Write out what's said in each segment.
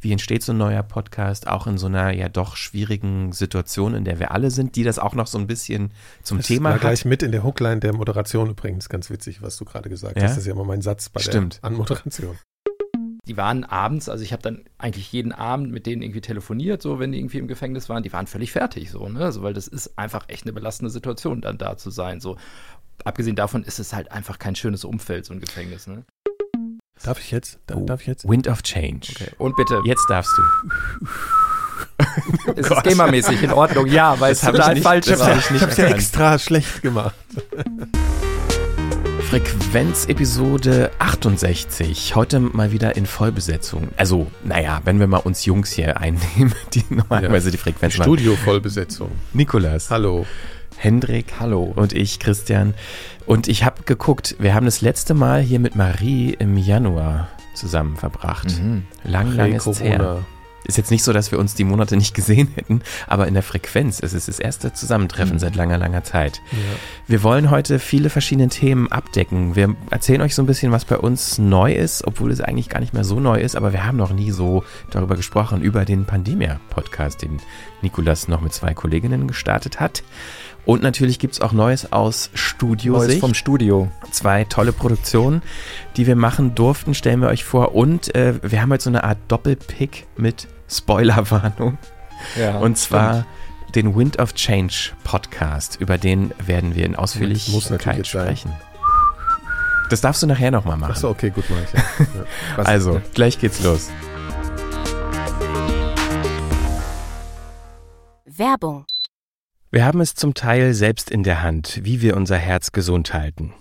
wie entsteht so ein neuer Podcast, auch in so einer ja doch schwierigen Situation, in der wir alle sind, die das auch noch so ein bisschen zum das Thema war hat. gleich mit in der Hookline der Moderation übrigens ganz witzig, was du gerade gesagt Ja? hast. Das ist ja immer mein Satz bei Stimmt. der Anmoderation. Die waren abends, also ich habe dann eigentlich jeden Abend mit denen irgendwie telefoniert, so wenn die irgendwie im Gefängnis waren. Die waren völlig fertig, so, ne? Also, weil das ist einfach echt eine belastende Situation, dann da zu sein. So. Abgesehen davon ist es halt einfach kein schönes Umfeld, so ein Gefängnis, ne? Darf ich jetzt? Da- Oh. Darf ich jetzt? Wind of Change. Okay. Und bitte, Jetzt darfst du. ist es gamermäßig in Ordnung? Ja, weil es total nicht- falsch war. ich nicht ja extra schlecht gemacht. Frequenz-Episode 68. Heute mal wieder in Vollbesetzung. Also, naja, wenn wir mal uns Jungs hier einnehmen, die normalerweise die Frequenz machen. Studio-Vollbesetzung. Nikolas, Hallo. Hendrik, Hallo. und ich, Christian. Und ich habe geguckt, wir haben das letzte Mal hier mit Marie im Januar zusammen verbracht. Mhm. Lang, lang ist es her. Ist jetzt nicht so, dass wir uns die Monate nicht gesehen hätten, aber in der Frequenz ist es das erste Zusammentreffen Mhm. seit langer, langer Zeit. Ja. Wir wollen heute viele verschiedene Themen abdecken. Wir erzählen euch so ein bisschen, was bei uns neu ist, obwohl es eigentlich gar nicht mehr so neu ist, aber wir haben noch nie so darüber gesprochen, über den Pandemia-Podcast, den Nikolas noch mit zwei Kolleginnen gestartet hat. Und natürlich gibt es auch Neues aus Neues Studiosicht. vom Studio. Zwei tolle Produktionen, die wir machen durften, stellen wir euch vor. Und äh, wir haben heute so eine Art Doppelpick mit Spoilerwarnung. Ja, Und zwar den Wind of Change Podcast. Über den werden wir in Muss natürlich Ausführlichkeit jetzt sein. sprechen. Das darfst du nachher nochmal machen. Achso, okay, gut, mach ich. Ja. Ja. Also, gleich geht's los. Werbung. Wir haben es zum Teil selbst in der Hand, wie wir unser Herz gesund halten.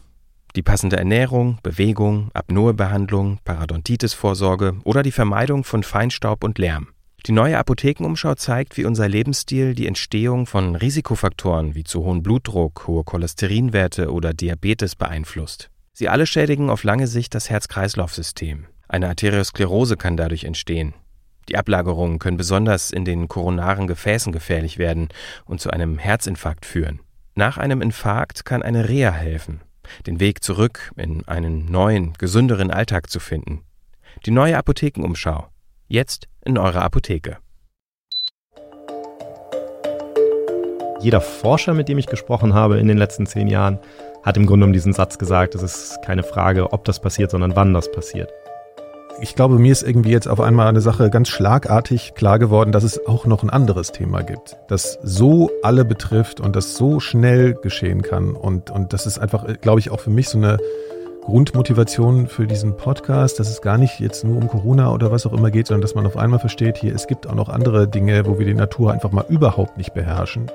Die passende Ernährung, Bewegung, Apnoebehandlung, Parodontitis-Vorsorge oder die Vermeidung von Feinstaub und Lärm. Die neue Apothekenumschau zeigt, wie unser Lebensstil die Entstehung von Risikofaktoren wie zu hohen Blutdruck, hohe Cholesterinwerte oder Diabetes beeinflusst. Sie alle schädigen auf lange Sicht das Herz-Kreislauf-System. Eine Arteriosklerose kann dadurch entstehen. Die Ablagerungen können besonders in den koronaren Gefäßen gefährlich werden und zu einem Herzinfarkt führen. Nach einem Infarkt kann eine Reha helfen, den Weg zurück in einen neuen, gesünderen Alltag zu finden. Die neue Apothekenumschau. Jetzt in eurer Apotheke. Jeder Forscher, mit dem ich gesprochen habe in den letzten zehn Jahren, hat im Grunde genommen diesen Satz gesagt, es ist keine Frage, ob das passiert, sondern wann das passiert. Ich glaube, mir ist irgendwie jetzt auf einmal eine Sache ganz schlagartig klar geworden, dass es auch noch ein anderes Thema gibt, das so alle betrifft und das so schnell geschehen kann. Und, und das ist einfach, äh, glaube ich, auch für mich so eine Grundmotivation für diesen Podcast, dass es gar nicht jetzt nur um Corona oder was auch immer geht, sondern dass man auf einmal versteht, hier, es gibt auch noch andere Dinge, wo wir die Natur einfach mal überhaupt nicht beherrschen.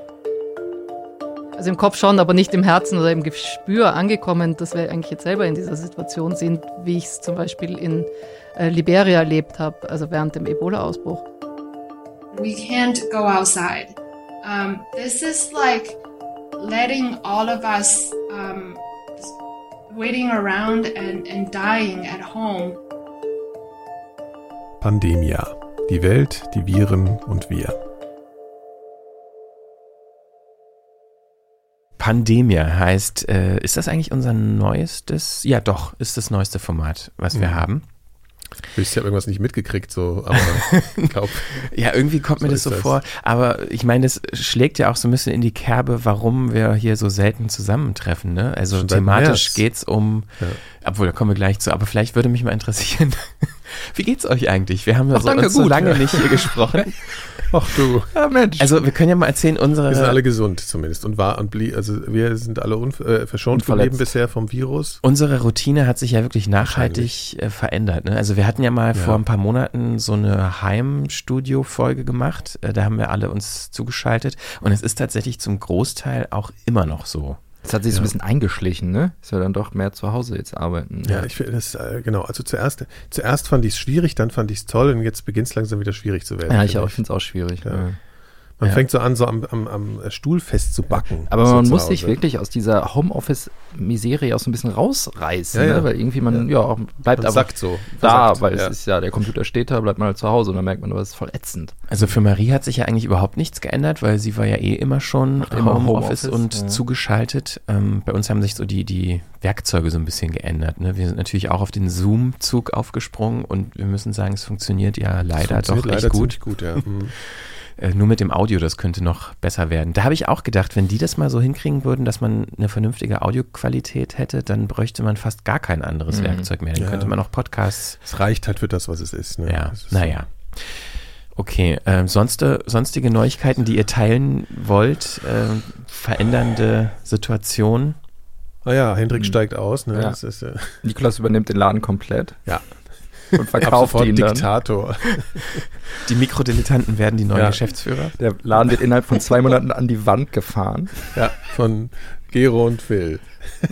Also im Kopf schon, aber nicht im Herzen oder im Gespür angekommen, dass wir eigentlich jetzt selber in dieser Situation sind, wie ich es zum Beispiel in Liberia erlebt habe, also während dem Ebola-Ausbruch. we can't go outside. Um, this is like letting all of us um, waiting around and, and dying at home. Pandemia. Die Welt, die Viren und wir. Pandemia heißt, äh, ist das eigentlich unser neuestes? Ja, doch, ist das neueste Format, was wir Mhm. haben. Ich habe irgendwas nicht mitgekriegt, so, aber ich glaube, Ja, irgendwie kommt mir das so das. vor. Aber ich meine, das schlägt ja auch so ein bisschen in die Kerbe, warum wir hier so selten zusammentreffen. Ne? Also Schon thematisch März. geht's um, Ja. obwohl, da kommen wir gleich zu, aber vielleicht würde mich mal interessieren, wie geht's euch eigentlich? Wir haben ja Ach, so, danke, so lange nicht hier gesprochen. ach du, Ja, Mensch. Also wir können ja mal erzählen, unsere... wir sind alle gesund zumindest und war und blieb, also wir sind alle äh, verschont geblieben bisher vom Virus. Unsere Routine hat sich ja wirklich nachhaltig äh, verändert. Ne? Also wir hatten ja mal Ja. vor ein paar Monaten so eine Heimstudio-Folge gemacht. Äh, da haben wir alle uns zugeschaltet. Und es ist tatsächlich zum Großteil auch immer noch so. Das hat sich so Ja. ein bisschen eingeschlichen, ne? Ist ja dann doch mehr zu Hause jetzt arbeiten. Ja, ich finde das, äh, genau, also zuerst, zuerst fand ich es schwierig, dann fand ich es toll und jetzt beginnt es langsam wieder schwierig zu werden. ja ich finde auch. Ich finde es auch schwierig. Ja. Man Ja. fängt so an, so am, am, am Stuhl festzubacken. Aber so man muss sich wirklich aus dieser Homeoffice-Miserie auch so ein bisschen rausreißen, Ja, ja. Ne? weil irgendwie man, ja, auch bleibt Man einfach sackt so. da, weil ja. es ist ja, der Computer steht da, bleibt man halt zu Hause und dann merkt man, das ist voll ätzend. Also für Marie hat sich ja eigentlich überhaupt nichts geändert, weil sie war ja eh immer schon Macht im immer Homeoffice Homeoffice, und ja. zugeschaltet. Ähm, bei uns haben sich so die, die Werkzeuge so ein bisschen geändert. Ne? Wir sind natürlich auch auf den Zoom-Zug aufgesprungen und wir müssen sagen, es funktioniert ja leider Funktioniert doch leider echt gut. ziemlich gut, ja. Äh, nur mit dem Audio, das könnte noch besser werden. Da habe ich auch gedacht, wenn die das mal so hinkriegen würden, dass man eine vernünftige Audioqualität hätte, dann bräuchte man fast gar kein anderes Mhm. Werkzeug mehr. Dann Ja. könnte man auch Podcasts Es reicht halt für das, was es ist. Ne? Ja, ist naja. Okay, ähm, sonst, sonstige Neuigkeiten, die ihr teilen wollt, ähm, verändernde Situationen. So. Ah ja, Hendrik Mhm. steigt aus. Ne? Ja. Das ist, äh, Nikolas übernimmt den Laden komplett ja, und verkauft ihn dann. Diktator. Die Mikrodilettanten werden die neuen Ja. Geschäftsführer. Der Laden wird innerhalb von zwei Monaten an die Wand gefahren. Ja, von Gero und Phil.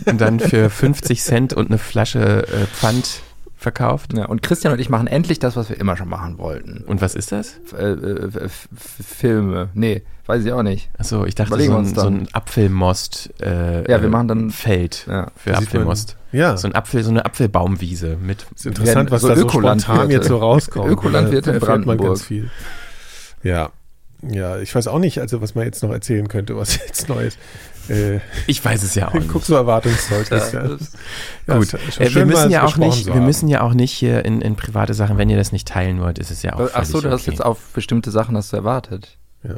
Und dann für 50 Cent und eine Flasche äh, Pfand verkauft. Ja, und Christian und ich machen endlich das, was wir immer schon machen wollten. Und was ist das? F äh, äh, Filme. Nee, weiß ich auch nicht. Achso, ich dachte Überlegen so ein, so ein Apfelmost. Äh, Ja, wir äh, machen dann- Feld Ja. für Apfelmost. Ja, So ein Apfel, so eine Apfelbaumwiese mit. ist interessant, was so da so spontan jetzt so rauskommt. Ökolandwirte in erfährt man Brandenburg. ganz viel. Ja, ja, ich weiß auch nicht, also was man jetzt noch erzählen könnte, was jetzt Neues. Äh, Ich weiß es ja auch ich nicht. guck so erwartungsvoll. Ja, ja, Gut, schon äh, wir müssen ja auch nicht, wir müssen ja auch nicht hier in, in private Sachen, wenn ihr das nicht teilen wollt, ist es ja auch Ach so, du hast okay. jetzt auf bestimmte Sachen hast du erwartet. Ja,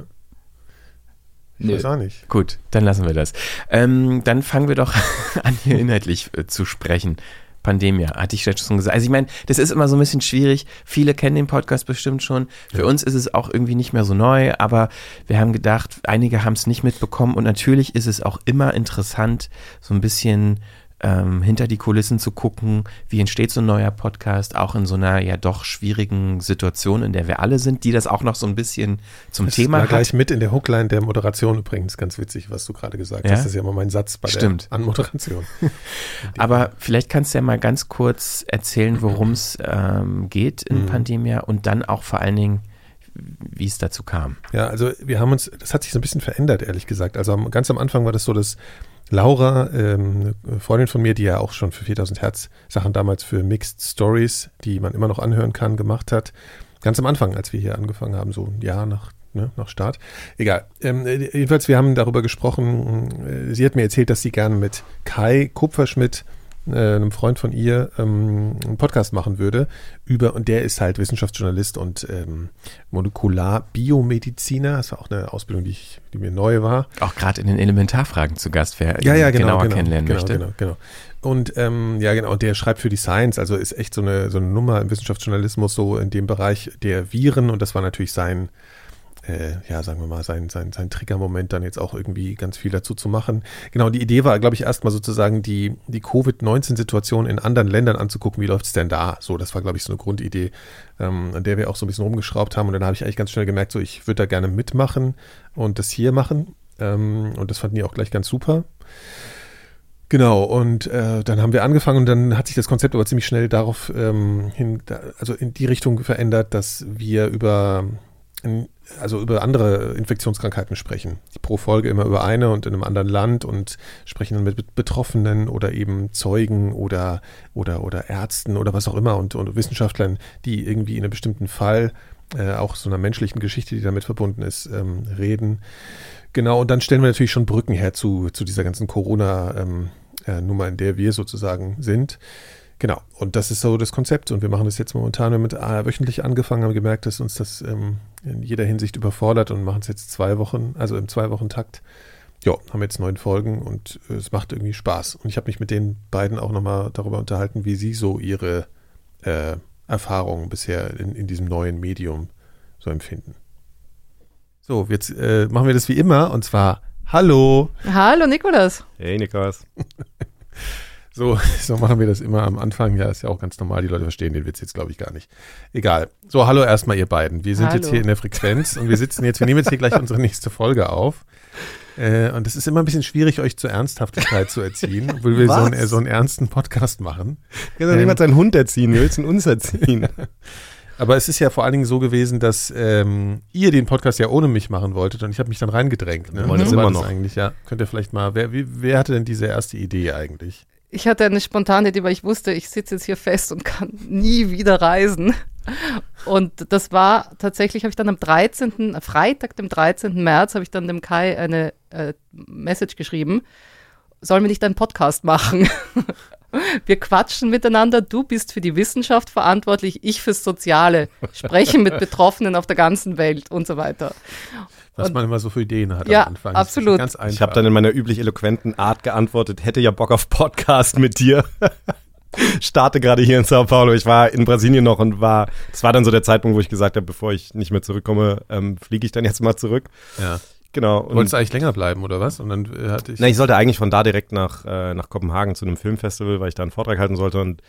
ich Nee. weiß auch nicht. Gut, dann lassen wir das. Ähm, dann fangen wir doch an, hier inhaltlich äh, zu sprechen. Pandemie, hatte ich schon gesagt. Also ich meine, das ist immer so ein bisschen schwierig. Viele kennen den Podcast bestimmt schon. Für Ja. uns ist es auch irgendwie nicht mehr so neu, aber wir haben gedacht, einige haben es nicht mitbekommen und natürlich ist es auch immer interessant, so ein bisschen ähm, hinter die Kulissen zu gucken, wie entsteht so ein neuer Podcast, auch in so einer ja doch schwierigen Situation, in der wir alle sind, die das auch noch so ein bisschen zum Das Thema war hat. gleich mit in der Hookline der Moderation übrigens ganz witzig, was du gerade gesagt Ja? hast. Das ist ja immer mein Satz bei Stimmt. der Anmoderation. Aber vielleicht kannst du ja mal ganz kurz erzählen, worum es ähm, geht in Mhm. Pandemia und dann auch vor allen Dingen, wie es dazu kam. Ja, also wir haben uns, das hat sich so ein bisschen verändert, ehrlich gesagt. Also ganz am Anfang war das so, dass Laura, ähm, eine Freundin von mir, die ja auch schon für 4000 Hertz Sachen damals für Mixed Stories, die man immer noch anhören kann, gemacht hat. Ganz am Anfang, als wir hier angefangen haben, so ein Jahr nach, ne, nach Start. Egal. Ähm, äh, jedenfalls, wir haben darüber gesprochen. äh, Sie hat mir erzählt, dass sie gerne mit Kai Kupferschmidt, äh, einem Freund von ihr, ähm, einen Podcast machen würde über, und der ist halt Wissenschaftsjournalist und ähm, Molekularbiomediziner. Das war auch eine Ausbildung, die, ich, die mir neu war. Auch gerade in den Elementarfragen zu Gast, wer Ja, ja, genau, genauer genau, kennenlernen genau, möchte. Genau, genau. Und ähm, ja, genau, und der schreibt für die Science, also ist echt so eine, so eine Nummer im Wissenschaftsjournalismus, so in dem Bereich der Viren. Und das war natürlich sein, äh, ja, sagen wir mal, sein, sein, sein Triggermoment, dann jetzt auch irgendwie ganz viel dazu zu machen. Genau, die Idee war, glaube ich, erstmal sozusagen die, die Covid-19-Situation in anderen Ländern anzugucken, wie läuft's denn da? So, das war, glaube ich, so eine Grundidee, ähm, an der wir auch so ein bisschen rumgeschraubt haben. Und dann habe ich eigentlich ganz schnell gemerkt, so, ich würde da gerne mitmachen und das hier machen. Ähm, und das fanden die auch gleich ganz super. Genau, und äh, dann haben wir angefangen und dann hat sich das Konzept aber ziemlich schnell darauf ähm, hin, da, also in die Richtung verändert, dass wir über in, also über andere Infektionskrankheiten sprechen. Pro Folge immer über eine und in einem anderen Land und sprechen dann mit Betroffenen oder eben Zeugen oder oder oder Ärzten oder was auch immer und, und Wissenschaftlern, die irgendwie in einem bestimmten Fall äh, auch so einer menschlichen Geschichte, die damit verbunden ist, ähm, reden. Genau, und dann stellen wir natürlich schon Brücken her zu, zu dieser ganzen Corona-Nummer, in der wir sozusagen sind. Genau, und das ist so das Konzept. Und wir machen das jetzt momentan wir haben mit äh, wöchentlich angefangen, haben gemerkt, dass uns das ähm, in jeder Hinsicht überfordert und machen es jetzt zwei Wochen, also im Zwei-Wochen-Takt. Ja, haben jetzt neun Folgen und äh, es macht irgendwie Spaß. Und ich habe mich mit den beiden auch nochmal darüber unterhalten, wie sie so ihre äh, Erfahrungen bisher in, in diesem neuen Medium so empfinden. So, jetzt äh, machen wir das wie immer und zwar Hallo. Hallo Nikolas. Hey Niklas. So, so machen wir das immer am Anfang. Ja, ist ja auch ganz normal. Die Leute verstehen den Witz jetzt, glaube ich, gar nicht. Egal. So, hallo erstmal, ihr beiden. Wir sind Hallo. jetzt hier in der Frequenz und wir sitzen jetzt, wir nehmen jetzt hier gleich unsere nächste Folge auf. Äh, und es ist immer ein bisschen schwierig, euch zur Ernsthaftigkeit zu erziehen, obwohl wir so einen, so einen ernsten Podcast machen. Kann doch niemand seinen Hund erziehen, wie willst denn uns erziehen? Aber es ist ja vor allen Dingen so gewesen, dass ähm, ihr den Podcast ja ohne mich machen wolltet und ich habe mich dann reingedrängt. Ne? Wir wollen das immer noch. Eigentlich, ja. Könnt ihr vielleicht mal, wer, wie, wer hatte denn diese erste Idee eigentlich? Ich hatte eine spontane Idee, weil ich wusste, ich sitze jetzt hier fest und kann nie wieder reisen. Und das war tatsächlich, habe ich dann am 13., Freitag, dem 13. März, habe ich dann dem Kai eine äh, Message geschrieben, sollen wir nicht einen Podcast machen? Wir quatschen miteinander, du bist für die Wissenschaft verantwortlich, ich fürs Soziale, sprechen mit Betroffenen auf der ganzen Welt und so weiter. Was Und- man immer so für Ideen hat Ja, am Anfang. Das ist absolut. Ganz einfach. Ich habe dann in meiner üblich eloquenten Art geantwortet, hätte ja Bock auf Podcast mit dir. Starte gerade hier in Sao Paulo. Ich war in Brasilien noch und war, das war dann so der Zeitpunkt, wo ich gesagt habe, bevor ich nicht mehr zurückkomme, ähm, fliege ich dann jetzt mal zurück. ja. Genau. Du Und, wolltest eigentlich länger bleiben, oder was? Und dann äh, hatte ich. na, ich sollte eigentlich von da direkt nach, äh, nach Kopenhagen zu einem Filmfestival, weil ich da einen Vortrag halten sollte und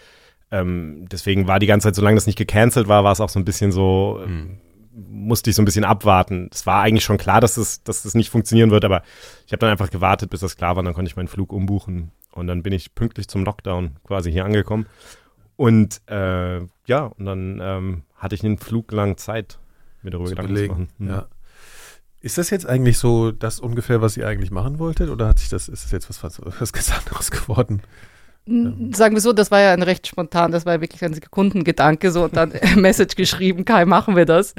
ähm, deswegen war die ganze Zeit, solange das nicht gecancelt war, war es auch so ein bisschen so, ähm, musste ich so ein bisschen abwarten. Es war eigentlich schon klar, dass das, dass das nicht funktionieren wird, aber ich habe dann einfach gewartet, bis das klar war, dann konnte ich meinen Flug umbuchen und dann bin ich pünktlich zum Lockdown quasi hier angekommen. Und äh, ja, und dann ähm, hatte ich einen Flug lang Zeit, mir darüber zu Gedanken belegen. zu machen. Hm. Ja. Ist das jetzt eigentlich so das ungefähr, was ihr eigentlich machen wolltet? Oder hat sich das, ist das jetzt was, was, was ganz anderes geworden? Sagen wir so, das war ja ein recht spontan, das war ja wirklich ein Sekundengedanke, so und dann Message geschrieben, Kai, machen wir das.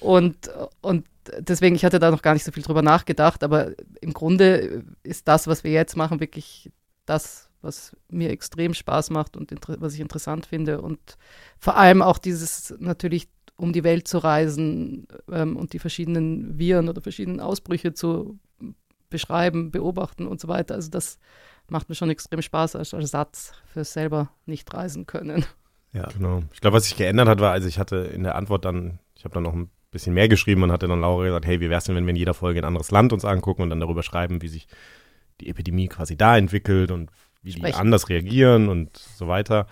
Und, und deswegen, ich hatte da noch gar nicht so viel drüber nachgedacht, aber im Grunde ist das, was wir jetzt machen, wirklich das, was mir extrem Spaß macht und was ich interessant finde. Und vor allem auch dieses natürlich um die Welt zu reisen ähm, und die verschiedenen Viren oder verschiedenen Ausbrüche zu beschreiben, beobachten und so weiter. Also das macht mir schon extrem Spaß als Ersatz für selber nicht reisen können. Ja. Genau. Ich glaube, was sich geändert hat, war, also ich hatte in der Antwort dann, ich habe dann noch ein bisschen mehr geschrieben und hatte dann Laura gesagt, hey, wie wär's denn, wenn wir in jeder Folge ein anderes Land uns angucken und dann darüber schreiben, wie sich die Epidemie quasi da entwickelt und wie die Sprechen. anders reagieren und so weiter.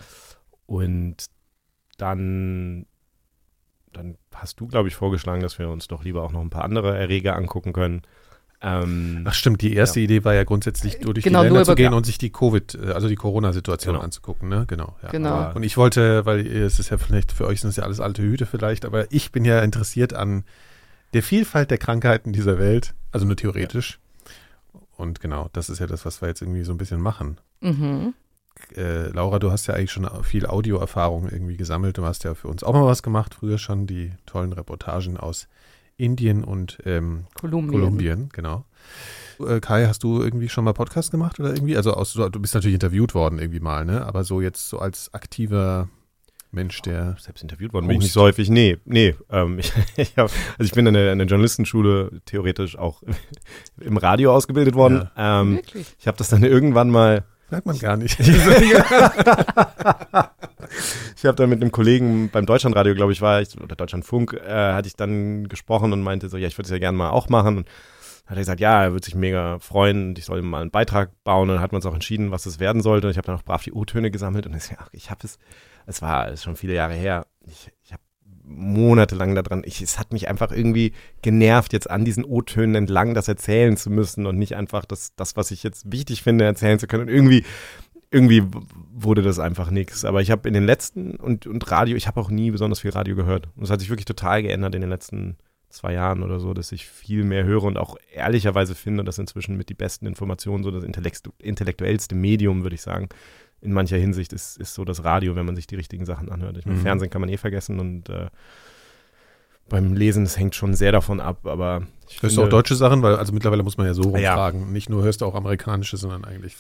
Und dann, dann hast du, glaube ich, vorgeschlagen, dass wir uns doch lieber auch noch ein paar andere Erreger angucken können. Ähm, Ach stimmt, die erste Idee war ja grundsätzlich nur durch Genau, die Länder nur zu gehen und sich die Covid, äh, also die Corona-Situation Genau. anzugucken, ne? Genau. Ja. Genau. Aber- Und ich wollte, weil äh, es ist ja vielleicht, für euch sind es ja alles alte Hüte vielleicht, aber ich bin ja interessiert an der Vielfalt der Krankheiten dieser Welt, also nur theoretisch. Und genau, das ist ja das, was wir jetzt irgendwie so ein bisschen machen. Mhm. Äh, Laura, du hast ja eigentlich schon viel Audioerfahrung irgendwie gesammelt. Du hast ja für uns auch mal was gemacht, früher schon, die tollen Reportagen aus Indien und ähm, Kolumbien. Kolumbien, genau. Äh, Kai, hast du irgendwie schon mal Podcast gemacht oder irgendwie? Also aus, du bist natürlich interviewt worden irgendwie mal, ne? Aber so jetzt so als aktiver Mensch, der selbst interviewt worden bin ich nicht so häufig. Nee, nee. Ähm, ich, ich hab, also ich bin in der, in der Journalistenschule theoretisch auch im Radio ausgebildet worden. Ähm, Wirklich? ich habe das dann irgendwann mal merkt man gar nicht. Ich habe dann mit einem Kollegen beim Deutschlandradio, glaube ich, war ich, oder Deutschlandfunk, äh, hatte ich dann gesprochen und meinte so, ja, ich würde es ja gerne mal auch machen. Und hat er gesagt, ja, er würde sich mega freuen und ich soll ihm mal einen Beitrag bauen. Und dann hat man uns auch entschieden, was es werden sollte. Und ich habe dann auch brav die O-Töne gesammelt und ich, ach, ich habe es, es war es ist schon viele Jahre her. Ich, ich habe monatelang daran, ich, es hat mich einfach irgendwie genervt, jetzt an diesen O-Tönen entlang das erzählen zu müssen und nicht einfach das, das, was ich jetzt wichtig finde, erzählen zu können. Und irgendwie irgendwie wurde das einfach nichts. Aber ich habe in den letzten und, und Radio, ich habe auch nie besonders viel Radio gehört. Und es hat sich wirklich total geändert in den letzten zwei Jahren oder so, dass ich viel mehr höre und auch ehrlicherweise finde, dass inzwischen mit die besten Informationen so das intellekt intellektuellste Medium, würde ich sagen, in mancher Hinsicht ist, ist so das Radio, wenn man sich die richtigen Sachen anhört. Ich meine, Mhm. Fernsehen kann man eh vergessen und äh, beim Lesen, es hängt schon sehr davon ab, aber ich Hörst du auch deutsche Sachen? Weil, also mittlerweile muss man ja so Ja. rumfragen. Nicht nur hörst du auch amerikanische, sondern eigentlich,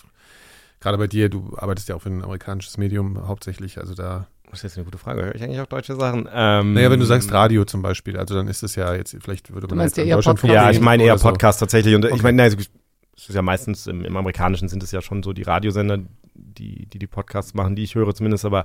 gerade bei dir, du arbeitest ja auch für ein amerikanisches Medium hauptsächlich, also da. Das ist jetzt eine gute Frage. Höre ich eigentlich auch deutsche Sachen? Ähm, Naja, wenn du sagst Radio zum Beispiel, also dann ist es ja jetzt, vielleicht würde Du man meinst jetzt ja eher Podcast. Ja, ich meine eher oder so. Podcast tatsächlich. Und Okay. ich meine, nein, es ist ja meistens im, im Amerikanischen sind es ja schon so die Radiosender, die, die die Podcasts machen, die ich höre zumindest, aber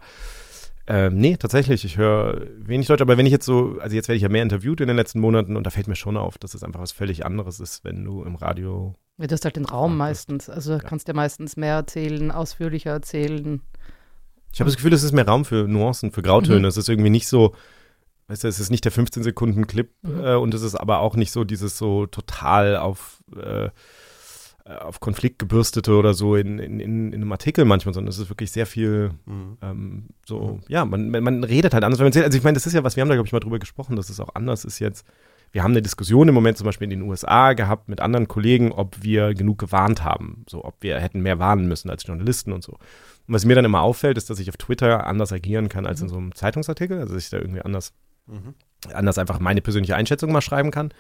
ähm, nee, tatsächlich, ich höre wenig Deutsch, aber wenn ich jetzt so, also jetzt werde ich ja mehr interviewt in den letzten Monaten und da fällt mir schon auf, dass es einfach was völlig anderes ist, wenn du im Radio. Ja, du hast halt den Raum meistens. Also ja. kannst ja meistens mehr erzählen, ausführlicher erzählen. Ich habe das Gefühl, es ist mehr Raum für Nuancen, für Grautöne. Mhm. Es ist irgendwie nicht so, weißt du, es ist nicht der 15 Sekunden Clip Mhm. äh, und es ist aber auch nicht so dieses so total auf äh, auf Konflikt gebürstete oder so in, in, in, einem Artikel manchmal, sondern es ist wirklich sehr viel mhm. ähm, so, ja, man, man redet halt anders. Also ich meine, das ist ja was, wir haben da, glaube ich, mal drüber gesprochen, dass es auch anders ist jetzt. Wir haben eine Diskussion im Moment zum Beispiel in den USA gehabt mit anderen Kollegen, ob wir genug gewarnt haben, so ob wir hätten mehr warnen müssen als Journalisten und so. Und was mir dann immer auffällt, ist, dass ich auf Twitter anders agieren kann als in so einem Zeitungsartikel, also dass ich da irgendwie anders, mhm. anders einfach meine persönliche Einschätzung mal schreiben kann.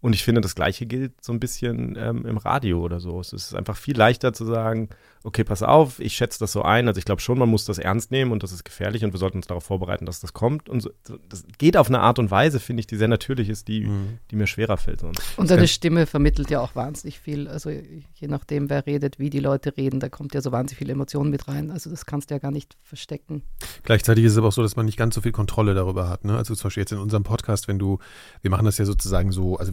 Und ich finde, das Gleiche gilt so ein bisschen ähm, im Radio oder so. Es ist einfach viel leichter zu sagen, okay, pass auf, ich schätze das so ein. Also ich glaube schon, man muss das ernst nehmen und das ist gefährlich und wir sollten uns darauf vorbereiten, dass das kommt. Und so, das geht auf eine Art und Weise, finde ich, die sehr natürlich ist, die, mhm. die mir schwerer fällt sonst. Und deine Stimme vermittelt ja auch wahnsinnig viel. Also je nachdem, wer redet, wie die Leute reden, da kommt ja so wahnsinnig viel Emotionen mit rein. Also das kannst du ja gar nicht verstecken. Gleichzeitig ist es aber auch so, dass man nicht ganz so viel Kontrolle darüber hat. Ne? Also zum Beispiel jetzt in unserem Podcast, wenn du, wir machen das ja sozusagen so, also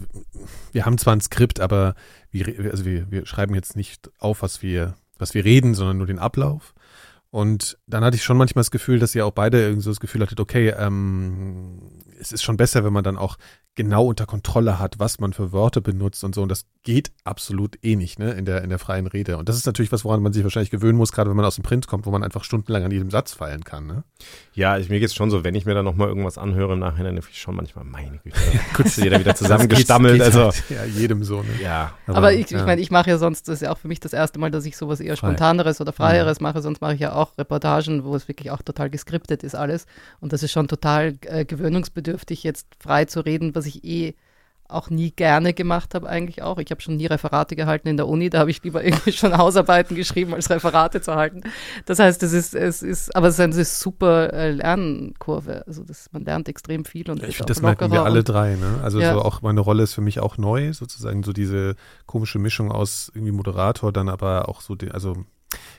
wir haben zwar ein Skript, aber wir, also wir, wir schreiben jetzt nicht auf, was wir was wir reden, sondern nur den Ablauf. Und dann hatte ich schon manchmal das Gefühl, dass ihr auch beide irgendwie so das Gefühl hattet, okay, ähm, es ist schon besser, wenn man dann auch genau unter Kontrolle hat, was man für Wörter benutzt und so. Und das geht absolut eh nicht, ne, in der, in der freien Rede. Und das ist natürlich was, woran man sich wahrscheinlich gewöhnen muss, gerade wenn man aus dem Print kommt, wo man einfach stundenlang an jedem Satz feilen kann, ne? Ja, ich, mir geht es schon so, wenn ich mir dann nochmal irgendwas anhöre im Nachhinein, dann ich schon manchmal, meine Güte, kurz jeder wieder zusammengestammelt. also, halt, ja, jedem so, ne? Ja. Aber, aber ich, ja. ich meine, ich mache ja sonst, das ist ja auch für mich das erste Mal, dass ich sowas eher spontaneres oder freieres ja. mache, sonst mache ich ja auch Reportagen, wo es wirklich auch total geskriptet ist alles. Und das ist schon total äh, gewöhnungsbedürftig, jetzt frei zu reden, was ich eh auch nie gerne gemacht habe eigentlich auch. Ich habe schon nie Referate gehalten in der Uni, da habe ich lieber irgendwie schon Hausarbeiten geschrieben, als Referate zu halten. Das heißt, es ist, es ist, aber es ist eine super äh, Lernkurve. Also das, man lernt extrem viel und ja, ich finde, das merken wir alle drei. Ne? Also ja. so auch meine Rolle ist für mich auch neu, sozusagen so diese komische Mischung aus irgendwie Moderator, dann aber auch so, die, also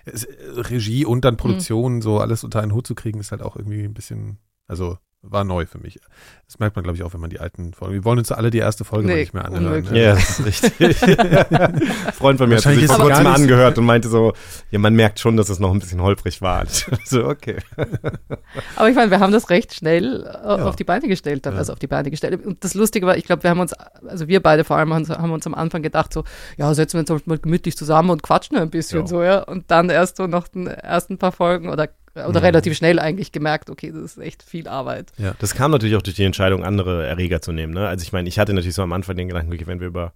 es, Regie und dann Produktion, mhm. so alles unter einen Hut zu kriegen, ist halt auch irgendwie ein bisschen, also war neu für mich. Das merkt man, glaube ich, auch, wenn man die alten Folgen. Wir wollen uns alle die erste Folge nee, nicht mehr anhören. Ne? Ja, das ist richtig. Freund von mir hat sich vor kurzem mal angehört und meinte so, ja, man merkt schon, dass es noch ein bisschen holprig war. so, okay. Aber ich meine, wir haben das recht schnell äh, ja. auf die Beine gestellt, dann, ja. also auf die Beine gestellt. Und das Lustige war, ich glaube, wir haben uns, also wir beide vor allem haben uns am Anfang gedacht so, ja, setzen wir uns mal gemütlich zusammen und quatschen ein bisschen ja. so, ja. Und dann erst so nach den ersten paar Folgen oder oder ja. relativ schnell eigentlich gemerkt, okay, das ist echt viel Arbeit. Ja, das kam natürlich auch durch die Entscheidung, andere Erreger zu nehmen. Ne? Also ich meine, ich hatte natürlich so am Anfang den Gedanken, okay, wenn wir über,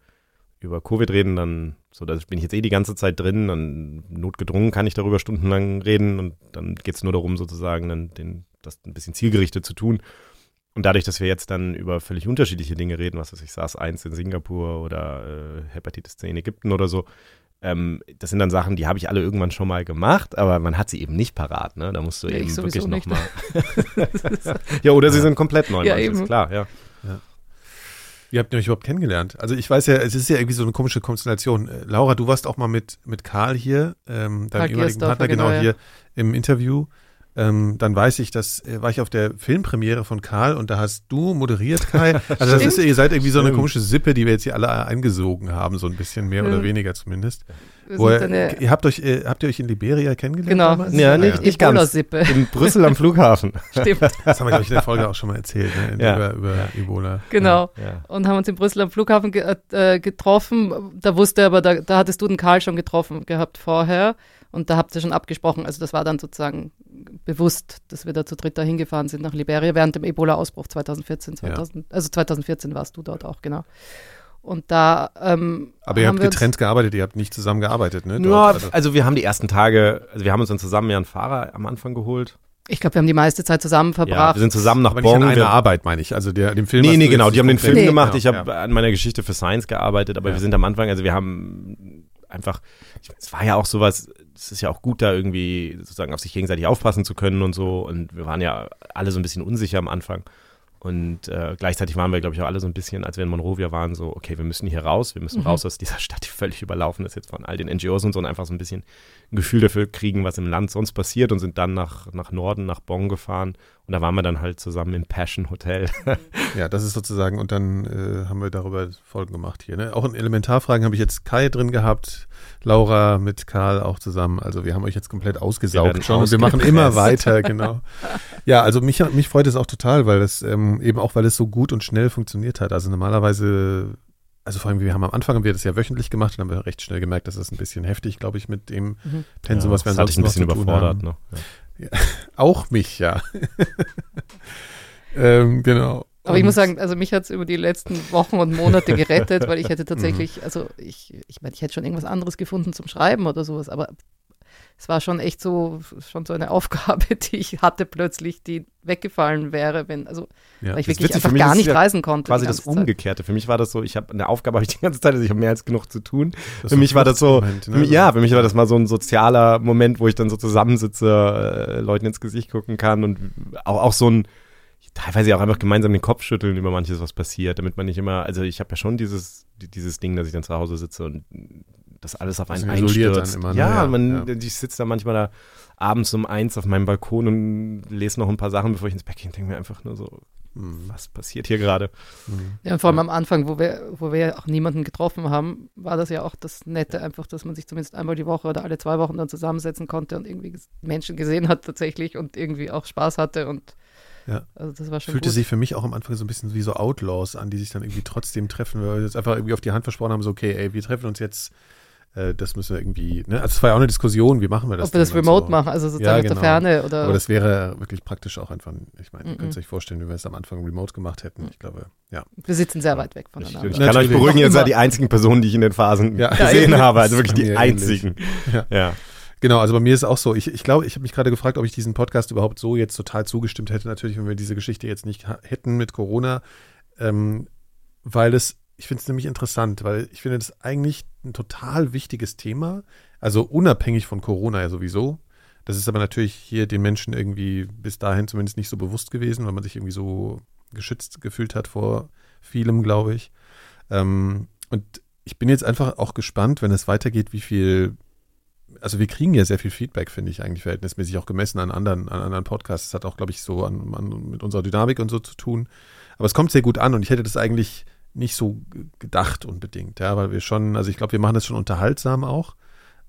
über Covid reden, dann so, da bin ich jetzt eh die ganze Zeit drin, dann notgedrungen kann ich darüber stundenlang reden und dann geht es nur darum, sozusagen dann den, das ein bisschen zielgerichtet zu tun. Und dadurch, dass wir jetzt dann über völlig unterschiedliche Dinge reden, was weiß ich, SARS-1 in Singapur oder äh, Hepatitis C in Ägypten oder so, ähm, das sind dann Sachen, die habe ich alle irgendwann schon mal gemacht, aber man hat sie eben nicht parat. Ne? Da musst du ja, eben wirklich nochmal. ja, oder sie sind komplett neu, ja, ist klar, ja. ja. Wie habt ihr euch überhaupt kennengelernt? Also ich weiß ja, es ist ja irgendwie so eine komische Konstellation. Äh, Laura, du warst auch mal mit, mit Karl hier, ähm, deinem ehemaligen Partner, genau, genau hier im Interview. Ähm, dann weiß ich, dass äh, war ich auf der Filmpremiere von Karl und da hast du moderiert, Kai. Also das ist, ihr seid irgendwie so eine komische Sippe, die wir jetzt hier alle eingesogen haben, so ein bisschen mehr ja. oder weniger zumindest. Wo ihr, ihr habt euch, äh, habt ihr euch in Liberia kennengelernt? Genau. Damals? Ja, nicht, ja. nicht ganz. Sippe. In Brüssel am Flughafen. Stimmt. Das haben wir, glaube ich, in der Folge auch schon mal erzählt, ne? ja. über, über Ebola. Genau. Und haben uns in Brüssel am Flughafen ge äh, getroffen. Da wusste aber, da, da hattest du den Karl schon getroffen gehabt vorher. Und da habt ihr schon abgesprochen, also das war dann sozusagen bewusst, dass wir da zu dritt dahin gefahren sind nach Liberia während dem Ebola-Ausbruch 2014. 2000, ja. Also 2014 warst du dort auch, genau. Und da. Ähm, Aber ihr habt getrennt gearbeitet, ihr habt nicht zusammen gearbeitet, ne? Ja, also. also wir haben die ersten Tage, also wir haben uns dann zusammen ja einen Fahrer am Anfang geholt. Ich glaube, wir haben die meiste Zeit zusammen verbracht. Ja, wir sind zusammen nach Bonn. Nicht an einer Arbeit, meine ich. Also der, dem Film. Nee, nee, genau. Die haben den Film nee. gemacht. Ich habe ja. an meiner Geschichte für Science gearbeitet, aber ja. wir sind am Anfang, also wir haben einfach, es war ja auch sowas, es ist ja auch gut, da irgendwie sozusagen auf sich gegenseitig aufpassen zu können und so. Und wir waren ja alle so ein bisschen unsicher am Anfang. Und äh, gleichzeitig waren wir, glaube ich, auch alle so ein bisschen, als wir in Monrovia waren, so, okay, wir müssen hier raus, wir müssen mhm. raus aus dieser Stadt, die völlig überlaufen ist jetzt von all den NGOs und so, und einfach so ein bisschen ein Gefühl dafür kriegen, was im Land sonst passiert und sind dann nach, nach Norden, nach Bonn gefahren. Und da waren wir dann halt zusammen im Passion Hotel. ja, das ist sozusagen, und dann äh, haben wir darüber Folgen gemacht hier. Ne? Auch in Elementarfragen habe ich jetzt Kai drin gehabt, Laura mit Karl auch zusammen. Also wir haben euch jetzt komplett ausgesaugt schon und wir machen immer weiter, genau. Ja, also mich, mich freut es auch total, weil es ähm, eben auch, weil es so gut und schnell funktioniert hat. Also normalerweise also vor allem, wir haben am Anfang haben wir das ja wöchentlich gemacht und haben wir recht schnell gemerkt, dass das ein bisschen heftig, glaube ich, mit dem Mhm. Pensum, was wir das ich ansonsten ein bisschen noch zu tun überfordert. haben. Ne? Ja. Auch mich, ja. ähm, genau. Aber ich Und- muss sagen, also mich hat es über die letzten Wochen und Monate gerettet, weil ich hätte tatsächlich, also ich, ich meine, ich hätte schon irgendwas anderes gefunden zum Schreiben oder sowas, aber es war schon echt so, schon so eine Aufgabe, die ich hatte plötzlich, die weggefallen wäre, wenn, also ja. weil ich wirklich witzig, einfach gar nicht ja reisen konnte. Quasi das ganze Zeit. Umgekehrte. Für mich war das so, ich habe eine Aufgabe habe ich die ganze Zeit, also ich habe mehr als genug zu tun. Das für mich war das so, Fluchtmoment, ne? für mich, ja, für mich war das mal so ein sozialer Moment, wo ich dann so zusammensitze, äh, Leuten ins Gesicht gucken kann und auch, auch so ein, teilweise auch einfach gemeinsam den Kopf schütteln über manches, was passiert, damit man nicht immer, also ich habe ja schon dieses, die- dieses Ding, dass ich dann zu Hause sitze und das alles auf einen isoliert einstürzt. dann immer, ne? ja, Ja, man, ja. ich sitze da manchmal da abends um eins auf meinem Balkon und lese noch ein paar Sachen, bevor ich ins Bett gehe und denke mir einfach nur so, Mhm. was passiert hier gerade? Mhm. Ja, und vor allem am Anfang, wo wir, wo wir auch niemanden getroffen haben, war das ja auch das Nette einfach, dass man sich zumindest einmal die Woche oder alle zwei Wochen dann zusammensetzen konnte und irgendwie Menschen gesehen hat tatsächlich und irgendwie auch Spaß hatte und Ja. also das war schon Fühlte gut. sich für mich auch am Anfang so ein bisschen wie so Outlaws an, die sich dann irgendwie trotzdem treffen, weil wir jetzt einfach irgendwie auf die Hand versprochen haben, so, okay, ey, wir treffen uns jetzt, äh, das müssen wir irgendwie, ne? Also es war ja auch eine Diskussion, wie machen wir das Ob wir das remote so. machen, also sozusagen Ja, aus genau. der Ferne oder Aber das wäre wirklich praktisch auch einfach, ich meine, ihr könnt es euch vorstellen, wie wir es am Anfang remote gemacht hätten. Mhm. Ich glaube, ja. wir sitzen sehr weit weg Ich, voneinander. ich kann euch beruhigen, ihr seid die einzigen Personen, die ich in den Phasen Ja. gesehen Ja, habe, also wirklich die einzigen. Ja. Ja. Genau, also bei mir ist auch so. Ich, ich glaube, ich habe mich gerade gefragt, ob ich diesen Podcast überhaupt so jetzt total zugestimmt hätte, natürlich, wenn wir diese Geschichte jetzt nicht hätten mit Corona. Ähm, weil es, ich finde es nämlich interessant, weil ich finde das eigentlich ein total wichtiges Thema. Also unabhängig von Corona ja sowieso. Das ist aber natürlich hier den Menschen irgendwie bis dahin zumindest nicht so bewusst gewesen, weil man sich irgendwie so geschützt gefühlt hat vor vielem, glaube ich. Ähm, und ich bin jetzt einfach auch gespannt, wenn es weitergeht, wie viel also wir kriegen ja sehr viel Feedback, finde ich eigentlich verhältnismäßig auch gemessen an anderen, an anderen Podcasts. Das hat auch, glaube ich, so an, an, mit unserer Dynamik und so zu tun. Aber es kommt sehr gut an und ich hätte das eigentlich nicht so gedacht unbedingt, ja, weil wir schon, also ich glaube, wir machen das schon unterhaltsam auch.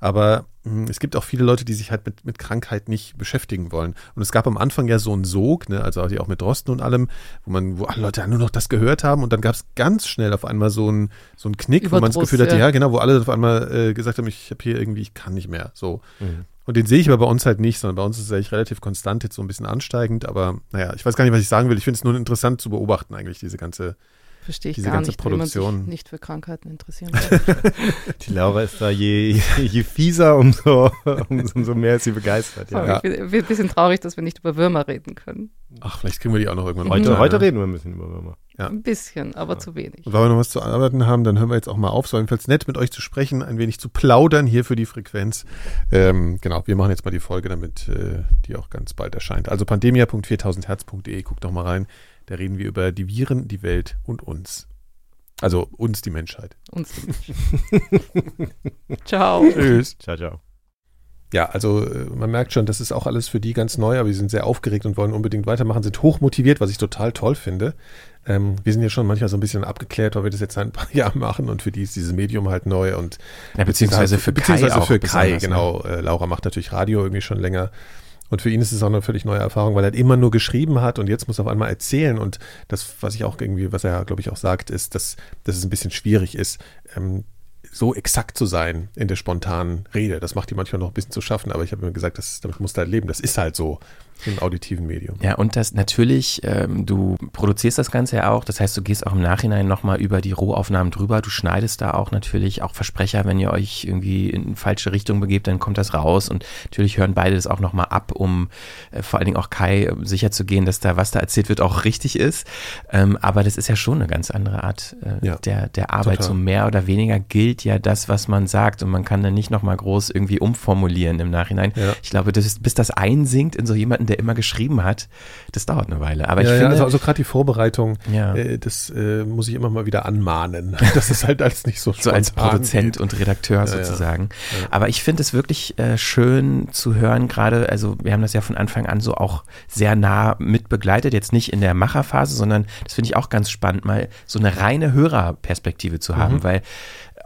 Aber mh, es gibt auch viele Leute, die sich halt mit, mit Krankheit nicht beschäftigen wollen. Und es gab am Anfang ja so einen Sog, ne, also auch mit Drosten und allem, wo man, wo alle Leute nur noch das gehört haben und dann gab es ganz schnell auf einmal so einen so einen Knick, wo man das Überdruss, Gefühl hatte, ja. ja, genau, wo alle auf einmal äh, gesagt haben, ich habe hier irgendwie, ich kann nicht mehr. So. Mhm. Und den sehe ich aber bei uns halt nicht, sondern bei uns ist es eigentlich relativ konstant, jetzt so ein bisschen ansteigend, aber naja, ich weiß gar nicht, was ich sagen will. Ich finde es nur interessant zu beobachten, eigentlich, diese ganze. Verstehe ich diese gar ganze nicht, wie man sich Produktion. nicht für Krankheiten interessieren kann. Die Laura ist da je, je fieser, umso, umso mehr ist sie begeistert. Ja. Ich bin, ein bisschen traurig, dass wir nicht über Würmer reden können. Ach, vielleicht kriegen wir die auch noch irgendwann Heute, heute ne? reden wir ein bisschen über Würmer. Ja. Ein bisschen, aber zu wenig. Und weil wir noch was zu arbeiten haben, dann hören wir jetzt auch mal auf. Es war jedenfalls nett, mit euch zu sprechen, ein wenig zu plaudern hier für die Frequenz. Ähm, genau, wir machen jetzt mal die Folge, damit äh, die auch ganz bald erscheint. Also pandemia.4000herz.de, guckt doch mal rein. Da reden wir über die Viren, die Welt und uns. Also uns, die Menschheit. Uns Ciao. Tschüss. Ciao, ciao. Ja, also äh, man merkt schon, das ist auch alles für die ganz neu, aber die sind sehr aufgeregt und wollen unbedingt weitermachen, sind hochmotiviert, was ich total toll finde. Ähm, wir sind ja schon manchmal so ein bisschen abgeklärt, weil wir das jetzt seit ein paar Jahren machen und für die ist dieses Medium halt neu und Ja, beziehungsweise für beziehungsweise Kai auch für Kai, ne? genau. Äh, Laura macht natürlich Radio irgendwie schon länger. Und für ihn ist es auch eine völlig neue Erfahrung, weil er immer nur geschrieben hat und jetzt muss er auf einmal erzählen. Und das, was ich auch irgendwie, was er, glaube ich, auch sagt, ist, dass, dass es ein bisschen schwierig ist, ähm, so exakt zu sein in der spontanen Rede. Das macht ihm manchmal noch ein bisschen zu schaffen, aber ich habe mir gesagt, das, damit musst du halt leben. Das ist halt so im auditiven Medium. Ja, und das natürlich, ähm, du produzierst das Ganze ja auch, das heißt, du gehst auch im Nachhinein nochmal über die Rohaufnahmen drüber, du schneidest da auch natürlich auch Versprecher, wenn ihr euch irgendwie in falsche Richtung begebt, dann kommt das raus und natürlich hören beide das auch nochmal ab, um äh, vor allen Dingen auch Kai äh, sicher zu gehen, dass da, was da erzählt wird, auch richtig ist. Ähm, aber das ist ja schon eine ganz andere Art äh, Ja, der, der Arbeit. total. So mehr oder weniger gilt ja das, was man sagt und man kann dann nicht nochmal groß irgendwie umformulieren im Nachhinein. Ja. Ich glaube, das ist, bis das einsinkt in so jemanden, der immer geschrieben hat, das dauert eine Weile. Aber ja, ich ja, finde, also, also gerade die Vorbereitung, Ja. äh, das äh, muss ich immer mal wieder anmahnen. Das ist halt alles nicht so so als Produzent geht. und Redakteur Ja, ja. sozusagen. Ja. Aber ich finde es wirklich äh, schön zu hören, gerade, also wir haben das ja von Anfang an so auch sehr nah mit begleitet, jetzt nicht in der Macherphase, sondern das finde ich auch ganz spannend, mal so eine reine Hörerperspektive zu haben, Mhm. weil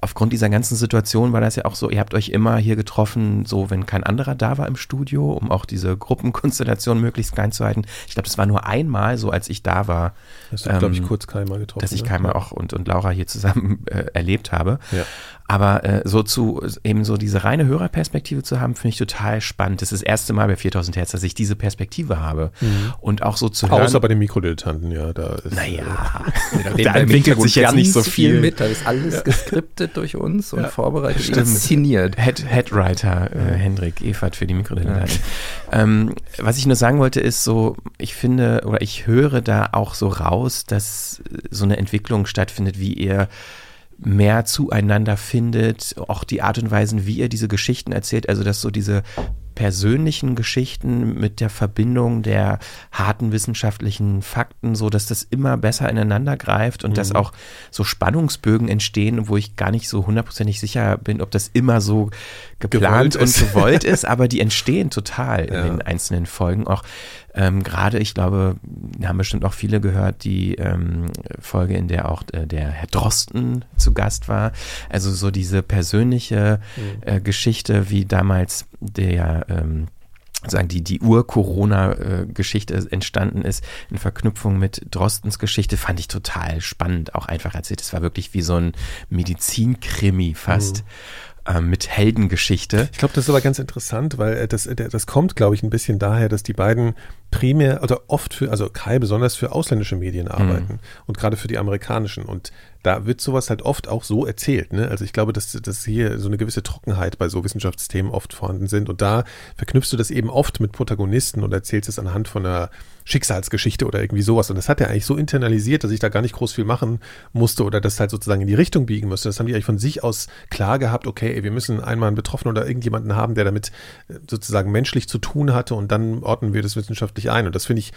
aufgrund dieser ganzen Situation war das ja auch so, ihr habt euch immer hier getroffen, so wenn kein anderer da war im Studio, um auch diese Gruppenkonstellation möglichst klein zu halten. Ich glaube, das war nur einmal so, als ich da war. Hast du, ähm, glaube ich, kurz Kai mal getroffen. Dass ich ne? Kai mal auch und, und Laura hier zusammen äh, erlebt habe. Ja. Aber äh, so zu, eben so diese reine Hörerperspektive zu haben, finde ich total spannend. Das ist das erste Mal bei 4000 Hertz, dass ich diese Perspektive habe. Mhm. Und auch so zu hören. Außer bei den Mikrodilettanten, ja, da ist. Naja, da entwickelt sich jetzt nicht so viel. mit. Da ist alles geskriptet durch uns und Ja. vorbereitet, Stimmt. inszeniert. Head, Headwriter äh, Hendrik Evert für die Mikrodilettanten. Ähm, was ich nur sagen wollte, ist so, ich finde oder ich höre da auch so raus, dass so eine Entwicklung stattfindet, wie ihr mehr zueinander findet, auch die Art und Weisen, wie ihr diese Geschichten erzählt, also dass so diese persönlichen Geschichten mit der Verbindung der harten wissenschaftlichen Fakten, so dass das immer besser ineinander greift und dass auch so Spannungsbögen entstehen, wo ich gar nicht so hundertprozentig sicher bin, ob das immer so geplant Gewollt und gewollt ist, aber die entstehen total in Ja. den einzelnen Folgen. Auch ähm, gerade, ich glaube, haben bestimmt auch viele gehört, die ähm, Folge, in der auch äh, der Herr Drosten zu Gast war. Also so diese persönliche äh, Geschichte, wie damals der ähm, sagen die, die Ur-Corona-Geschichte entstanden ist, in Verknüpfung mit Drostens Geschichte, fand ich total spannend, auch einfach erzählt. Es war wirklich wie so ein Medizinkrimi fast. Ähm, mit Heldengeschichte. Ich glaube, das ist aber ganz interessant, weil äh, das, äh, das kommt, glaube ich, ein bisschen daher, dass die beiden primär oder oft für, also Kai besonders für ausländische Medien arbeiten und gerade für die amerikanischen. Und da wird sowas halt oft auch so erzählt. Ne? Also ich glaube, dass, dass hier so eine gewisse Trockenheit bei so Wissenschaftsthemen oft vorhanden sind. Und da verknüpfst du das eben oft mit Protagonisten und erzählst es anhand von einer Schicksalsgeschichte oder irgendwie sowas. Und das hat er eigentlich so internalisiert, dass ich da gar nicht groß viel machen musste oder das halt sozusagen in die Richtung biegen musste. Das haben die eigentlich von sich aus klar gehabt, okay, ey, wir müssen einmal einen Betroffenen oder irgendjemanden haben, der damit äh, sozusagen menschlich zu tun hatte und dann ordnen wir das wissenschaftlich ein. Und das finde ich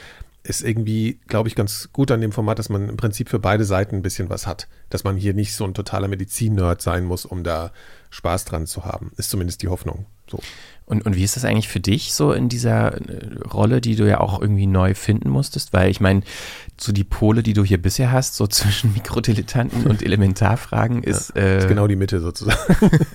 ist irgendwie, glaube ich, ganz gut an dem Format, dass man im Prinzip für beide Seiten ein bisschen was hat. Dass man hier nicht so ein totaler Medizin-Nerd sein muss, um da Spaß dran zu haben. Ist zumindest die Hoffnung. So. Und, und wie ist das eigentlich für dich so in dieser äh, Rolle, die du ja auch irgendwie neu finden musstest? Weil ich meine, so die Pole, die du hier bisher hast, so zwischen Mikrodilettanten und Elementarfragen, ist, äh, Ist genau die Mitte sozusagen.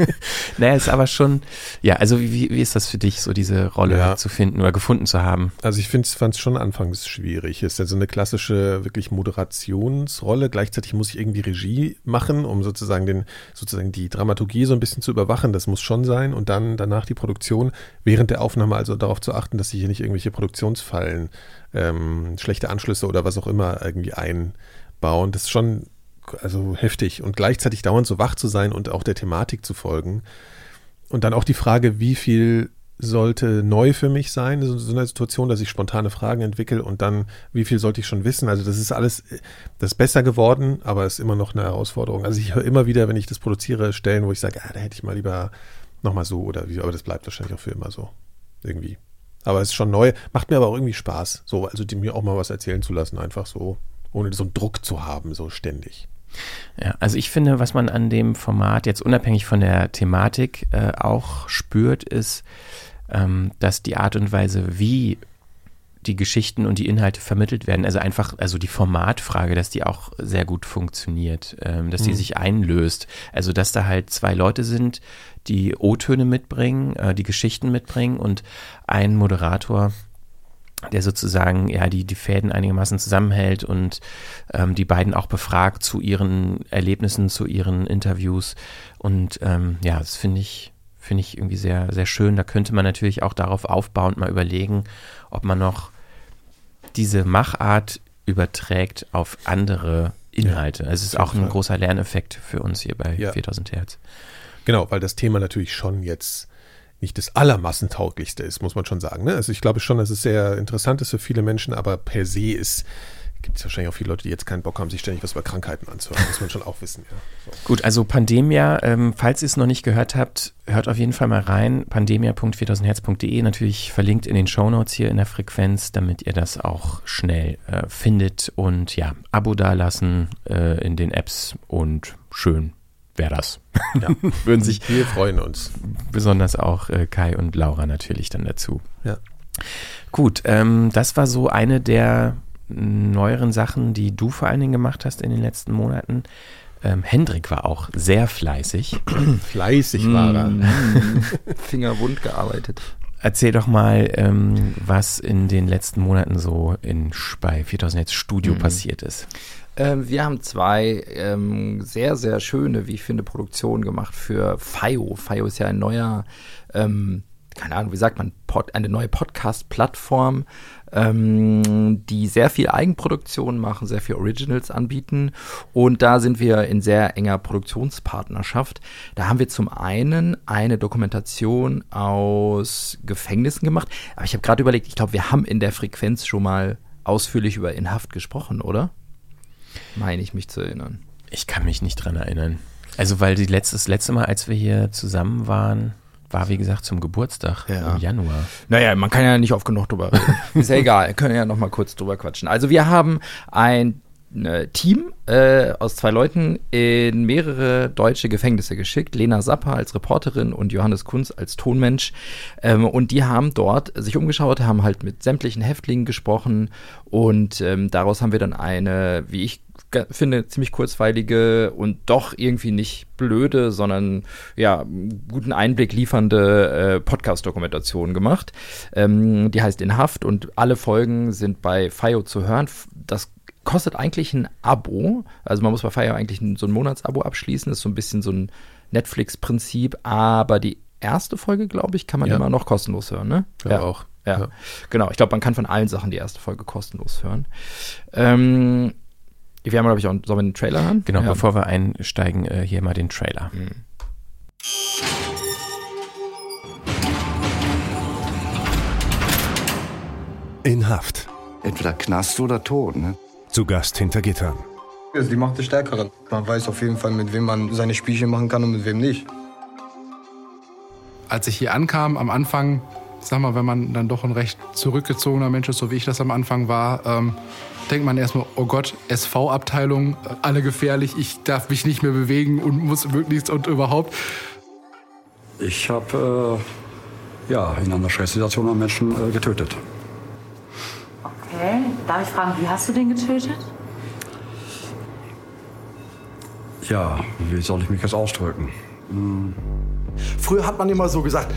naja, ist aber schon, ja, also wie, wie ist das für dich, so diese Rolle Ja. zu finden oder gefunden zu haben? Also ich fand es schon anfangs schwierig. Es ist also eine klassische wirklich Moderationsrolle. Gleichzeitig muss ich irgendwie Regie machen, um sozusagen den, sozusagen die Dramaturgie so ein bisschen zu überwachen. Das muss schon sein. Und dann danach die Produktion während der Aufnahme also darauf zu achten, dass sich hier nicht irgendwelche Produktionsfallen, ähm, schlechte Anschlüsse oder was auch immer irgendwie einbauen. Das ist schon also heftig. Und gleichzeitig dauernd so wach zu sein und auch der Thematik zu folgen. Und dann auch die Frage, wie viel sollte neu für mich sein, so, eine Situation, dass ich spontane Fragen entwickle und dann, wie viel sollte ich schon wissen? Also das ist alles, das ist besser geworden, aber es ist immer noch eine Herausforderung. Also ich höre immer wieder, wenn ich das produziere, Stellen, wo ich sage, ah, da hätte ich mal lieber nochmal so oder wie, aber das bleibt wahrscheinlich auch für immer so. Irgendwie. Aber es ist schon neu, macht mir aber auch irgendwie Spaß, so, also die, mir auch mal was erzählen zu lassen, einfach so, ohne so einen Druck zu haben, so ständig. Ja, also ich finde, was man an dem Format jetzt unabhängig von der Thematik äh, auch spürt, ist, ähm, dass die Art und Weise, wie die Geschichten und die Inhalte vermittelt werden, also einfach, also die Formatfrage, dass die auch sehr gut funktioniert, ähm, dass die Mhm. sich einlöst. Also dass da halt zwei Leute sind, die O-Töne mitbringen, äh, die Geschichten mitbringen und ein Moderator, der sozusagen ja die, die Fäden einigermaßen zusammenhält und ähm, die beiden auch befragt zu ihren Erlebnissen, zu ihren Interviews. Und ähm, ja, das finde ich, finde ich irgendwie sehr, sehr schön. Da könnte man natürlich auch darauf aufbauend mal überlegen, ob man noch diese Machart überträgt auf andere Inhalte. Also es ist auch ein großer Lerneffekt für uns hier bei Ja. 4000 Hertz. Genau, weil das Thema natürlich schon jetzt nicht das allermassentauglichste ist, muss man schon sagen. Ne? Also ich glaube schon, dass es sehr interessant ist für viele Menschen, aber per se ist, gibt es wahrscheinlich auch viele Leute, die jetzt keinen Bock haben, sich ständig was über Krankheiten anzuhören. Muss man schon auch wissen. Ja. So. Gut, also Pandemia, ähm, falls ihr es noch nicht gehört habt, hört auf jeden Fall mal rein. Pandemia.4000herz.de, natürlich verlinkt in den Shownotes hier in der Frequenz, damit ihr das auch schnell äh, findet. Und ja, Abo dalassen äh, in den Apps und schön wäre das. Ja. Würden sich Wir freuen uns. besonders auch äh, Kai und Laura natürlich dann dazu. Ja. Gut, ähm, das war so eine der neueren Sachen, die du vor allen Dingen gemacht hast in den letzten Monaten. Ähm, Hendrik war auch sehr fleißig. Fleißig war er. Mm. Fingerwund gearbeitet. Erzähl doch mal, ähm, was in den letzten Monaten so in bei 4000 Hertz Studio Mhm. passiert ist. Ähm, wir haben zwei ähm, sehr, sehr schöne, wie ich finde, Produktionen gemacht für FIO. FIO ist ja ein neuer, ähm, keine Ahnung, wie sagt man, Pod, eine neue Podcast-Plattform, ähm, die sehr viel Eigenproduktion machen, sehr viel Originals anbieten. Und da sind wir in sehr enger Produktionspartnerschaft. Da haben wir zum einen eine Dokumentation aus Gefängnissen gemacht. Aber ich habe gerade überlegt, ich glaube, wir haben in der Frequenz schon mal ausführlich über Inhaft gesprochen, oder? Meine ich mich zu erinnern. Ich kann mich nicht dran erinnern. Also, weil das letzte Mal, als wir hier zusammen waren, war wie gesagt zum Geburtstag Ja. im Januar. Naja, man kann ja nicht oft genug drüber reden. Ist ja egal, wir können ja noch mal kurz drüber quatschen. Also wir haben ein äh, Team äh, aus zwei Leuten in mehrere deutsche Gefängnisse geschickt. Lena Sapper als Reporterin und Johannes Kunz als Tonmensch. Ähm, und die haben dort sich umgeschaut, haben halt mit sämtlichen Häftlingen gesprochen und ähm, daraus haben wir dann eine, wie ich finde, ziemlich kurzweilige und doch irgendwie nicht blöde, sondern ja, guten Einblick liefernde äh, Podcast-Dokumentation gemacht. Ähm, die heißt In Haft und alle Folgen sind bei FIO zu hören. Das kostet eigentlich ein Abo. Also man muss bei FIO eigentlich so ein Monatsabo abschließen. Das ist so ein bisschen so ein Netflix-Prinzip, aber die erste Folge, glaube ich, kann man Ja. immer noch kostenlos hören, ne? Ja, auch. Ja, Ja. genau. Ich glaube, man kann von allen Sachen die erste Folge kostenlos hören. Ähm, wir haben, glaube ich, auch, sollen wir den Trailer hören? Genau, ja. bevor wir einsteigen, äh, hier mal den Trailer. In Haft. Entweder Knast oder Tod. Ne? Zu Gast hinter Gittern. Das ist die Macht des Stärkeren. Man weiß auf jeden Fall, mit wem man seine Spielchen machen kann und mit wem nicht. als ich hier ankam, am Anfang, sag mal, wenn man dann doch ein recht zurückgezogener Mensch ist, so wie ich das am Anfang war, ähm, denkt man erstmal, oh Gott, SV-Abteilung, alle gefährlich, ich darf mich nicht mehr bewegen und muss möglichst und überhaupt. Ich habe äh, ja, in einer Stresssituation einen Menschen äh, getötet. Okay, darf ich fragen, wie hast du den getötet? Ja, wie soll ich mich jetzt ausdrücken? Früher hat man immer so gesagt,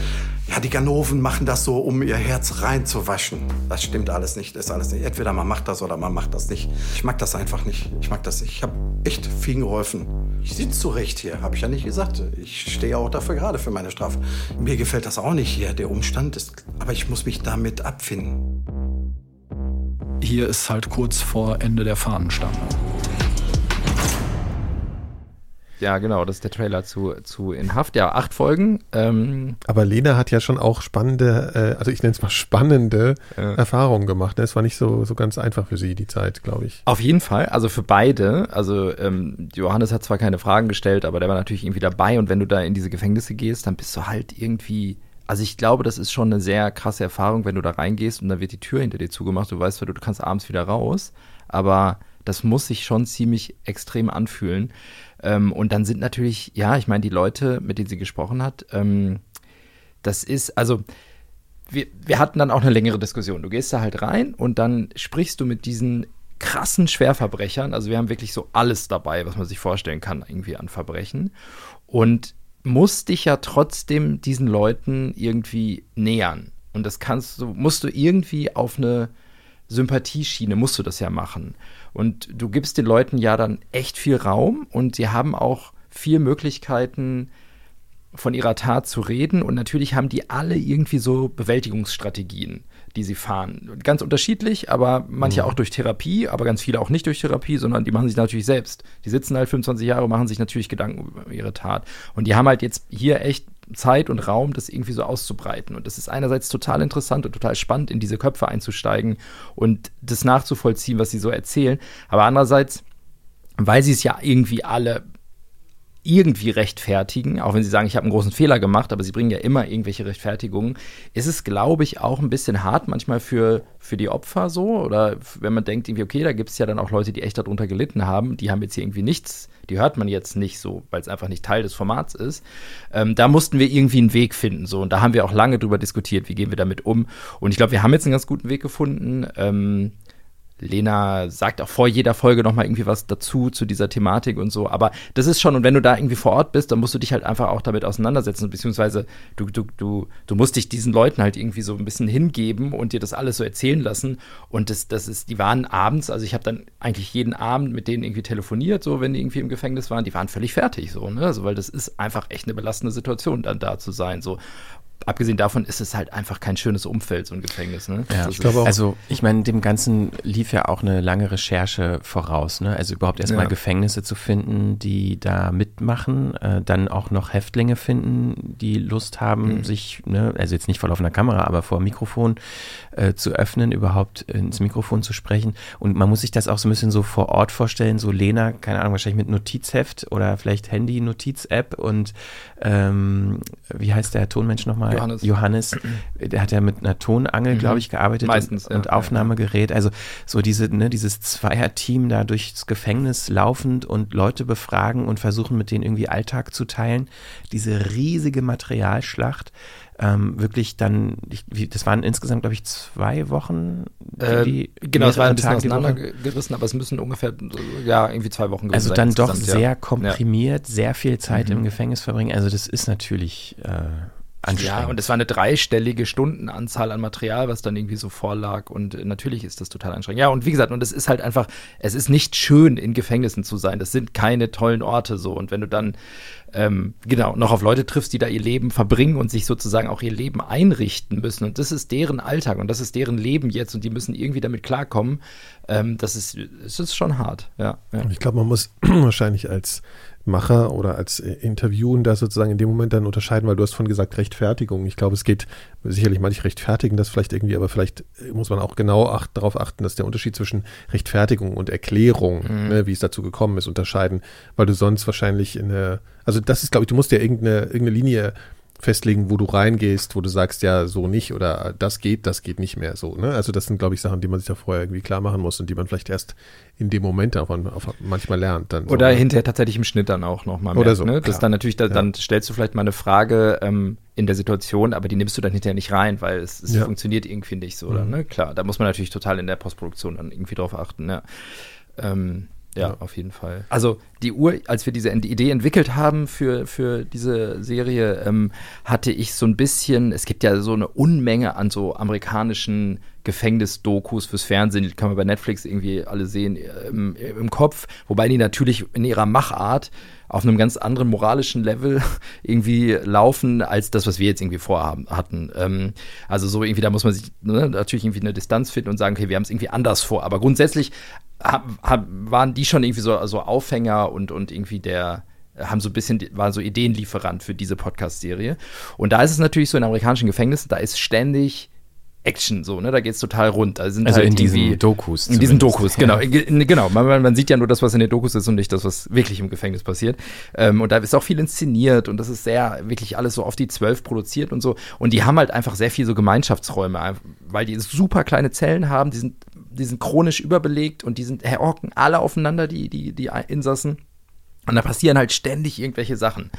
ja, die Ganoven machen das so, um ihr Herz reinzuwaschen. Das stimmt alles nicht, ist alles nicht. Entweder man macht das oder man macht das nicht. Ich mag das einfach nicht. Ich mag das nicht. Ich habe echt vielen geholfen. Ich sitze zurecht hier, habe ich ja nicht gesagt. Ich stehe auch dafür gerade für meine Strafe. Mir gefällt das auch nicht hier, der Umstand ist, aber ich muss mich damit abfinden. Hier ist halt kurz vor Ende der Fahnenstange. Ja, genau, das ist der Trailer zu, zu In Haft. Ja, acht Folgen. Ähm, Aber Lena hat ja schon auch spannende, äh, also ich nenne es mal spannende Ja. Erfahrungen gemacht. ne? Es war nicht so, so ganz einfach für sie, die Zeit, glaube ich. Auf jeden Fall, also für beide. Also ähm, Johannes hat zwar keine Fragen gestellt, aber der war natürlich irgendwie dabei. Und wenn du da in diese Gefängnisse gehst, dann bist du halt irgendwie. Also ich glaube, das ist schon eine sehr krasse Erfahrung, wenn du da reingehst und dann wird die Tür hinter dir zugemacht. Du weißt, du kannst abends wieder raus. Aber das muss sich schon ziemlich extrem anfühlen. Ähm, und dann sind natürlich, ja, ich meine, die Leute, mit denen sie gesprochen hat, ähm, das ist, also wir, wir hatten dann auch eine längere Diskussion. Du gehst da halt rein und dann sprichst du mit diesen krassen Schwerverbrechern. Also wir haben wirklich so alles dabei, was man sich vorstellen kann, irgendwie an Verbrechen. Und musst dich ja trotzdem diesen Leuten irgendwie nähern. Und das kannst du, musst du irgendwie auf eine Sympathieschiene, musst du das ja machen. Und du gibst den Leuten ja dann echt viel Raum und sie haben auch viel Möglichkeiten, von ihrer Tat zu reden. Und natürlich haben die alle irgendwie so Bewältigungsstrategien, die sie fahren. Ganz unterschiedlich, aber manche auch durch Therapie, aber ganz viele auch nicht durch Therapie, sondern die machen sich natürlich selbst. Die sitzen halt 25 Jahre und machen sich natürlich Gedanken über ihre Tat. Und die haben halt jetzt hier echt Zeit und Raum, das irgendwie so auszubreiten. Und das ist einerseits total interessant und total spannend, in diese Köpfe einzusteigen und das nachzuvollziehen, was sie so erzählen. Aber andererseits, weil sie es ja irgendwie alle irgendwie rechtfertigen, auch wenn sie sagen, ich habe einen großen Fehler gemacht, aber sie bringen ja immer irgendwelche Rechtfertigungen, ist es, glaube ich, auch ein bisschen hart manchmal für, für die Opfer so. Oder wenn man denkt, irgendwie, okay, da gibt es ja dann auch Leute, die echt darunter gelitten haben, die haben jetzt hier irgendwie nichts, die hört man jetzt nicht so, weil es einfach nicht Teil des Formats ist. Ähm, da mussten wir irgendwie einen Weg finden. So, und da haben wir auch lange drüber diskutiert, wie gehen wir damit um. Und ich glaube, wir haben jetzt einen ganz guten Weg gefunden. Ähm, Lena sagt auch vor jeder Folge nochmal irgendwie was dazu, zu dieser Thematik und so. Aber das ist schon, und wenn du da irgendwie vor Ort bist, dann musst du dich halt einfach auch damit auseinandersetzen, beziehungsweise du, du, du, du musst dich diesen Leuten halt irgendwie so ein bisschen hingeben und dir das alles so erzählen lassen. Und das, das ist, die waren abends, also ich habe dann eigentlich jeden Abend mit denen irgendwie telefoniert, so wenn die irgendwie im Gefängnis waren, die waren völlig fertig, so, ne? Also, weil das ist einfach echt eine belastende Situation, dann da zu sein. So abgesehen davon ist es halt einfach kein schönes Umfeld, so ein Gefängnis. Ne? Ja, ich glaube auch. Also ich meine, dem Ganzen lief ja auch eine lange Recherche voraus. Ne? Also überhaupt erstmal ja. Gefängnisse zu finden, die da mitmachen, äh, dann auch noch Häftlinge finden, die Lust haben, mhm. sich, ne, also jetzt nicht vor laufender Kamera, aber vor Mikrofon äh, zu öffnen, überhaupt ins Mikrofon zu sprechen. Und man muss sich das auch so ein bisschen so vor Ort vorstellen, so Lena, keine Ahnung, wahrscheinlich mit Notizheft oder vielleicht Handy-Notiz-App und ähm, wie heißt der Tonmensch nochmal? Johannes. Johannes, der hat ja mit einer Tonangel, mhm. glaube ich, gearbeitet Meistens, und, und Aufnahmegerät. Also so diese, ne, dieses Zweier-Team da durchs Gefängnis laufend und Leute befragen und versuchen, mit denen irgendwie Alltag zu teilen. Diese riesige Materialschlacht. Ähm, wirklich dann, ich, das waren insgesamt, glaube ich, zwei Wochen. Die, äh, genau, es war ein bisschen auseinandergerissen, aber es müssen ungefähr, ja, irgendwie zwei Wochen gewesen Also dann doch sehr ja. komprimiert, sehr viel Zeit mhm. im Gefängnis verbringen. Also das ist natürlich äh, ja, und es war eine dreistellige Stundenanzahl an Material, was dann irgendwie so vorlag. Und natürlich ist das total anstrengend. Ja, und wie gesagt, und es ist halt einfach, es ist nicht schön, in Gefängnissen zu sein. Das sind keine tollen Orte so. Und wenn du dann, ähm, genau, noch auf Leute triffst, die da ihr Leben verbringen und sich sozusagen auch ihr Leben einrichten müssen. Und das ist deren Alltag und das ist deren Leben jetzt und die müssen irgendwie damit klarkommen. Ähm, das ist, es ist schon hart, ja. ja. Ich glaube, man muss wahrscheinlich als Macher oder als äh, Interviewender sozusagen in dem Moment dann unterscheiden, weil du hast von gesagt Rechtfertigung. Ich glaube, es geht sicherlich mal nicht rechtfertigen, das vielleicht irgendwie, aber vielleicht äh, muss man auch genau acht, darauf achten, dass der Unterschied zwischen Rechtfertigung und Erklärung, mhm. ne, wie es dazu gekommen ist, unterscheiden, weil du sonst wahrscheinlich in der, also das ist, glaube ich, du musst ja irgendeine, irgendeine Linie festlegen, wo du reingehst, wo du sagst, ja, so nicht oder das geht, das geht nicht mehr so. Ne? Also das sind, glaube ich, Sachen, die man sich da vorher irgendwie klar machen muss und die man vielleicht erst in dem Moment auch manchmal lernt. Dann oder so, ne? hinterher tatsächlich im Schnitt dann auch nochmal. Oder so. Ne? Das dann natürlich, da, ja. dann stellst du vielleicht mal eine Frage ähm, in der Situation, aber die nimmst du dann hinterher nicht rein, weil es, es ja. funktioniert irgendwie nicht so. Mhm. Oder, ne? Klar, da muss man natürlich total in der Postproduktion dann irgendwie drauf achten. Ja. Ähm, ja, ja, auf jeden Fall. Also die Uhr, als wir diese Idee entwickelt haben für, für diese Serie, ähm, hatte ich so ein bisschen, es gibt ja so eine Unmenge an so amerikanischen Gefängnisdokus fürs Fernsehen, die kann man bei Netflix irgendwie alle sehen, im, ähm, im Kopf, wobei die natürlich in ihrer Machart auf einem ganz anderen moralischen Level irgendwie laufen, als das, was wir jetzt irgendwie vorhaben hatten. Ähm, also so irgendwie, da muss man sich ne, natürlich irgendwie eine Distanz finden und sagen, okay, wir haben es irgendwie anders vor. Aber grundsätzlich hab, hab, waren die schon irgendwie so, so Aufhänger und, und irgendwie der haben so ein bisschen, waren so Ideenlieferant für diese Podcast-Serie. Und da ist es natürlich so in amerikanischen Gefängnissen, da ist ständig Action so, ne? Da geht's total rund. Sind also halt in diesen Dokus. In diesen Dokus, genau. Ja. Genau. Man, man, sieht ja nur das, was in den Dokus ist und nicht das, was wirklich im Gefängnis passiert. Ähm, und da ist auch viel inszeniert und das ist sehr, wirklich alles so auf die zwölf produziert und so. Und die haben halt einfach sehr viel so Gemeinschaftsräume, weil die super kleine Zellen haben, die sind die sind chronisch überbelegt und die sind hocken alle aufeinander, die, die, die Insassen. Und da passieren halt ständig irgendwelche Sachen.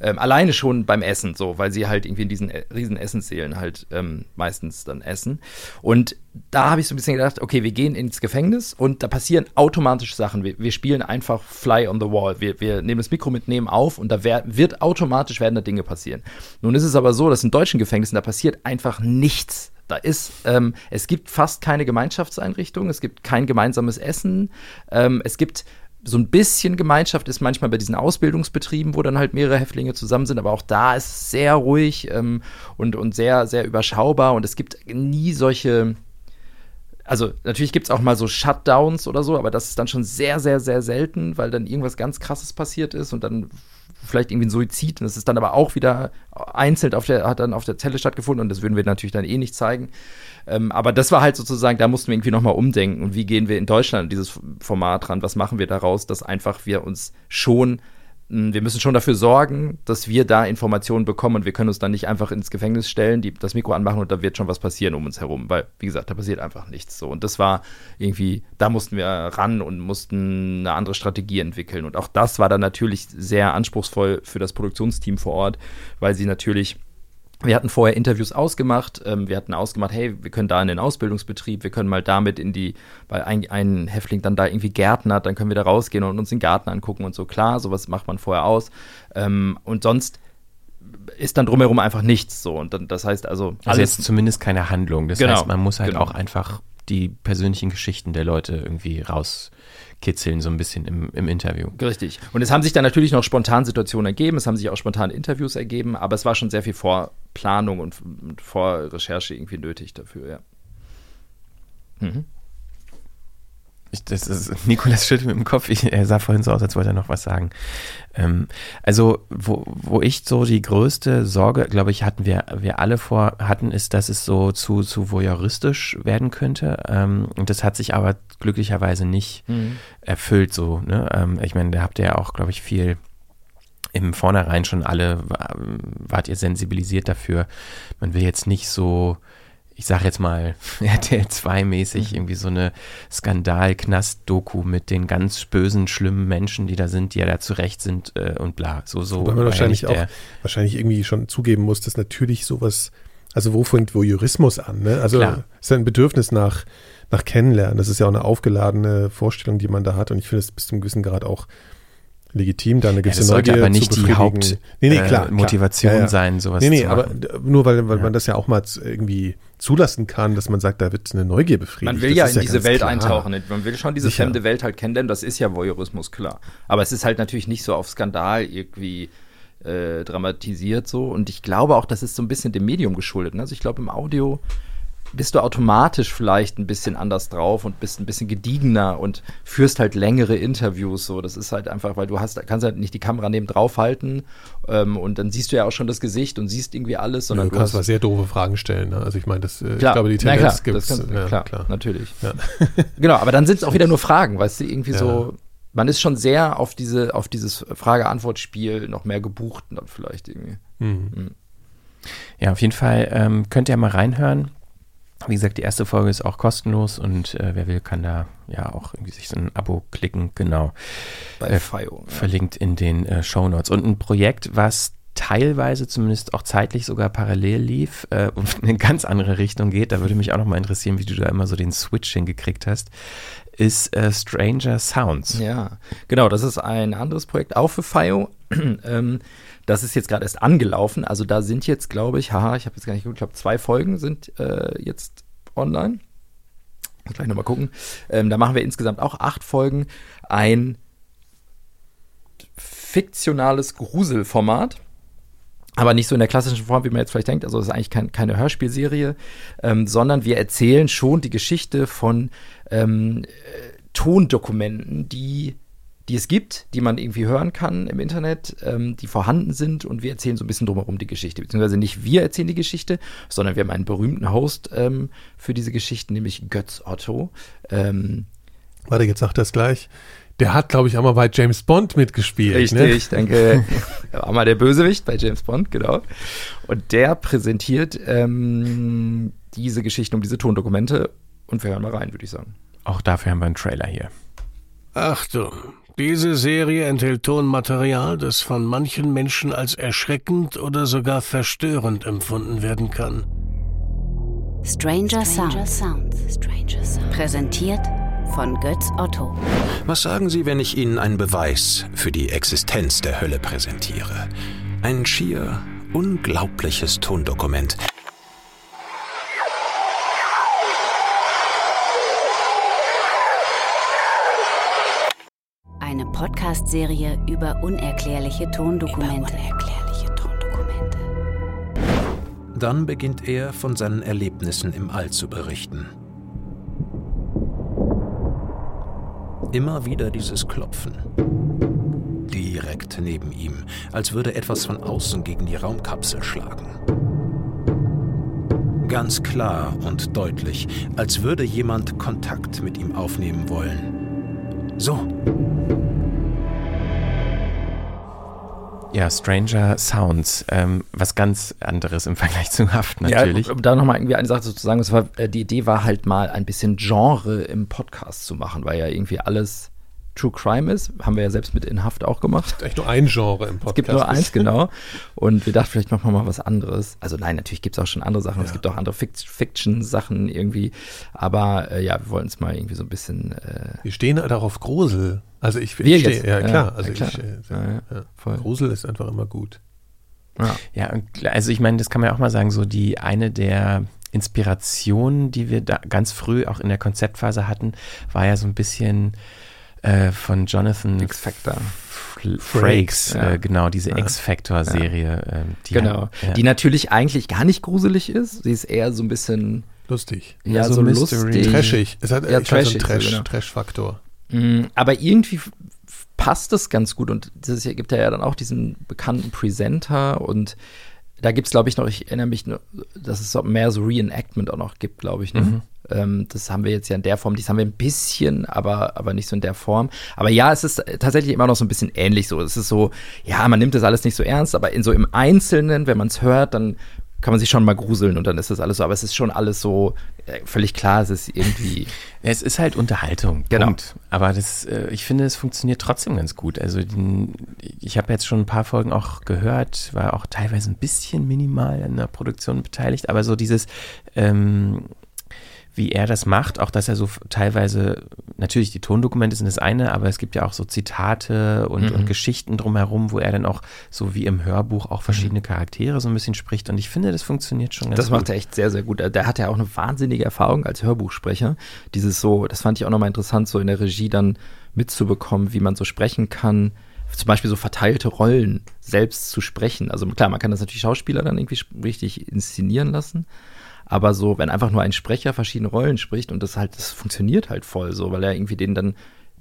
Ähm, alleine schon beim Essen, so, weil sie halt irgendwie in diesen äh, riesen Essenssälen halt ähm, meistens dann essen. Und da habe ich so ein bisschen gedacht, okay, wir gehen ins Gefängnis und da passieren automatisch Sachen. Wir, wir spielen einfach Fly on the Wall. Wir, wir nehmen das Mikro mit, nehmen auf und da wer, wird automatisch werden da Dinge passieren. Nun ist es aber so, dass in deutschen Gefängnissen da passiert einfach nichts. Da ist, ähm, es gibt fast keine Gemeinschaftseinrichtungen, es gibt kein gemeinsames Essen, ähm, es gibt so ein bisschen Gemeinschaft ist manchmal bei diesen Ausbildungsbetrieben, wo dann halt mehrere Häftlinge zusammen sind, aber auch da ist es sehr ruhig ähm, und, und sehr, sehr überschaubar und es gibt nie solche, also natürlich gibt es auch mal so Shutdowns oder so, aber das ist dann schon sehr, sehr, sehr selten, weil dann irgendwas ganz krasses passiert ist und dann vielleicht irgendwie ein Suizid und das ist dann aber auch wieder einzeln auf der, hat dann auf der Zelle stattgefunden und das würden wir natürlich dann eh nicht zeigen. Ähm, aber das war halt sozusagen, da mussten wir irgendwie nochmal umdenken und wie gehen wir in Deutschland dieses Format ran, was machen wir daraus, dass einfach wir uns schon wir müssen schon dafür sorgen, dass wir da Informationen bekommen und wir können uns dann nicht einfach ins Gefängnis stellen, die, das Mikro anmachen und da wird schon was passieren um uns herum, weil, wie gesagt, da passiert einfach nichts so. Und das war irgendwie, da mussten wir ran und mussten eine andere Strategie entwickeln. Und auch das war dann natürlich sehr anspruchsvoll für das Produktionsteam vor Ort, weil sie natürlich Wir hatten vorher Interviews ausgemacht. Ähm, wir hatten ausgemacht, hey, wir können da in den Ausbildungsbetrieb, wir können mal damit in die, weil ein, ein Häftling dann da irgendwie Gärten hat, dann können wir da rausgehen und uns den Garten angucken und so. Klar, sowas macht man vorher aus. Ähm, und sonst ist dann drumherum einfach nichts so. Und dann, das heißt also. Also jetzt zumindest keine Handlung. Das Genau, heißt, man muss halt genau. auch einfach die persönlichen Geschichten der Leute irgendwie rauskitzeln, so ein bisschen im, im Interview. Richtig. Und es haben sich dann natürlich noch spontan Situationen ergeben, es haben sich auch spontan Interviews ergeben, aber es war schon sehr viel Vorplanung und, und Vorrecherche irgendwie nötig dafür, ja. Mhm. Ich, das ist, Nikolas schüttelt mit dem Kopf. Ich, er sah vorhin so aus, als wollte er noch was sagen. Ähm, also, wo, wo ich so die größte Sorge, glaube ich, hatten wir, wir alle vor hatten, ist, dass es so zu, zu voyeuristisch werden könnte. Ähm, und das hat sich aber glücklicherweise nicht Mhm. erfüllt. So, ne? ähm, ich meine, da habt ihr ja auch, glaube ich, viel im Vornherein schon alle, wa- wart ihr sensibilisiert dafür. Man will jetzt nicht so, ich sage jetzt mal, RTL 2-mäßig irgendwie so eine Skandal-Knast-Doku mit den ganz bösen, schlimmen Menschen, die da sind, die ja da zurecht sind äh, und bla. So, so. Wobei man ja wahrscheinlich auch, wahrscheinlich irgendwie schon zugeben muss, dass natürlich sowas, also wo fängt Voyeurismus an, ne? Also Klar. es ist ein Bedürfnis nach, nach Kennenlernen. Das ist ja auch eine aufgeladene Vorstellung, die man da hat. Und ich finde es bis zum gewissen Grad auch legitim, da eine Ja, gewisse das sollte Neugier aber nicht zu die. Haupt- nee, nee, äh, klar, klar. Motivation sein, sowas Nee, nee, zu aber machen. d- nur weil, weil Ja. man das ja auch mal irgendwie zulassen kann, dass man sagt, da wird eine Neugier befriedigt. Man will Das ja in diese Welt klar. eintauchen. Man will schon diese Sicher. fremde Welt halt kennenlernen. Das ist ja Voyeurismus, klar. Aber es ist halt natürlich nicht so auf Skandal irgendwie äh, dramatisiert so. Und ich glaube auch, das ist so ein bisschen dem Medium geschuldet. Ne? Also ich glaube, im Audio bist du automatisch vielleicht ein bisschen anders drauf und bist ein bisschen gediegener und führst halt längere Interviews. So, das ist halt einfach, weil du hast, kannst halt nicht die Kamera neben drauf halten ähm, und dann siehst du ja auch schon das Gesicht und siehst irgendwie alles, Ja, sondern du kannst mal sehr doofe Fragen stellen. Ne? Also ich meine, das, äh, ich Klar. glaube, die Tendenz klar, gibt es. das kann- klar, natürlich. Ja. Genau, aber dann sind es auch wieder nur Fragen, weißt du, irgendwie Ja. so, man ist schon sehr auf diese, auf dieses Frage-Antwort-Spiel noch mehr gebucht dann vielleicht irgendwie. Mhm. Mhm. Ja, auf jeden Fall ähm, könnt ihr mal reinhören. Wie gesagt, die erste Folge ist auch kostenlos und äh, wer will, kann da ja auch irgendwie sich so ein Abo klicken. Genau. Bei FIO, ja. Verlinkt in den äh, Show Notes. Und ein Projekt, was teilweise zumindest auch zeitlich sogar parallel lief äh, und in eine ganz andere Richtung geht, da würde mich auch noch mal interessieren, wie du da immer so den Switch hingekriegt hast, ist äh, Stranger Sounds. Ja, genau, das ist ein anderes Projekt, auch für FIO. ähm, das ist jetzt gerade erst angelaufen. Also da sind jetzt, glaube ich, haha, ich habe jetzt gar nicht geguckt, ich glaube, zwei Folgen sind äh, jetzt online. Muss gleich nochmal gucken. Ähm, da machen wir insgesamt auch acht Folgen. Ein fiktionales Gruselformat. Aber nicht so in der klassischen Form, wie man jetzt vielleicht denkt. Also, es ist eigentlich kein, keine Hörspielserie, ähm, sondern wir erzählen schon die Geschichte von ähm, äh, Tondokumenten, die, die es gibt, die man irgendwie hören kann im Internet, ähm, die vorhanden sind. Und wir erzählen so ein bisschen drumherum die Geschichte. Beziehungsweise nicht wir erzählen die Geschichte, sondern wir haben einen berühmten Host ähm, für diese Geschichten, nämlich Götz Otto. Ähm, Warte, jetzt sagt er es gleich. Der hat, glaube ich, auch mal bei James Bond mitgespielt. Richtig, ne? danke. Er war mal der Bösewicht bei James Bond, genau. Und der präsentiert ähm, diese Geschichten um diese Tondokumente. Und wir hören mal rein, würde ich sagen. Auch dafür haben wir einen Trailer hier. Achtung, diese Serie enthält Tonmaterial, das von manchen Menschen als erschreckend oder sogar verstörend empfunden werden kann. Stranger, Sounds. Präsentiert von Götz Otto. Was sagen Sie, wenn ich Ihnen einen Beweis für die Existenz der Hölle präsentiere? Ein schier unglaubliches Tondokument. Eine Podcast-Serie über unerklärliche Tondokumente. Dann beginnt er von seinen Erlebnissen im All zu berichten. Immer wieder dieses Klopfen. Direkt neben ihm, als würde etwas von außen gegen die Raumkapsel schlagen. Ganz klar und deutlich, als würde jemand Kontakt mit ihm aufnehmen wollen. So. Ja, Stranger Sounds, ähm, was ganz anderes im Vergleich zu Haft natürlich. Ja, um da nochmal irgendwie eine Sache zu sagen, das war, äh, die Idee war halt mal ein bisschen Genre im Podcast zu machen, weil ja irgendwie alles True Crime ist. Haben wir ja selbst mit In Haft auch gemacht. Echt nur ein Genre im Podcast. Es gibt nur eins, genau. Und wir dachten, vielleicht machen wir mal was anderes. Also nein, natürlich gibt es auch schon andere Sachen. Ja. Es gibt auch andere Fiction-Sachen irgendwie. Aber äh, ja, wir wollten es mal irgendwie so ein bisschen. Äh, wir stehen darauf Grusel. Also ich, wir ich stehe, ja klar. Also ja, klar. Ich, äh, ja, Grusel ist einfach immer gut. Ja, ja also ich meine, das kann man ja auch mal sagen, so die eine der Inspirationen, die wir da ganz früh auch in der Konzeptphase hatten, war ja so ein bisschen äh, von Jonathan X-Factor. Frakes, ja. äh, genau, diese ja. X-Factor-Serie. Ja. Äh, die genau, hat, die natürlich eigentlich gar nicht gruselig ist. Sie ist eher so ein bisschen lustig. Ja, so, so lustig. Trashig. Es hat ja, trashig, so einen Trash, genau. Trash-Faktor. Mm, aber irgendwie passt das ganz gut und es gibt ja dann auch diesen bekannten Presenter und da gibt es, glaube ich, noch, ich erinnere mich, dass es mehr so Reenactment auch noch gibt, glaube ich. Ne? Mhm. Ähm, das haben wir jetzt ja in der Form, das haben wir ein bisschen, aber, aber nicht so in der Form. Aber ja, es ist tatsächlich immer noch so ein bisschen ähnlich so. Es ist so, ja, man nimmt das alles nicht so ernst, aber in so im Einzelnen, wenn man es hört, dann kann man sich schon mal gruseln und dann ist das alles so. Aber es ist schon alles so äh, völlig klar, es ist irgendwie. Es ist halt Unterhaltung. Genau. Punkt. Aber das, äh, ich finde, es funktioniert trotzdem ganz gut. Also ich habe jetzt schon ein paar Folgen auch gehört, war auch teilweise ein bisschen minimal an der Produktion beteiligt, aber so dieses ähm, wie er das macht, auch dass er so teilweise, natürlich die Tondokumente sind das eine, aber es gibt ja auch so Zitate und, mhm. und Geschichten drumherum, wo er dann auch so wie im Hörbuch auch verschiedene mhm. Charaktere so ein bisschen spricht und ich finde, das funktioniert schon ganz das gut. Das macht er echt sehr, sehr gut. Der hat ja auch eine wahnsinnige Erfahrung als Hörbuchsprecher. Dieses so, das fand ich auch nochmal interessant, so in der Regie dann mitzubekommen, wie man so sprechen kann zum Beispiel so verteilte Rollen selbst zu sprechen. Also klar, man kann das natürlich Schauspieler dann irgendwie richtig inszenieren lassen, aber so, wenn einfach nur ein Sprecher verschiedene Rollen spricht und das halt, das funktioniert halt voll so, weil er irgendwie den dann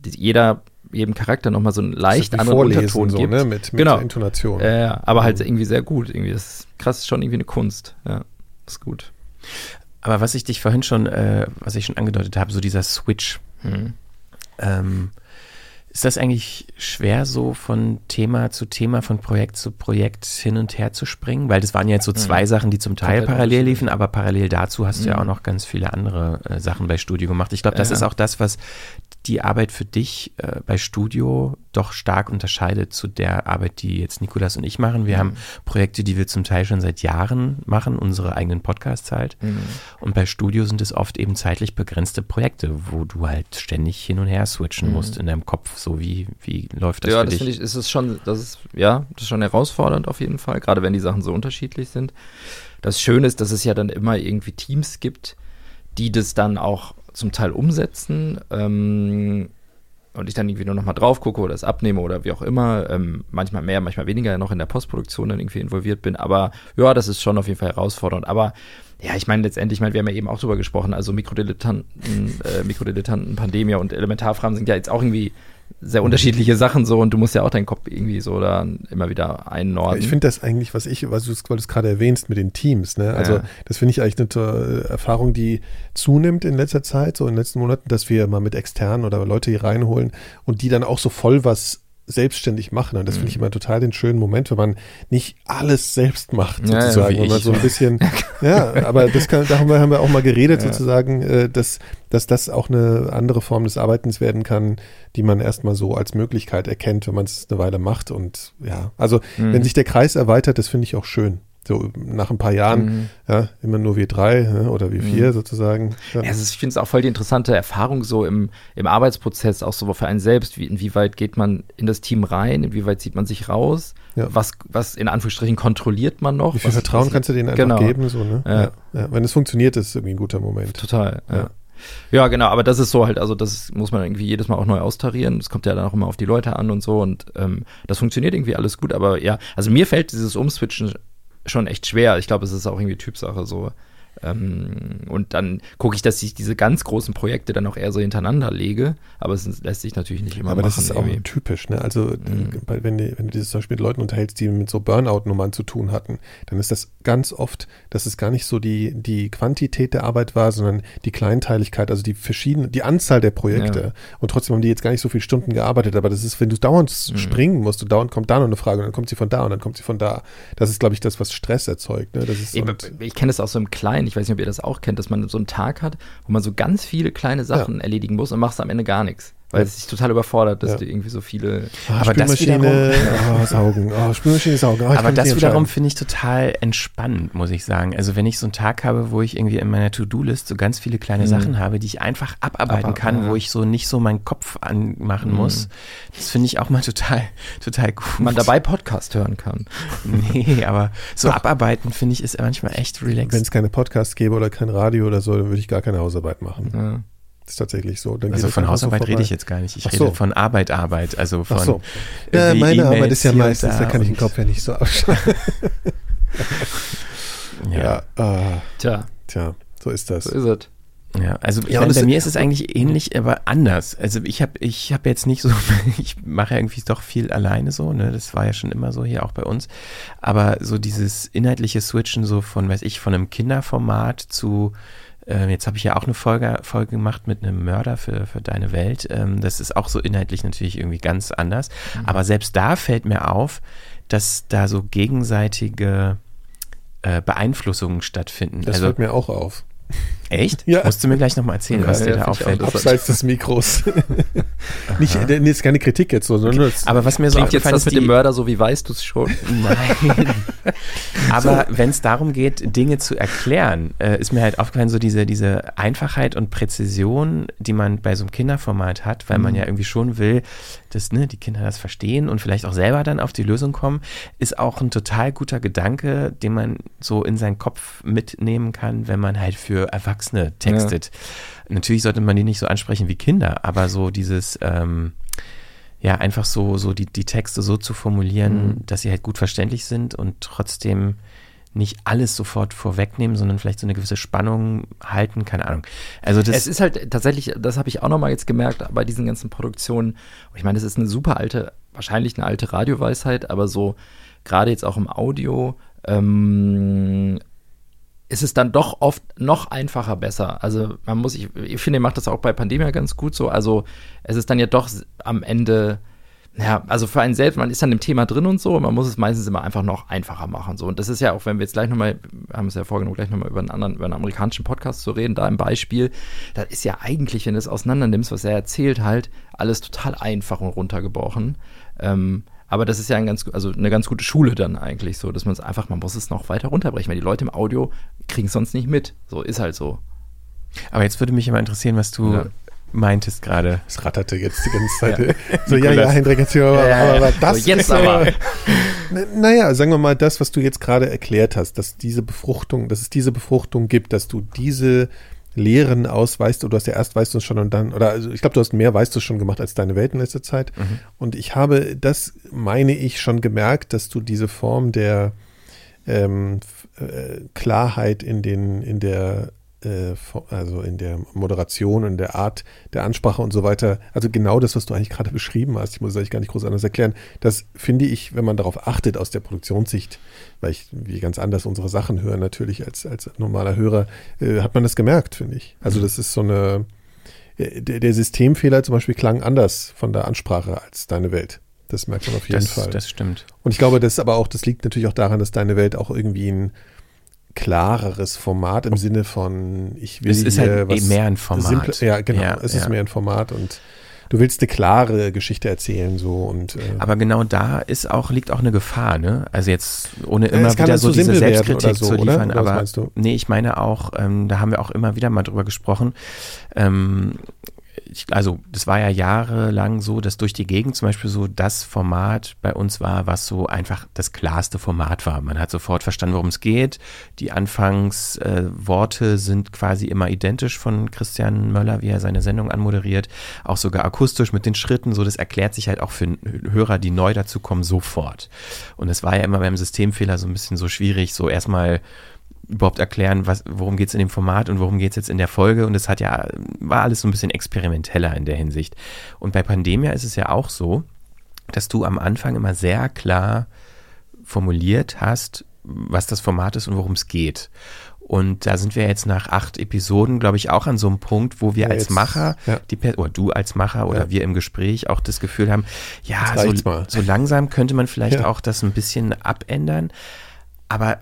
jeder jedem Charakter nochmal so einen leicht anderen Unterton so, gibt. Ne? Mit, mit genau. Intonation. Äh, aber halt irgendwie sehr gut. Irgendwie das ist krass, ist schon irgendwie eine Kunst. Ja, ist gut. Aber was ich dich vorhin schon, äh, was ich schon angedeutet habe, so dieser Switch. Hm. Ähm, ist das eigentlich schwer, so von Thema zu Thema, von Projekt zu Projekt hin und her zu springen? Weil das waren ja jetzt so zwei mhm. Sachen, die zum Teil parallel liefen, aber parallel dazu hast mhm. du ja mhm. auch noch ganz viele andere äh, Sachen bei Studio gemacht. Ich glaube, das ja. ist auch das, was die Arbeit für dich äh, bei Studio doch stark unterscheidet zu der Arbeit, die jetzt Nikolas und ich machen. Wir mhm. haben Projekte, die wir zum Teil schon seit Jahren machen, unsere eigenen Podcasts halt. Mhm. Und bei Studio sind es oft eben zeitlich begrenzte Projekte, wo du halt ständig hin und her switchen mhm. musst in deinem Kopf. So wie, wie läuft das ja, für das dich? Ja, das ist schon, das ist, ja, das ist schon herausfordernd auf jeden Fall, gerade wenn die Sachen so unterschiedlich sind. Das Schöne ist, dass es ja dann immer irgendwie Teams gibt, die das dann auch zum Teil umsetzen ähm, und ich dann irgendwie nur noch mal drauf gucke oder es abnehme oder wie auch immer, ähm, manchmal mehr, manchmal weniger noch in der Postproduktion dann irgendwie involviert bin, aber ja, das ist schon auf jeden Fall herausfordernd, aber ja, ich meine letztendlich, ich meine, wir haben ja eben auch drüber gesprochen, also Mikrodilettanten, äh, Mikrodilettanten, Pandemie und Elementarfragen sind ja jetzt auch irgendwie sehr unterschiedliche Sachen so und du musst ja auch deinen Kopf irgendwie so da immer wieder einnorden. Ich finde das eigentlich, was ich, was du es gerade erwähnst mit den Teams, ne? Also ja. das finde ich eigentlich eine Erfahrung, die zunimmt in letzter Zeit, so in den letzten Monaten, dass wir mal mit externen oder Leute hier reinholen und die dann auch so voll was selbstständig machen. Und das finde ich mhm. immer total den schönen Moment, wenn man nicht alles selbst macht, sozusagen. Ja, ja, wenn man so ein bisschen, ja, aber das kann, da haben wir, haben wir auch mal geredet, ja. sozusagen, äh, dass, dass das auch eine andere Form des Arbeitens werden kann, die man erstmal so als Möglichkeit erkennt, wenn man es eine Weile macht. Und ja, also mhm. wenn sich der Kreis erweitert, das finde ich auch schön so nach ein paar Jahren, mhm. ja, immer nur wir drei ja, oder wir vier mhm. sozusagen. Ja. Also ich finde es auch voll die interessante Erfahrung so im, im Arbeitsprozess, auch so für einen selbst, wie, inwieweit geht man in das Team rein, inwieweit zieht man sich raus, ja. was, was in Anführungsstrichen kontrolliert man noch. Wie viel was, Vertrauen was, kannst du denen einfach genau. geben, so, ne? Wenn es funktioniert, ist es irgendwie ein guter Moment. Total, ja. Ja, genau, aber das ist so halt, also das muss man irgendwie jedes Mal auch neu austarieren. Das kommt ja dann auch immer auf die Leute an und so und ähm, das funktioniert irgendwie alles gut, aber ja, also mir fällt dieses Umswitchen schon echt schwer. Ich glaube, es ist auch irgendwie Typsache so. Ähm, und dann gucke ich, dass ich diese ganz großen Projekte dann auch eher so hintereinander lege, aber es lässt sich natürlich nicht immer aber machen. Aber das ist irgendwie. auch typisch, ne? Also, mhm. wenn, du, wenn du dieses zum Beispiel mit Leuten unterhältst, die mit so Burnout-Nummern zu tun hatten, dann ist das ganz oft, dass es gar nicht so die, die Quantität der Arbeit war, sondern die Kleinteiligkeit, also die verschiedene, die Anzahl der Projekte. Ja. Und trotzdem haben die jetzt gar nicht so viele Stunden gearbeitet, aber das ist, wenn du dauernd mhm. springen musst, und dauernd kommt da noch eine Frage und dann kommt sie von da und dann kommt sie von da. Das ist, glaube ich, das, was Stress erzeugt. Ne? Das ist Eben, ich kenne das auch so im Kleinen, ich weiß nicht, ob ihr das auch kennt, dass man so einen Tag hat, wo man so ganz viele kleine Sachen ja. erledigen muss und machst am Ende gar nichts. Weil es sich total überfordert, dass Ja. du irgendwie so viele. Ah, Aber das wiederum- oh, saugen, oh, Spülmaschine saugen. Oh, Aber das wiederum finde ich total entspannend, muss ich sagen. Also wenn ich so einen Tag habe, wo ich irgendwie in meiner To-Do-List so ganz viele kleine Mhm. Sachen habe, die ich einfach abarbeiten Aber- kann, ja. wo ich so nicht so meinen Kopf anmachen Mhm. muss, das finde ich auch mal total, total gut. Man dabei Podcast hören kann. Nee, aber so Doch. abarbeiten finde ich ist manchmal echt Wenn relaxed. es keine Podcasts gäbe oder kein Radio oder so, dann würde ich gar keine Hausarbeit machen. Ja. Das ist tatsächlich so. Dann Also von so Hausarbeit rede ich jetzt gar nicht. Ich Ach rede so. von Arbeit, Arbeit. Also von Ach so. Ja, meine Arbeit E-Mails ist ja meistens, da kann ich den Kopf ja nicht so abschalten. Ja. ja, ah, Tja, tja, so ist das. so ist es. Ja, also ich Ja, meine, bei mir ist es eigentlich ähnlich, aber anders. Also ich habe ich hab jetzt nicht so, ich mache ja irgendwie doch viel alleine so, ne? Das war ja schon immer so hier auch bei uns. Aber so dieses inhaltliche Switchen so von, weiß ich, von einem Kinderformat zu, äh, jetzt habe ich ja auch eine Folge, Folge gemacht mit einem Mörder für, für deine Welt. Ähm, das ist auch so inhaltlich natürlich irgendwie ganz anders. Aber selbst da fällt mir auf, dass da so gegenseitige äh, Beeinflussungen stattfinden. Das also fällt mir auch auf. Echt? Ja. Musst du mir gleich nochmal erzählen, Okay, was dir ja, da auffällt. Abseits des Mikros. nicht, äh, nee, ist keine Kritik jetzt so, sondern das, Aber was mir so Klingt jetzt aufgefallen das ist, mit die, dem Mörder so, wie weißt du es schon? Nein. Aber wenn es darum geht, Dinge zu erklären, äh, ist mir halt aufgefallen, so diese, diese Einfachheit und Präzision, die man bei so einem Kinderformat hat, weil man Mhm. ja irgendwie schon will, dass ne, die Kinder das verstehen und vielleicht auch selber dann auf die Lösung kommen, ist auch ein total guter Gedanke, den man so in seinen Kopf mitnehmen kann, wenn man halt für Erwachsene textet. Natürlich sollte man die nicht so ansprechen wie Kinder, aber so dieses ähm, ja, einfach so, so die, die Texte so zu formulieren, Mhm. dass sie halt gut verständlich sind und trotzdem nicht alles sofort vorwegnehmen, sondern vielleicht so eine gewisse Spannung halten, keine Ahnung. Also das es ist halt tatsächlich, das habe ich auch nochmal jetzt gemerkt bei diesen ganzen Produktionen. Ich meine, es ist eine super alte, wahrscheinlich eine alte Radioweisheit, aber so gerade jetzt auch im Audio ähm, ist es dann doch oft noch einfacher besser. Also man muss, ich, ich finde, ihr macht das auch bei Pandemia ganz gut so. Also es ist dann ja doch am Ende, ja, also für einen selbst, man ist dann im Thema drin und so, man muss es meistens immer einfach noch einfacher machen. So. Und das ist ja auch, wenn wir jetzt gleich nochmal, wir haben es ja vorgenommen, gleich nochmal über einen anderen, über einen amerikanischen Podcast zu reden, da im Beispiel, da ist ja eigentlich, wenn du es auseinander nimmst, was er erzählt, halt alles total einfach und runtergebrochen. Ähm, aber das ist ja ein ganz, also eine ganz gute Schule dann eigentlich so, dass man es einfach, man muss es noch weiter runterbrechen, weil die Leute im Audio kriegen es sonst nicht mit. So ist halt so. aber jetzt würde mich immer interessieren, was du Ja. Meintest gerade. Es ratterte jetzt die ganze Zeit. Ja. So, ja, ja. Hendrik, jetzt hier, aber, Ja, aber das So, jetzt aber. Naja, sagen wir mal, das, was du jetzt gerade erklärt hast, dass diese Befruchtung, dass es diese Befruchtung gibt, dass du diese Lehren ausweist, oder du hast ja erst weißt du es schon und dann, oder also ich glaube, du hast mehr weißt du schon gemacht als deine Welt in letzter Zeit. Mhm. Und ich habe, das meine ich schon gemerkt, dass du diese Form der ähm, äh, Klarheit in den, in der äh, also in der Moderation, in der Art der Ansprache und so weiter, also genau das, was du eigentlich gerade beschrieben hast, ich muss es eigentlich gar nicht groß anders erklären, das finde ich, wenn man darauf achtet aus der Produktionssicht, weil ich wie ganz anders unsere Sachen höre natürlich als, als normaler Hörer, äh, hat man das gemerkt, finde ich. Also das ist so eine, äh, der, der Systemfehler zum Beispiel klang anders von der Ansprache als deine Welt. Das merkt man auf jeden Das, Fall. das stimmt. Und ich glaube, das aber auch, das liegt natürlich auch daran, dass deine Welt auch irgendwie ein klareres Format im Sinne von, ich will Es ist hier halt was mehr ein Format. simple- ja, genau. Ja, es ist ja. mehr ein Format und du willst eine klare Geschichte erzählen so und äh, Aber genau da ist auch, liegt auch eine Gefahr, ne? Also jetzt, ohne immer wieder dann so diese Selbstkritik oder so, zu oder? liefern. Oder was aber nee, ich meine auch, ähm, da haben wir auch immer wieder mal drüber gesprochen. Ähm, ich, also das war ja jahrelang so, dass durch die Gegend zum Beispiel so das Format bei uns war, was so einfach das klarste Format war. Man hat sofort verstanden, worum es geht. Die Anfangsworte äh, sind quasi immer identisch von Christian Möller, wie er seine Sendung anmoderiert. Auch sogar akustisch mit den Schritten. So, das erklärt sich halt auch für Hörer, die neu dazu kommen, sofort. Und es war ja immer beim Systemfehler so ein bisschen so schwierig, so erstmal überhaupt erklären, was, worum geht es in dem Format und worum geht es jetzt in der Folge. Und es hat ja, war alles so ein bisschen experimenteller in der Hinsicht. Und bei Pandemia ist es ja auch so, dass du am Anfang immer sehr klar formuliert hast, was das Format ist und worum es geht. Und da sind wir jetzt nach acht Episoden, glaube ich, auch an so einem Punkt, wo wir Ja, als jetzt- Macher, ja. die, Per- oder du als Macher oder Ja. wir im Gespräch auch das Gefühl haben, ja, so, so langsam könnte man vielleicht auch das ein bisschen abändern. Aber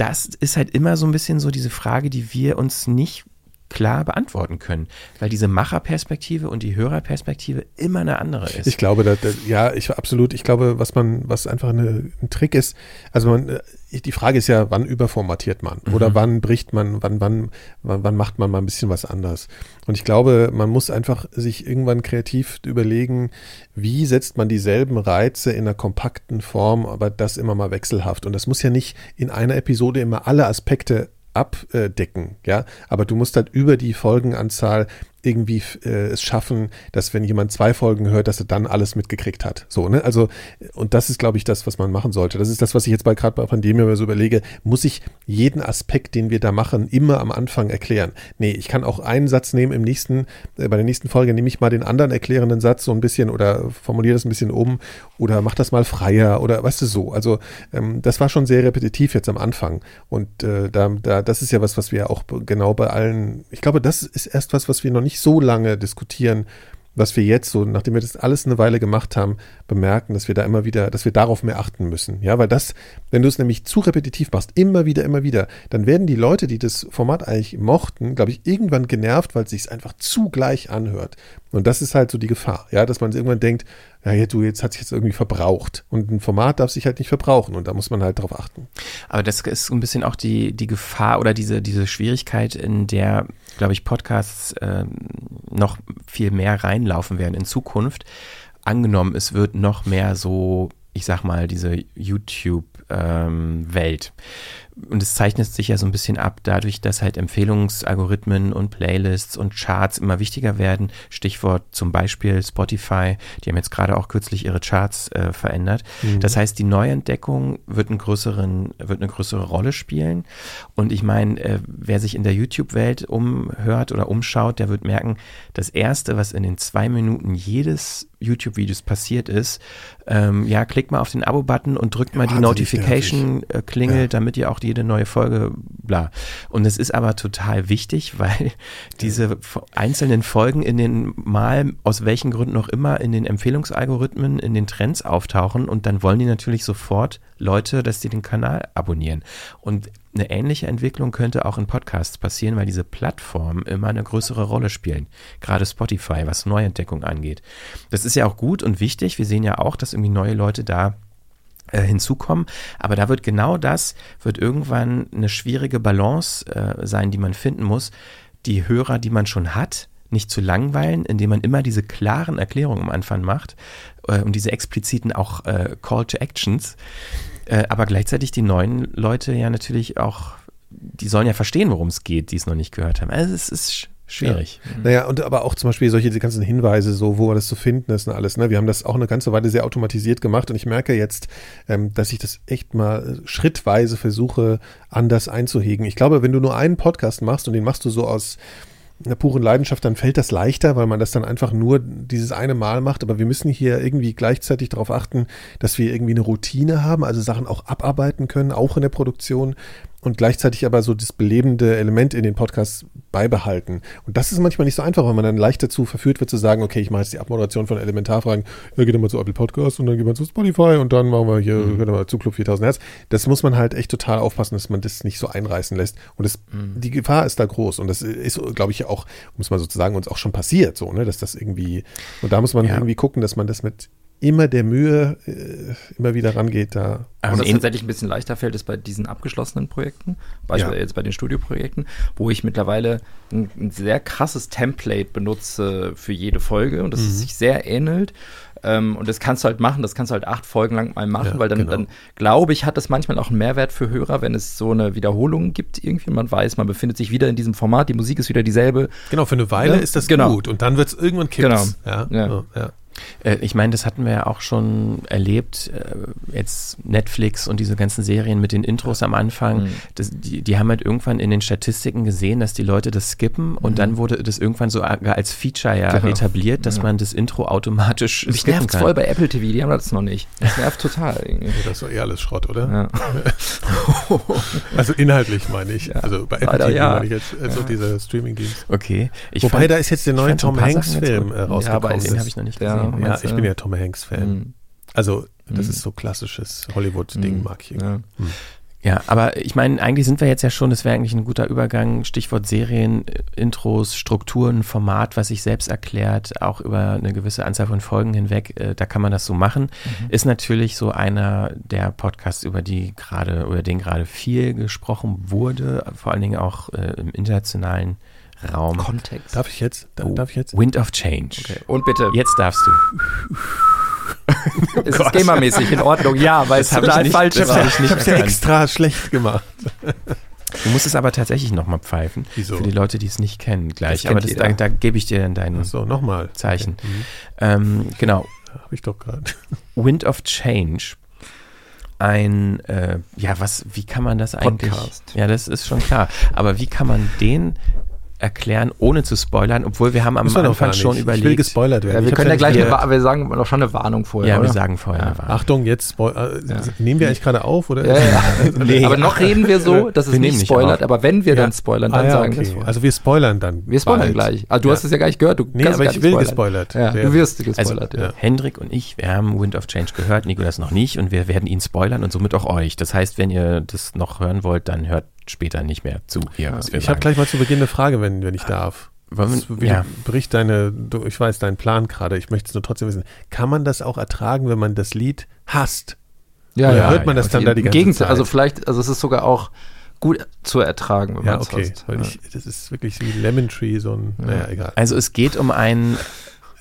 das ist halt immer so ein bisschen so diese Frage, die wir uns nicht klar beantworten können, weil diese Macherperspektive und die Hörerperspektive immer eine andere ist. Ich glaube, da, da, ja, ich absolut. Ich glaube, was man, was einfach eine, ein Trick ist, also man, äh, die Frage ist ja, wann überformatiert man mhm. oder wann bricht man, wann, wann, wann, wann macht man mal ein bisschen was anders. Und ich glaube, man muss einfach sich irgendwann kreativ überlegen, wie setzt man dieselben Reize in einer kompakten Form, aber das immer mal wechselhaft. Und das muss ja nicht in einer Episode immer alle Aspekte abdecken, ja, aber du musst halt über die Folgenanzahl irgendwie äh, es schaffen, dass wenn jemand zwei Folgen hört, dass er dann alles mitgekriegt hat. So, ne? Also, und das ist, glaube ich, das, was man machen sollte. Das ist das, was ich jetzt bei gerade bei Pandemie mir so überlege. Muss ich jeden Aspekt, den wir da machen, immer am Anfang erklären? Nee, ich kann auch einen Satz nehmen im nächsten, äh, bei der nächsten Folge nehme ich mal den anderen erklärenden Satz so ein bisschen oder formuliere das ein bisschen um oder mach das mal freier oder weißt du so. Also, ähm, das war schon sehr repetitiv jetzt am Anfang. Und äh, da, da, das ist ja was, was wir auch genau bei allen, ich glaube, das ist erst was, was wir noch nicht nicht so lange diskutieren, was wir jetzt so, nachdem wir das alles eine Weile gemacht haben, bemerken, dass wir da immer wieder, dass wir darauf mehr achten müssen. Ja, weil das, wenn du es nämlich zu repetitiv machst, immer wieder, immer wieder, dann werden die Leute, die das Format eigentlich mochten, glaube ich, irgendwann genervt, weil es sich einfach zu gleich anhört. Und das ist halt so die Gefahr, ja, dass man irgendwann denkt, ja, du, jetzt hat sich jetzt irgendwie verbraucht. Und ein Format darf sich halt nicht verbrauchen und da muss man halt drauf achten. Aber das ist ein bisschen auch die, die Gefahr oder diese, diese Schwierigkeit, in der, glaube ich, Podcasts äh, noch viel mehr reinlaufen werden in Zukunft. Angenommen, es wird noch mehr so, ich sag mal, diese YouTube-Welt. Ähm, und es zeichnet sich ja so ein bisschen ab, dadurch, dass halt Empfehlungsalgorithmen und Playlists und Charts immer wichtiger werden. Stichwort zum Beispiel Spotify, die haben jetzt gerade auch kürzlich ihre Charts äh, verändert. Mhm. Das heißt, die Neuentdeckung wird, einen größeren, wird eine größere Rolle spielen. Und ich meine, äh, wer sich in der YouTube-Welt umhört oder umschaut, der wird merken, das Erste, was in den zwei Minuten jedes YouTube-Videos passiert ist, ähm, ja, klickt mal auf den Abo-Button und drückt mal die Notification-Klingel, ja. damit ihr auch jede neue Folge, bla. Und es ist aber total wichtig, weil diese einzelnen Folgen in den Mal, aus welchen Gründen auch immer, in den Empfehlungsalgorithmen, in den Trends auftauchen und dann wollen die natürlich sofort Leute, dass die den Kanal abonnieren. Und eine ähnliche Entwicklung könnte auch in Podcasts passieren, weil diese Plattformen immer eine größere Rolle spielen. Gerade Spotify, was Neuentdeckung angeht. Das ist ja auch gut und wichtig. Wir sehen ja auch, dass irgendwie neue Leute da äh, hinzukommen. Aber da wird genau das, wird irgendwann eine schwierige Balance äh, sein, die man finden muss. Die Hörer, die man schon hat, nicht zu langweilen, indem man immer diese klaren Erklärungen am Anfang macht äh, und diese expliziten auch äh, Call to Actions, äh, aber gleichzeitig die neuen Leute ja natürlich auch, die sollen ja verstehen, worum es geht, die es noch nicht gehört haben. Also es ist schwierig. Ja. Naja, und aber auch zum Beispiel solche die ganzen Hinweise, so wo das zu finden ist und alles. Ne? Wir haben das auch eine ganze Weile sehr automatisiert gemacht und ich merke jetzt, ähm, dass ich das echt mal schrittweise versuche, anders einzuhegen. Ich glaube, wenn du nur einen Podcast machst und den machst du so aus einer puren Leidenschaft, dann fällt das leichter, weil man das dann einfach nur dieses eine Mal macht. Aber wir müssen hier irgendwie gleichzeitig darauf achten, dass wir irgendwie eine Routine haben, also Sachen auch abarbeiten können, auch in der Produktion, und gleichzeitig aber so das belebende Element in den Podcasts beibehalten. Und das ist manchmal nicht so einfach, weil man dann leicht dazu verführt wird zu sagen, okay, ich mache jetzt die Abmoderation von Elementarfragen, ja, geht mal zu Apple Podcast und dann geht man zu Spotify und dann machen wir hier, mhm. mal zu Club 4000 Hertz. Das muss man halt echt total aufpassen, dass man das nicht so einreißen lässt. Und das, mhm. die Gefahr ist da groß. Und das ist, glaube ich, auch, muss man sozusagen uns auch schon passiert, so, ne, dass das irgendwie, und da muss man ja. irgendwie gucken, dass man das mit immer der Mühe äh, immer wieder rangeht da. Also was tatsächlich ein bisschen leichter fällt, ist bei diesen abgeschlossenen Projekten, beispielsweise ja. jetzt bei den Studioprojekten, wo ich mittlerweile ein, ein, sehr krasses Template benutze für jede Folge und das mhm. sich sehr ähnelt. Ähm, und das kannst du halt machen, das kannst du halt acht Folgen lang mal machen, ja, weil dann, genau. dann glaube ich, hat das manchmal auch einen Mehrwert für Hörer, wenn es so eine Wiederholung gibt irgendwie. Man weiß, man befindet sich wieder in diesem Format, die Musik ist wieder dieselbe. Genau, für eine Weile ja? ist das genau. gut und dann wird es irgendwann kippt. Genau. Ja, ja. Ja. Äh, ich meine, das hatten wir ja auch schon erlebt, äh, jetzt Netflix und diese ganzen Serien mit den Intros am Anfang, mhm. das, die, die, haben halt irgendwann in den Statistiken gesehen, dass die Leute das skippen und mhm. dann wurde das irgendwann so als Feature ja genau. etabliert, dass ja. man das Intro automatisch Mich skippen nervt kann. voll bei Apple TV, die haben das noch nicht. Das nervt total. Irgendwie. Das ist doch eh alles Schrott, oder? Ja. also inhaltlich meine ich. Also bei Apple Leider, TV meine ich jetzt also diese Streaming-Dienst. Okay. Ich Wobei, fand, da ist jetzt der neue Tom Hanks-Film äh, rausgekommen. Ja, aber den habe ich noch nicht gesehen. Ja, ja, ich bin ja Tom Hanks-Fan. Mhm. Also, das mhm. ist so klassisches Hollywood-Ding, mhm. mag ich. Ja. Mhm. Ja, aber ich meine, eigentlich sind wir jetzt ja schon, das wäre eigentlich ein guter Übergang, Stichwort Serien, Intros, Strukturen, Format, was sich selbst erklärt, auch über eine gewisse Anzahl von Folgen hinweg, äh, da kann man das so machen. Mhm. Ist natürlich so einer der Podcasts, über die gerade, über den gerade viel gesprochen wurde, vor allen Dingen auch äh, im internationalen Raum. Kontext. Darf ich jetzt? Oh, darf ich jetzt? Wind of Change. Okay. Und bitte. Jetzt darfst du. oh ist es gamermäßig in Ordnung? Ja, weil es total nicht, falsch war. ich ich hab's ja extra schlecht gemacht. Du musst es aber tatsächlich nochmal ppfeifen. Wieso? Für die Leute, die es nicht kennen, gleich. Das aber das, da, da gebe ich dir dann dein So, nochmal. Zeichen. Okay. Mhm. Ähm, genau. Habe ich doch gerade. Wind of Change. Ein, äh, ja, was, wie kann man das eigentlich? Podcast. Ja, das ist schon klar. Aber wie kann man den erklären, ohne zu spoilern, obwohl wir haben am Müssen Anfang schon nicht. überlegt. Ich will gespoilert werden. Ja, wir Ich können ja gleich, nicht eine, wir sagen noch schon eine Warnung vorher. ja, oder? wir sagen vorher eine Warnung. Achtung, jetzt Spoil äh, Nehmen wir eigentlich gerade auf, oder? Ja, ja. Nee. aber noch reden wir so, dass es Wir nicht nicht spoilert, auf. aber wenn wir Ja. dann spoilern, Ah, dann ja, sagen wir es okay. Also wir spoilern dann. wir spoilern bald. gleich. Also du Ja. hast es ja gar nicht gehört. Du Nee, kannst aber gar ich nicht will spoilern. gespoilert Ja, du wirst Also, gespoilert, ja. Hendrik und ich, wir haben Wind of Change gehört, Nikolas noch nicht und wir werden ihn spoilern und somit auch euch. Das heißt, wenn ihr das noch hören wollt, dann hört später nicht mehr zu hier, was wir Ich habe gleich mal zu Beginn eine Frage, wenn, wenn ich darf. Wollen wie ja. Bricht deine, du, ich weiß, deinen Plan gerade, ich möchte es nur trotzdem wissen. Kann man das auch ertragen, wenn man das Lied hasst? Ja, Oder ja, hört man ja, das dann da die Im ganze Gegenteil, Zeit? also vielleicht, also es ist sogar auch gut zu ertragen, wenn Ja, man es okay. hasst. Weil Ja. ich, das ist wirklich wie Lemon Tree, so ein, naja, egal. Also es geht um ein,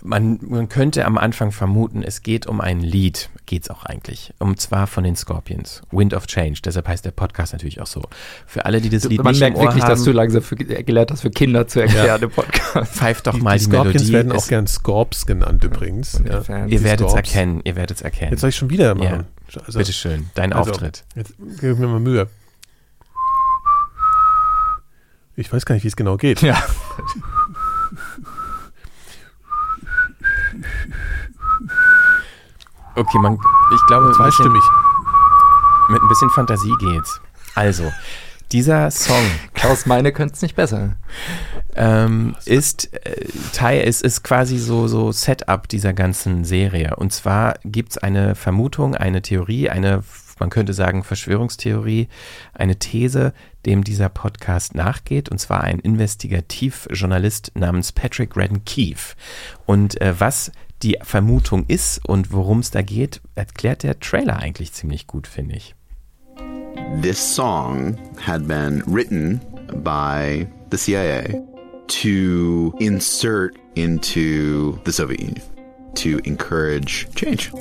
man, man könnte am Anfang vermuten, es geht um ein Lied, geht's auch eigentlich. Und zwar von den Scorpions, Wind of Change. Deshalb heißt der Podcast natürlich auch so. Für alle, die das Lied Man nicht merkt im Ohr wirklich, haben, dass du langsam für, gelernt hast, für Kinder zu erklären im Podcast. pfeift doch Die, mal die die, Scorpions Melodie. werden auch gern Scorps genannt übrigens. Ja. Die Ihr werdet es Scorps. erkennen, ihr werdet es erkennen. Jetzt soll ich schon wieder machen. Also, Bitteschön, dein also, Auftritt. Jetzt gib mir mal Mühe. Ich weiß gar nicht, wie es genau geht. Ja. Okay, man, ich glaube, Zweistimmig. mit ein bisschen Fantasie geht's. Also, dieser Song Klaus Meine könnte es nicht besser. ähm, ist äh, Teil, es ist quasi so, so Setup dieser ganzen Serie. Und zwar gibt es eine Vermutung, eine Theorie, eine, man könnte sagen, Verschwörungstheorie, eine These, dem dieser Podcast nachgeht, und zwar ein Investigativjournalist namens Patrick Redden Keefe. Und äh, was die Vermutung ist und worum es da geht, erklärt der Trailer eigentlich ziemlich gut, finde ich. This song had been written by the CIA to insert into the Soviet Union to encourage change.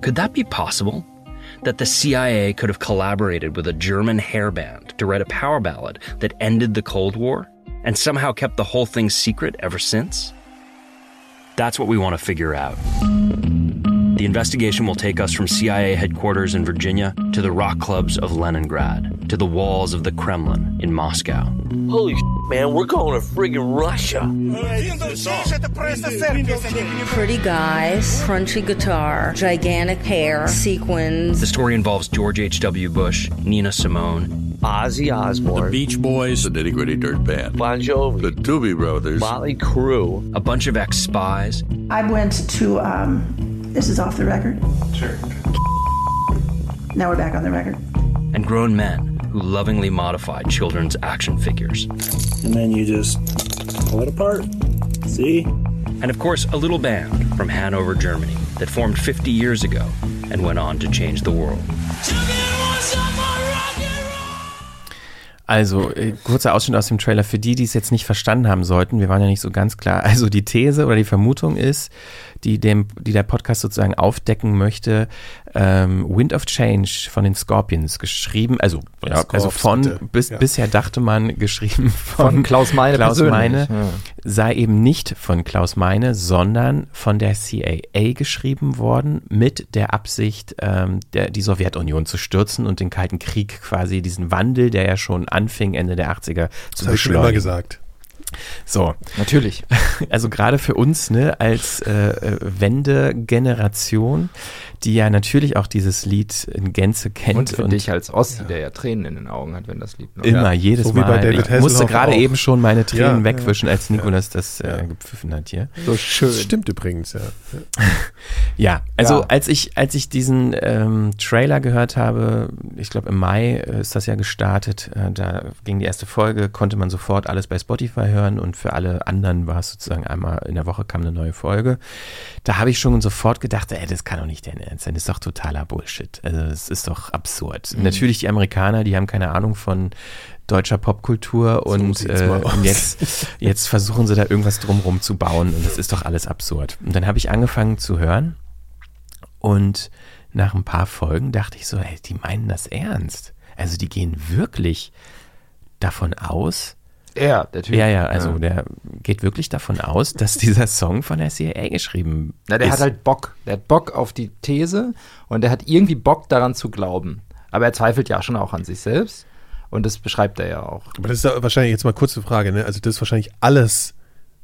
Could that be possible? That the CIA could have collaborated with a German hairband to write a power ballad that ended the Cold War and somehow kept the whole thing secret ever since? That's what we want to figure out. The investigation will take us from CIA headquarters in Virginia to the rock clubs of Leningrad to the walls of the Kremlin in Moscow. Holy man, we're going to friggin' Russia. Pretty guys, crunchy guitar, gigantic hair, sequins. The story involves George H.W. Bush, Nina Simone, Ozzy Osbourne, The Beach Boys, the Nitty Gritty Dirt Band, Bon Jovi, the Doobie Brothers, Motley Crue, a bunch of ex spies, I went to, um, this is off the record. Sure. Now we're back on the record. and grown men who lovingly modified children's action figures. And then you just pull it apart. See? And of course, a little band from Hanover, Germany, that formed 50 years ago and went on to change the world. Also, äh, kurzer Ausschnitt aus dem Trailer für die, die es jetzt nicht verstanden haben sollten. Wir waren ja nicht so ganz klar. Also, die These oder die Vermutung ist, die, dem, die der Podcast sozusagen aufdecken möchte, ähm, Wind of Change von den Scorpions geschrieben, also, ja, Scorps, also von, bitte. bis, Ja. bisher dachte man, geschrieben von, Von Klaus Meine Klaus persönlich, Meine, ja. sei eben nicht von Klaus Meine, sondern von der CIA geschrieben worden, mit der Absicht, ähm, der, die Sowjetunion zu stürzen und den Kalten Krieg quasi, diesen Wandel, der ja schon anfing, Ende der 80er, zu Das habe ich schon immer beschleunigen. gesagt. So. Natürlich. Also gerade für uns, ne, als äh, Wende-Generation, die ja natürlich auch dieses Lied in Gänze kennt. Und für dich als Ossi, der ja Tränen in den Augen hat, wenn das Lied noch Immer, ja. jedes So wie Mal. bei David ich musste Hasselhoff gerade auch. eben schon meine Tränen Ja, wegwischen, ja. als Nikolas das äh, gepfiffen hat hier. So schön. Das stimmt übrigens, ja. Ja, also Ja. als ich als ich diesen ähm, Trailer gehört habe, ich glaube im Mai äh, ist das ja gestartet, äh, da ging die erste Folge, konnte man sofort alles bei Spotify hören und für alle anderen war es sozusagen einmal in der Woche kam eine neue Folge. Da habe ich schon sofort gedacht, ey, das kann doch nicht dein Ernst sein, das ist doch totaler Bullshit. Also es ist doch absurd. Mhm. Natürlich die Amerikaner, die haben keine Ahnung von deutscher Popkultur und, sieht's äh, und jetzt, jetzt versuchen sie da irgendwas drumrum zu bauen und das ist doch alles absurd. Und dann habe ich angefangen zu hören und nach ein paar Folgen dachte ich so, hey, die meinen das ernst. Also die gehen wirklich davon aus. Er, der Typ. Ja, ja, also Ja. der geht wirklich davon aus, dass dieser Song von der CIA geschrieben Na, der ist. hat halt Bock. Der hat Bock auf die These und der hat irgendwie Bock daran zu glauben. Aber er zweifelt ja schon auch an sich selbst. Und das beschreibt er ja auch. Aber das ist ja wahrscheinlich jetzt mal kurze Frage, ne? Also das ist wahrscheinlich alles,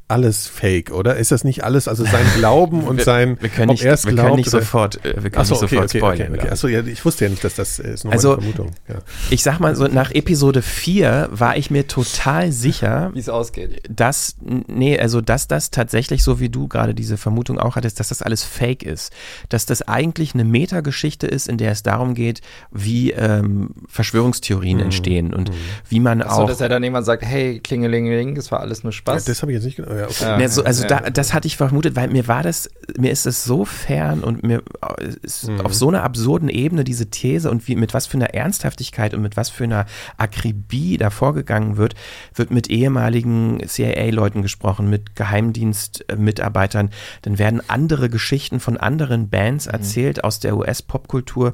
alles fake, oder? Ist das nicht alles, also sein Glauben und Wir- sein, wir können nicht- er es wir können nicht sofort, äh, wir können Ach so, nicht okay, sofort okay, spoilern, Okay, okay. Achso, ja, ich wusste ja nicht, dass das äh, ist nur Also, meine Vermutung. Ja. Ich sag mal so, nach Episode 4 war ich mir total sicher, Wie es ausgeht. dass, nee, also dass das tatsächlich, so wie du gerade diese Vermutung auch hattest, dass das alles fake ist. Dass das eigentlich eine Metageschichte ist, in der es darum geht, wie ähm, Verschwörungstheorien Mhm. entstehen und wie man Achso, auch. dass er dann irgendwann sagt, hey, klingelingeling, das war alles nur Spaß. Ja, das habe ich jetzt nicht genau. Ja, okay. Ja. Ne, so, also ja. da, das hatte ich vermutet, weil mir war das, mir ist es so fern und mir äh, ist Mhm. auf so einer absurden Ebene diese These und wie mit was für einer Ernsthaftigkeit und mit was für einer Akribie da vorgegangen wird, wird mit ehemaligen CIA-Leuten gesprochen, mit Geheimdienstmitarbeitern, dann werden andere Geschichten von anderen Bands erzählt aus der US-Popkultur,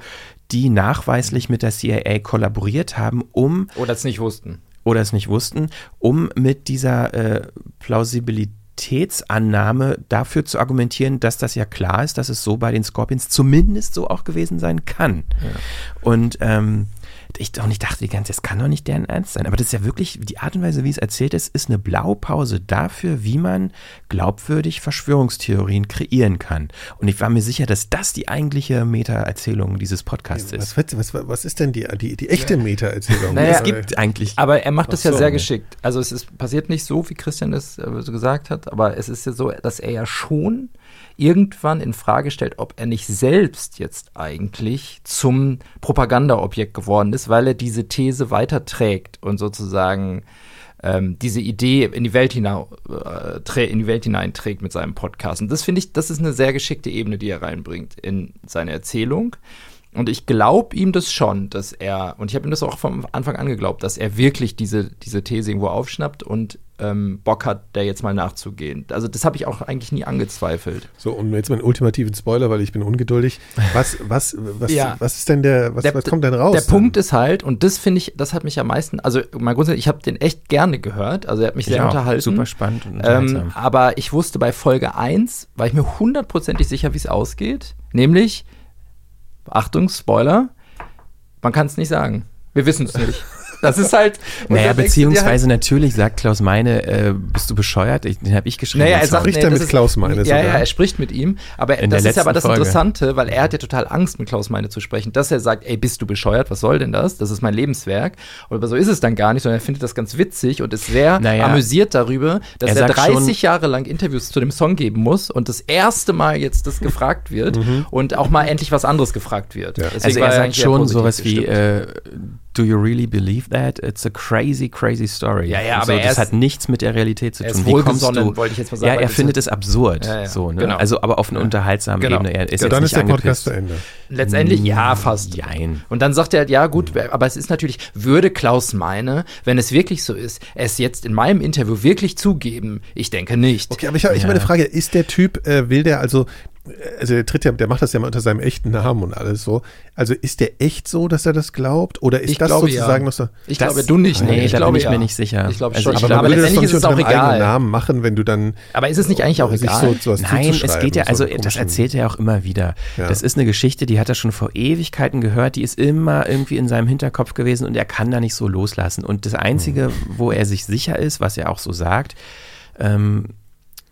die nachweislich mit der CIA kollaboriert haben, um Oder es nicht wussten. Oder es nicht wussten, um mit dieser äh, Plausibilitätsannahme dafür zu argumentieren, dass das ja klar ist, dass es so bei den Scorpions zumindest so auch gewesen sein kann. Und ähm, ich, und ich dachte die ganze Zeit, das kann doch nicht deren Ernst sein. Aber das ist ja wirklich, die Art und Weise, wie es erzählt ist, ist eine Blaupause dafür, wie man glaubwürdig Verschwörungstheorien kreieren kann. Und ich war mir sicher, dass das die eigentliche Meta-Erzählung dieses Podcasts ist. Was, was, was ist denn die, die, die echte Meta-Erzählung? Naja, es gibt eigentlich. Aber er macht das Ach ja so. sehr geschickt. Also es ist passiert nicht so, wie Christian es äh, so gesagt hat, aber es ist ja so, dass er ja schon irgendwann in Frage stellt, ob er nicht selbst jetzt eigentlich zum Propagandaobjekt geworden ist, weil er diese These weiterträgt und sozusagen ähm, diese Idee in die Welt hinein, äh, in die Welt hineinträgt mit seinem Podcast. Und das finde ich, das ist eine sehr geschickte Ebene, die er reinbringt in seine Erzählung. Und ich glaube ihm das schon, dass er, und ich habe ihm das auch vom Anfang an geglaubt, dass er wirklich diese, diese These irgendwo aufschnappt und ähm, Bock hat, da jetzt mal nachzugehen. Also das habe ich auch eigentlich nie angezweifelt. So, und jetzt mal einen ultimativen Spoiler, weil ich bin ungeduldig. Was, was, was, Ja. was ist denn der, was, Der- was kommt denn raus? Der Punkt ist halt, und das finde ich, das hat mich am meisten, also mal grundsätzlich, ich habe den echt gerne gehört, also er hat mich Ich sehr auch. unterhalten. Super spannend und Ähm, aber ich wusste bei Folge 1, war ich mir hundertprozentig sicher, wie es ausgeht, nämlich, Achtung, Spoiler, man kann es nicht sagen. Wir wissen es nicht. Das ist halt. Naja, beziehungsweise natürlich sagt Klaus Meine, äh, bist du bescheuert? Ich, den habe ich geschrieben. Naja, er sagt, Spricht nee, er mit ist- Klaus Meine Ja, ja, er spricht mit ihm. Aber In das ist ja aber das Folge. Interessante, weil er hat ja total Angst, mit Klaus Meine zu sprechen, dass er sagt, ey, bist du bescheuert? Was soll denn das? Das ist mein Lebenswerk. Aber so ist es dann gar nicht, sondern er findet das ganz witzig und ist sehr Naja. amüsiert darüber, dass Er er, sagt 30 Jahre lang Interviews zu dem Song geben muss und das erste Mal jetzt das gefragt wird und auch mal endlich was anderes gefragt wird. Deswegen also er sagt schon sowas wie, gestimmt. äh, do you really believe that? It's a crazy, crazy story. Ja, ja, so, aber er das hat nichts mit der Realität zu tun. Wie kommst du? wollte ich jetzt mal sagen, Ja, er das findet es absurd. Ja, ja, so, ne? genau. Also, aber auf einer unterhaltsamen Genau. Ebene. Er ist ja, jetzt dann nicht ist der Podcast zu Ende. Letztendlich ja, fast. Jein. Und dann sagt er, ja gut, aber es ist natürlich, würde Klaus meine, wenn es wirklich so ist, es jetzt in meinem Interview wirklich zugeben? Ich denke nicht. Okay, aber ich habe ich hab eine Frage. Ist der Typ, äh, will der also, also der tritt ja, der macht das ja mal unter seinem echten Namen und alles so. Also ist der echt so, dass er das glaubt? Oder ist Ich das glaube, sozusagen ja. noch so? Ich glaube, du nicht, nee, Nee, ich da glaube, bin ich ja. mir nicht sicher. Ich glaube Also schon. ich aber glaube, man würde das doch letztendlich nicht ist es unter auch deinem eigenen. Namen machen, wenn du dann Aber ist es nicht eigentlich auch egal? so, sowas Nein, es geht ja, so also das erzählt er ja auch immer wieder. Ja. Das ist eine Geschichte, die hat er schon vor Ewigkeiten gehört, die ist immer irgendwie in seinem Hinterkopf gewesen und er kann da nicht so loslassen. Und das Einzige, Hm. wo er sich sicher ist, was er auch so sagt, ähm,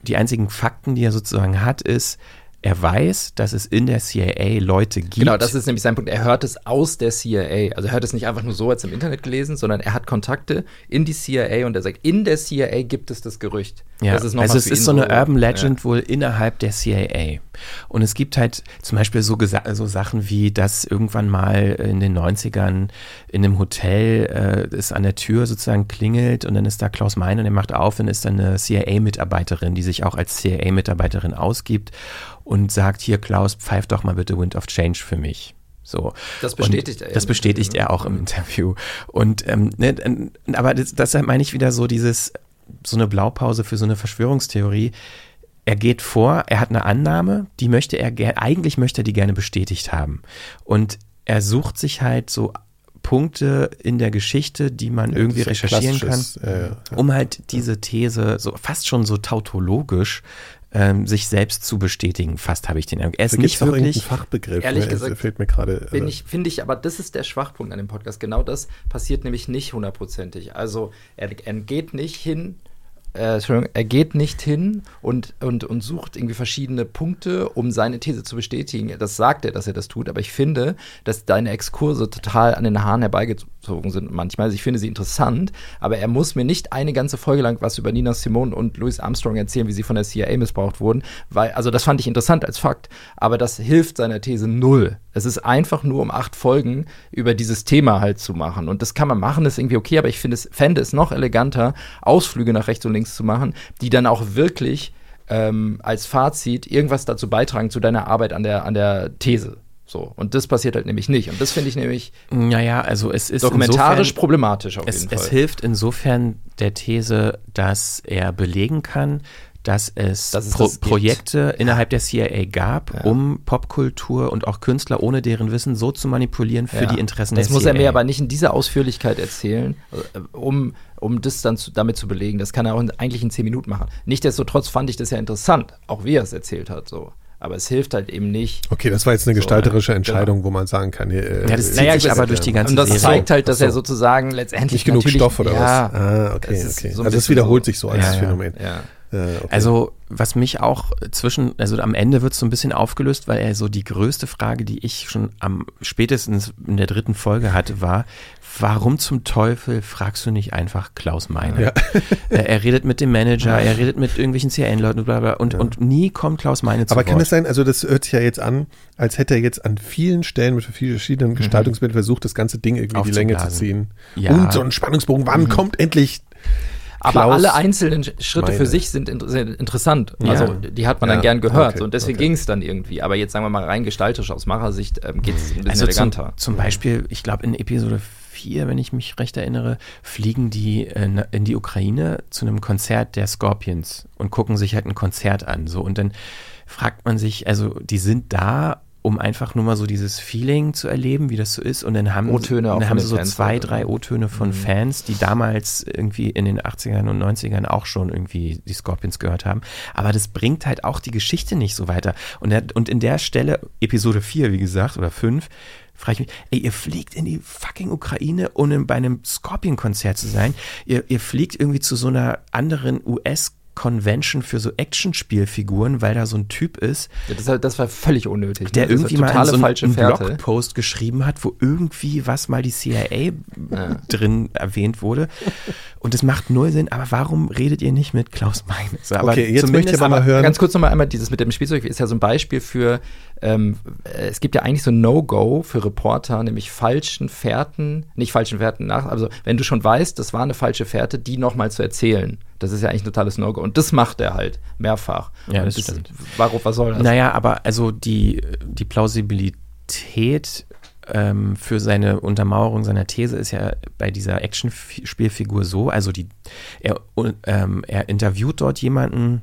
die einzigen Fakten, die er sozusagen hat, ist, er weiß, dass es in der CIA Leute gibt. Genau, das ist nämlich sein Punkt. Er hört es aus der CIA. Also er hört es nicht einfach nur so als im Internet gelesen, sondern er hat Kontakte in die CIA und er sagt, in der CIA gibt es das Gerücht. Ja, das also es ist so eine Urban ja. Legend wohl innerhalb der CIA. Und es gibt halt zum Beispiel so, so Sachen wie, dass irgendwann mal in den 90ern in einem Hotel äh, es an der Tür sozusagen klingelt und dann ist da Klaus Mein und er macht auf und ist dann eine CIA-Mitarbeiterin, die sich auch als CIA-Mitarbeiterin ausgibt und sagt, hier Klaus, pfeif doch mal bitte Wind of Change für mich. So. Das bestätigt und er ja Das bestätigt er auch im Interview. Und ähm, ne, aber das, deshalb meine ich wieder so dieses, so eine Blaupause für so eine Verschwörungstheorie. Er geht vor, er hat eine Annahme, die möchte er gerne, eigentlich möchte er die gerne bestätigt haben. Und er sucht sich halt so Punkte in der Geschichte, die man Ja, irgendwie recherchieren kann, äh, ja. um halt diese These so fast schon so tautologisch ähm, sich selbst zu bestätigen. Fast habe ich den Eindruck. Er ist Da nicht wirklich Fachbegriff. Ehrlich ne? Es gesagt, fällt mir gerade. Also- ich, finde ich, aber das ist der Schwachpunkt an dem Podcast. Genau das passiert nämlich nicht hundertprozentig. Also er, er geht nicht hin, äh, er geht nicht hin und, und, und sucht irgendwie verschiedene Punkte, um seine These zu bestätigen. Das sagt er, dass er das tut, aber ich finde, dass deine Exkurse total an den Haaren herbeigezogen sind manchmal. Also ich finde sie interessant, aber er muss mir nicht eine ganze Folge lang was über Nina Simone und Louis Armstrong erzählen, wie sie von der CIA missbraucht wurden, weil, also das fand ich interessant als Fakt, aber das hilft seiner These null. Es ist einfach nur um acht Folgen über dieses Thema halt zu machen. Und das kann man machen, ist irgendwie okay, aber ich finde es, fände es noch eleganter, Ausflüge nach rechts und links zu machen, die dann auch wirklich ähm, als Fazit irgendwas dazu beitragen zu deiner Arbeit an der, an der These. So. Und das passiert halt nämlich nicht. Und das finde ich nämlich Naja, also es ist dokumentarisch insofern- problematisch auf es, jeden Fall. Es hilft insofern der These, dass er belegen kann, dass es, Dass es Pro das gibt. Projekte innerhalb der CIA gab, um Popkultur und auch Künstler ohne deren Wissen so zu manipulieren für Ja. die Interessen das der muss CIA. er mir aber nicht in dieser Ausführlichkeit erzählen, äh, um, um das dann zu, damit zu belegen. Das kann er auch in, eigentlich in zehn Minuten machen. Nichtsdestotrotz fand ich das ja interessant, auch wie er es erzählt hat. So. Aber es hilft halt eben nicht. Okay, das war jetzt eine So, gestalterische ja, Entscheidung, wo man sagen kann, hier, äh, Ja, das zieht Naja, sich das- aber durch die ganze Und das Serie. zeigt halt, dass so. er sozusagen letztendlich nicht genug natürlich- Stoff oder ja, was? Ah, okay, okay. so also es wiederholt so. sich so als Ja, ja. Phänomen. Ja. Ja, okay. Also, was mich auch zwischen, also am Ende wird es so ein bisschen aufgelöst, weil er so die größte Frage, die ich schon am spätestens in der dritten Folge hatte, war, warum zum Teufel fragst du nicht einfach Klaus Meine? Ja. Äh, er redet mit dem Manager, er redet mit irgendwelchen CN-Leuten bla bla und, und nie kommt Klaus Meine zu Aber Wort. kann es sein, also das hört sich ja jetzt an, als hätte er jetzt an vielen Stellen mit vielen verschiedenen Gestaltungsmitteln versucht, das ganze Ding irgendwie die Länge zu ziehen. Ja. Und so ein Spannungsbogen, wann Mhm. kommt endlich Aber Klaus alle einzelnen Schritte für Meine. sich sind, in, sind interessant. Ja. Also die hat man Ja, dann gern gehört okay, und deswegen okay. ging es dann irgendwie. Aber jetzt sagen wir mal rein gestalterisch aus Machersicht ähm, geht es ein bisschen Also zum, eleganter. zum Beispiel, ich glaube in Episode 4, wenn ich mich recht erinnere, fliegen die äh, na- in die Ukraine zu einem Konzert der Scorpions und gucken sich halt ein Konzert an. So und dann fragt man sich, also die sind da, um einfach nur mal so dieses Feeling zu erleben, wie das so ist. Und dann haben, O-Töne dann haben sie so Fans zwei, halt, drei oder? O-Töne von Mhm. Fans, die damals irgendwie in den 80ern und 90ern auch schon irgendwie die Scorpions gehört haben. Aber das bringt halt auch die Geschichte nicht so weiter. Und, er, und in der Stelle, Episode 4, wie gesagt, oder 5, frage ich mich, ey, ihr fliegt in die fucking Ukraine, um in- bei einem Scorpion-Konzert zu sein. Ihr, ihr fliegt irgendwie zu so einer anderen US- Convention für so Actionspielfiguren, weil da so ein Typ ist, Ja, das, war- das war völlig unnötig. der ne? Das irgendwie mal so einen, einen. Blogpost geschrieben hat, wo irgendwie was mal die CIA drin erwähnt wurde. Und es macht null Sinn, aber warum redet ihr nicht mit Klaus Meines? Aber Okay, jetzt möchte ich aber mal hören. Ganz kurz nochmal einmal dieses mit dem Spielzeug ist ja so ein Beispiel für, ähm, äh, es gibt ja eigentlich so ein No-Go für Reporter, nämlich falschen Fährten, nicht falschen Fährten nach, also wenn du schon weißt, das war eine falsche Fährte, die nochmal zu erzählen. Das ist ja eigentlich ein totales No-Go. Und das macht er halt mehrfach. Ja, Und das stimmt. Warum, was soll das? Naja, aber also die, die Plausibilität ähm, für seine Untermauerung seiner These ist ja bei dieser Actionspielfigur so, also die, er, ähm, er interviewt dort jemanden,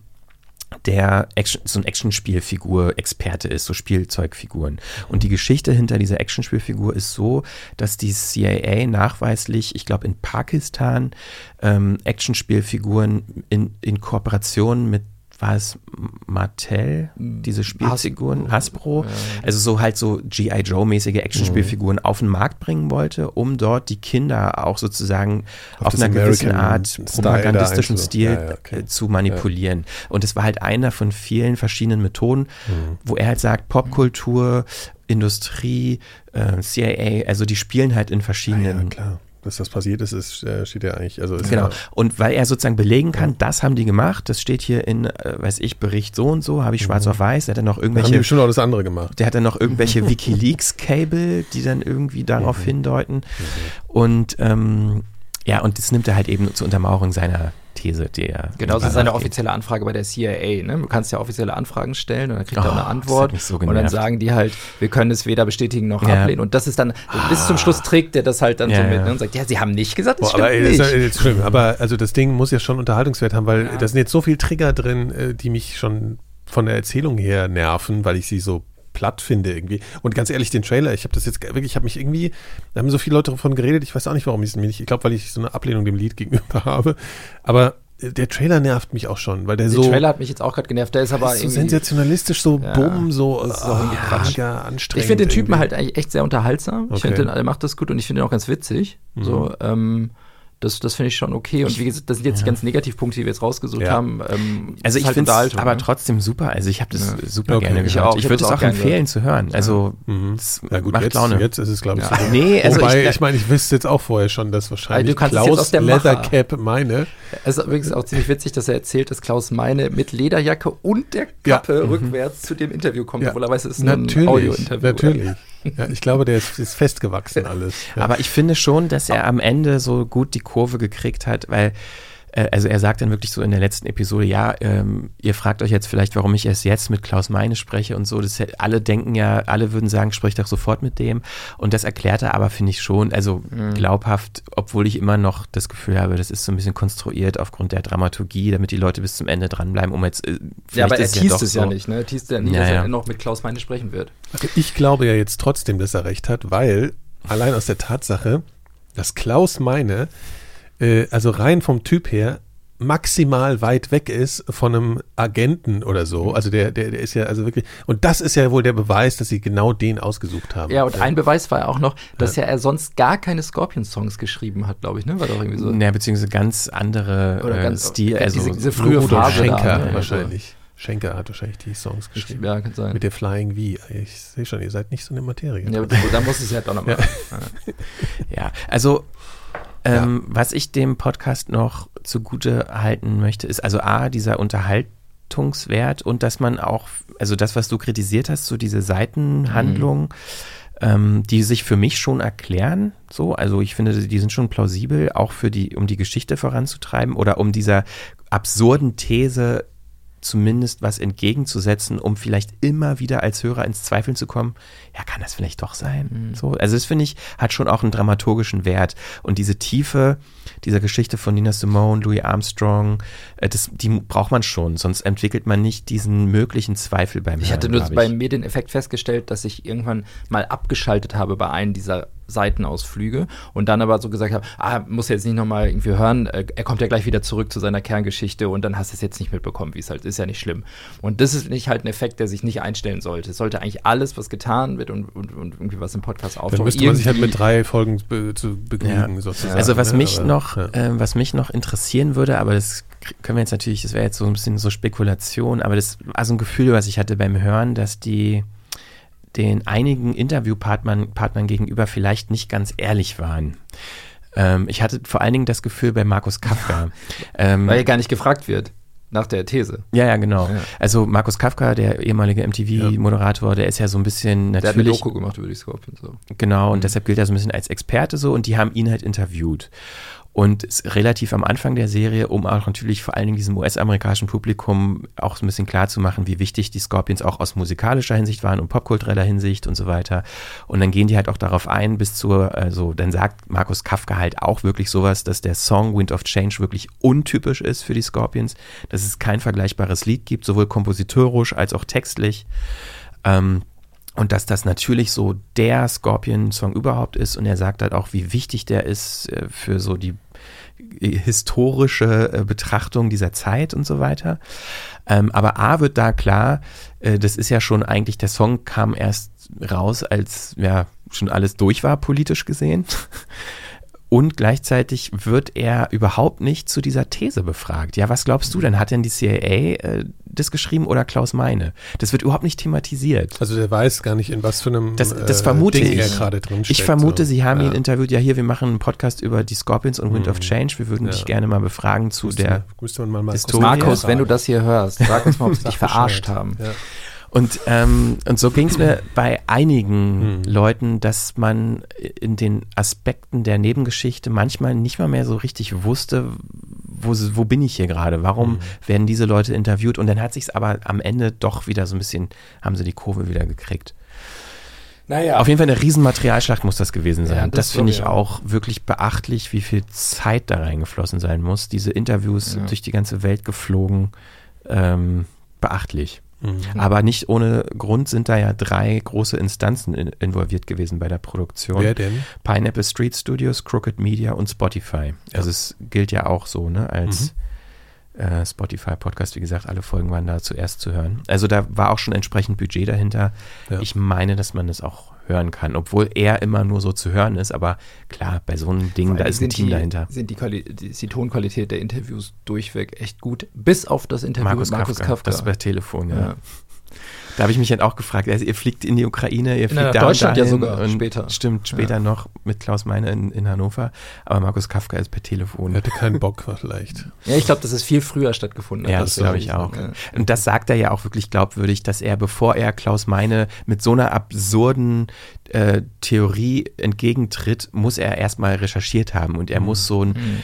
der Action, so ein Actionspielfigur-Experte ist, so Spielzeugfiguren. Und die Geschichte hinter dieser Actionspielfigur ist so, dass die CIA nachweislich, ich glaube in Pakistan, ähm, Actionspielfiguren in, in Kooperation mit war es Mattel, diese Spielfiguren, Hasbro, Ja. also so halt so G.I. Joe-mäßige Actionspielfiguren auf den Markt bringen wollte, um dort die Kinder auch sozusagen Auf auf, einer gewissen Art propagandistischen Stil Ja, ja, okay. äh, zu manipulieren. Und es war halt einer von vielen verschiedenen Methoden, Mhm. wo er halt sagt, Popkultur, Industrie, äh, CIA, also die spielen halt in verschiedenen klar. Dass das passiert ist, ist äh, steht ja eigentlich. Also Genau. Ja, Und weil er sozusagen belegen kann, das haben die gemacht, das steht hier in, äh, weiß ich, Bericht so und so, habe ich schwarz auf weiß, der hat dann noch da haben die irgendwelche, bestimmt auch das andere gemacht. der hat dann noch irgendwelche Wikileaks-Cable, die dann irgendwie darauf hindeuten. Und ähm, ja, und das nimmt er halt eben zur Untermauerung seiner These, die er Genau, das ist eine offizielle Anfrage bei der CIA. Ne? Du kannst ja offizielle Anfragen stellen und dann kriegt er Oh, auch eine das Antwort. hat mich so und dann sagen die halt, wir können es weder bestätigen noch Ja. ablehnen. Und das ist dann, bis zum Schluss trägt der das halt dann Ja, so mit ja. ne? und sagt, ja, sie haben nicht gesagt, das Boah, aber stimmt das nicht. ist ja jetzt schlimm. Aber also das Ding muss ja schon Unterhaltungswert haben, weil da sind jetzt so viele Trigger drin, äh, die mich schon von der Erzählung her nerven, weil ich sie so platt finde irgendwie. Und ganz ehrlich, den Trailer, ich habe das jetzt wirklich, ich habe mich irgendwie, da haben so viele Leute davon geredet, ich weiß auch nicht, warum ich es mir nicht, ich glaube, weil ich so eine Ablehnung dem Lied gegenüber habe. Aber äh, der Trailer nervt mich auch schon, weil der Der so, Trailer hat mich jetzt auch gerade genervt. Der ist aber ist so irgendwie- sensationalistisch, so Ja, bumm, so ah, Quatsch. ja, anstrengend. Ich finde den Typen irgendwie. halt eigentlich echt sehr unterhaltsam. Ich Okay. finde, den- er macht das gut und ich finde ihn auch ganz witzig. Mhm. So, ähm, das, das finde ich schon okay. Und wie gesagt, das sind jetzt die ganzen Negativpunkte, die wir jetzt rausgesucht Ja. haben. Ähm, Also ich halt finde es aber ne? trotzdem super. Also ich habe das Ja. super Okay. gerne Ich gehört. auch. Ich, Ich würde das es auch auch empfehlen gehört. zu hören. Also es Ja gut, macht jetzt, Laune. jetzt ist es, glaube ich, Ja. so. Nee, also Wobei, ich- ich, meine, ich wüsste jetzt auch vorher schon, dass wahrscheinlich du kannst es jetzt Klaus aus der Macher. Leathercap meine. Es ist übrigens auch ziemlich witzig, dass er erzählt, dass Klaus Meine mit Lederjacke und der Ja. Kappe Mhm. rückwärts zu dem Interview kommt, Ja. obwohl er weiß, es ist ein Audio-Interview. natürlich. Ja, ich glaube, der ist, ist festgewachsen alles. Ja. Aber ich finde schon, dass er am Ende so gut die Kurve gekriegt hat, weil äh, also er sagt dann wirklich so in der letzten Episode, ja, ähm, ihr fragt euch jetzt vielleicht, warum ich erst jetzt mit Klaus Meine spreche und so. Das, alle denken ja, alle würden sagen, sprich doch sofort mit dem. Und das erklärt er aber, finde ich schon, also Mhm. glaubhaft, obwohl ich immer noch das Gefühl habe, das ist so ein bisschen konstruiert aufgrund der Dramaturgie, damit die Leute bis zum Ende dranbleiben, um jetzt. Äh, Ja, vielleicht aber er teast es ja nicht, ne? Er teast ja nie, Ja, dass ja. er noch mit Klaus Meine sprechen wird. Also ich glaube ja jetzt trotzdem, dass er recht hat, weil allein aus der Tatsache, dass Klaus meine, äh, also rein vom Typ her, maximal weit weg ist von einem Agenten oder so. Also der, der, der ist ja also wirklich, und das ist ja wohl der Beweis, dass sie genau den ausgesucht haben. Ja, und ein Beweis war ja auch noch, dass ja er sonst gar keine Scorpion-Songs geschrieben hat, glaube ich, ne? War doch irgendwie so. Ja, beziehungsweise ganz andere Oder äh, ganz- Stil, äh, also diese- diese frühe Rudolf Phase da, Schenker ne? wahrscheinlich. Schenker hat wahrscheinlich die Songs geschrieben. Ja, kann sein. Mit der Flying V. Ich sehe schon, ihr seid nicht so eine Materie. Ja, da muss es ja doch noch mal. Ja, also ähm, was ich dem Podcast noch zugute halten möchte, ist also A, dieser Unterhaltungswert und dass man auch, also das, was du kritisiert hast, so diese Seitenhandlungen, ähm, die sich für mich schon erklären, so, also ich finde, die sind schon plausibel, auch für die, um die Geschichte voranzutreiben oder um dieser absurden These zumindest was entgegenzusetzen, um vielleicht immer wieder als Hörer ins Zweifeln zu kommen, ja, kann das vielleicht doch sein? So, also das finde ich, hat schon auch einen dramaturgischen Wert. Und diese Tiefe dieser Geschichte von Nina Simone, Louis Armstrong, äh, das, die braucht man schon, sonst entwickelt man nicht diesen möglichen Zweifel beim Ich hatte nur beim Medieneffekt festgestellt, dass ich irgendwann mal abgeschaltet habe bei einem dieser Seitenausflüge und dann aber so gesagt habe, ah, muss jetzt nicht nochmal irgendwie hören, äh, er kommt ja gleich wieder zurück zu seiner Kerngeschichte und dann hast du es jetzt nicht mitbekommen, wie es halt ist, ja nicht schlimm. Und das ist nicht halt ein Effekt, der sich nicht einstellen sollte. Es sollte eigentlich alles, was getan wird und, und, und irgendwie was im Podcast auftaucht, Dann müsste man sich halt mit drei Folgen be zu begnügen, Ja. sozusagen. Also was ne? mich Aber, noch, ja. ähm, was mich noch interessieren würde, aber das können wir jetzt natürlich, das wäre jetzt so ein bisschen so Spekulation, aber das war so ein Gefühl, was ich hatte beim Hören, dass die den einigen Interviewpartnern Partnern gegenüber vielleicht nicht ganz ehrlich waren. Ähm, ich hatte vor allen Dingen das Gefühl bei Markus Kafka. ähm, Weil er gar nicht gefragt wird nach der These. ja, ja, genau. Ja. Also Markus Kafka, der ehemalige MTV-Moderator, der ist ja so ein bisschen Der hat eine natürlich. Doku gemacht über die Scorpions. So. Genau, Mhm. und deshalb gilt er so ein bisschen als Experte so und die haben ihn halt interviewt. Und relativ am Anfang der Serie, um auch natürlich vor allen Dingen diesem US-amerikanischen Publikum auch ein bisschen klar zu machen, wie wichtig die Scorpions auch aus musikalischer Hinsicht waren und popkultureller Hinsicht und so weiter. Und dann gehen die halt auch darauf ein, bis zur, also dann sagt Markus Kafka halt auch wirklich sowas, dass der Song Wind of Change wirklich untypisch ist für die Scorpions, dass es kein vergleichbares Lied gibt, sowohl kompositorisch als auch textlich. Ähm, und dass das natürlich so der Scorpion-Song überhaupt ist. Und er sagt halt auch, wie wichtig der ist äh, für so die historische äh, Betrachtung dieser Zeit und so weiter. Ähm, aber A wird da klar, äh, das ist ja schon eigentlich, der Song kam erst raus, als ja schon alles durch war, politisch gesehen. Und gleichzeitig wird er überhaupt nicht zu dieser These befragt. Ja, was glaubst du denn? Hat denn die CIA äh, das geschrieben oder Klaus Meine? Das wird überhaupt nicht thematisiert. Also der weiß gar nicht, in was für einem das, das vermute Ding ich. er gerade drin steckt. Ich vermute, so. sie haben ja. ihn interviewt. Ja, hier, wir machen einen Podcast über die Scorpions und Wind Mhm. of Change. Wir würden dich Ja. gerne mal befragen zu Müsste der man- man mal Markus Historie. Markus, wenn du das hier hörst, sag uns mal, ob sie dich verarscht haben. Ja. Und, ähm, und so ging es mir bei einigen Hm. Leuten, dass man in den Aspekten der Nebengeschichte manchmal nicht mal mehr so richtig wusste, wo, wo bin ich hier gerade? Warum Hm. werden diese Leute interviewt? Und dann hat sich aber am Ende doch wieder so ein bisschen, haben sie die Kurve wieder gekriegt. Naja. Auf jeden Fall eine Riesenmaterialschlacht muss das gewesen sein. Ja, das das finde ich ich auch wirklich beachtlich, wie viel Zeit da reingeflossen sein muss. Diese Interviews Ja. durch die ganze Welt geflogen, ähm, beachtlich. Mhm. Aber nicht ohne Grund sind da ja drei große Instanzen in, involviert gewesen bei der Produktion. Wer denn? Pineapple Street Studios, Crooked Media und Spotify. Also es gilt ja auch so, ne, als äh, Spotify-Podcast, wie gesagt, alle Folgen waren da zuerst zu hören. Also da war auch schon entsprechend Budget dahinter. Ja. Ich meine, dass man das auch hören kann, obwohl er immer nur so zu hören ist, aber klar, bei so einem Ding, da ist ein Team die, dahinter. Sind die, Quali die, ist die Tonqualität der Interviews durchweg echt gut, bis auf das Interview Markus, mit Markus Kafka, Kafka. das per Telefon, ja. Ja. Da habe ich mich dann auch gefragt, also ihr fliegt in die Ukraine, ihr fliegt Na, da Deutschland und ja sogar, und später. Stimmt, später Ja. noch mit Klaus Meine in, in Hannover, aber Markus Kafka ist per Telefon. Er hatte keinen Bock vielleicht. Ja, ich glaube, dass es viel früher stattgefunden hat. Ja, als das glaube ich sagen. auch. Ja. Und das sagt er ja auch wirklich glaubwürdig, dass er, bevor er Klaus Meine mit so einer absurden äh, Theorie entgegentritt, muss er erstmal recherchiert haben und er muss so, ein,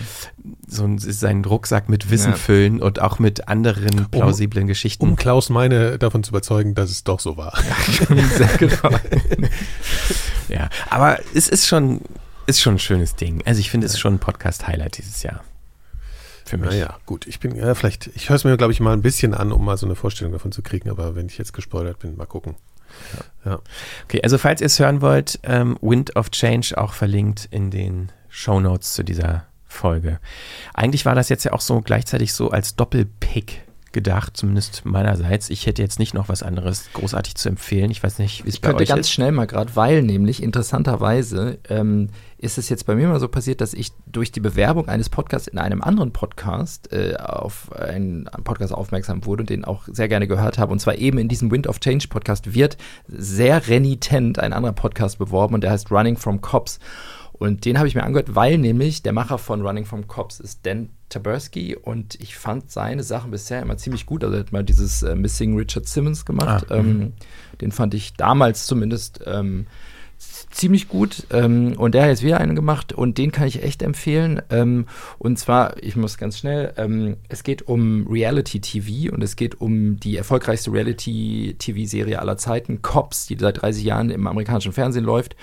so ein, seinen Rucksack mit Wissen Ja. füllen und auch mit anderen plausiblen Geschichten. Um Klaus Meine davon zu überzeugen, dass es doch so war. Genau. Ja, aber es ist schon, ist schon ein schönes Ding. Also ich finde, es ist schon ein Podcast-Highlight dieses Jahr. Für mich. Naja, gut. Ich bin, ja, vielleicht, ich höre es mir, glaube ich, mal ein bisschen an, um mal so eine Vorstellung davon zu kriegen, aber wenn ich jetzt gespoilert bin, mal gucken. Ja. Okay, also falls ihr es hören wollt, ähm, Wind of Change auch verlinkt in den Show Notes zu dieser Folge. Eigentlich war das jetzt ja auch so gleichzeitig so als Doppelpick gedacht, zumindest meinerseits. Ich hätte jetzt nicht noch was anderes großartig zu empfehlen. Ich weiß nicht, wie es Ich bei könnte euch ganz ist. schnell mal gerade, weil nämlich interessanterweise ähm, ist es jetzt bei mir mal so passiert, dass ich durch die Bewerbung eines Podcasts in einem anderen Podcast äh, auf einen Podcast aufmerksam wurde und den auch sehr gerne gehört habe. Und zwar eben in diesem Wind of Change Podcast wird sehr renitent ein anderer Podcast beworben und der heißt Running from Cops. Und den habe ich mir angehört, weil nämlich der Macher von Running from Cops ist Dan Taberski und ich fand seine Sachen bisher immer ziemlich gut. Also er hat mal dieses äh, Missing Richard Simmons gemacht. Ah, ähm, den fand ich damals zumindest ähm, ziemlich gut. Ähm, und der hat jetzt wieder einen gemacht und den kann ich echt empfehlen. Ähm, und zwar, ich muss ganz schnell, ähm, es geht um Reality TV und es geht um die erfolgreichste Reality TV-Serie aller Zeiten, Cops, die seit 30 Jahren im amerikanischen Fernsehen läuft.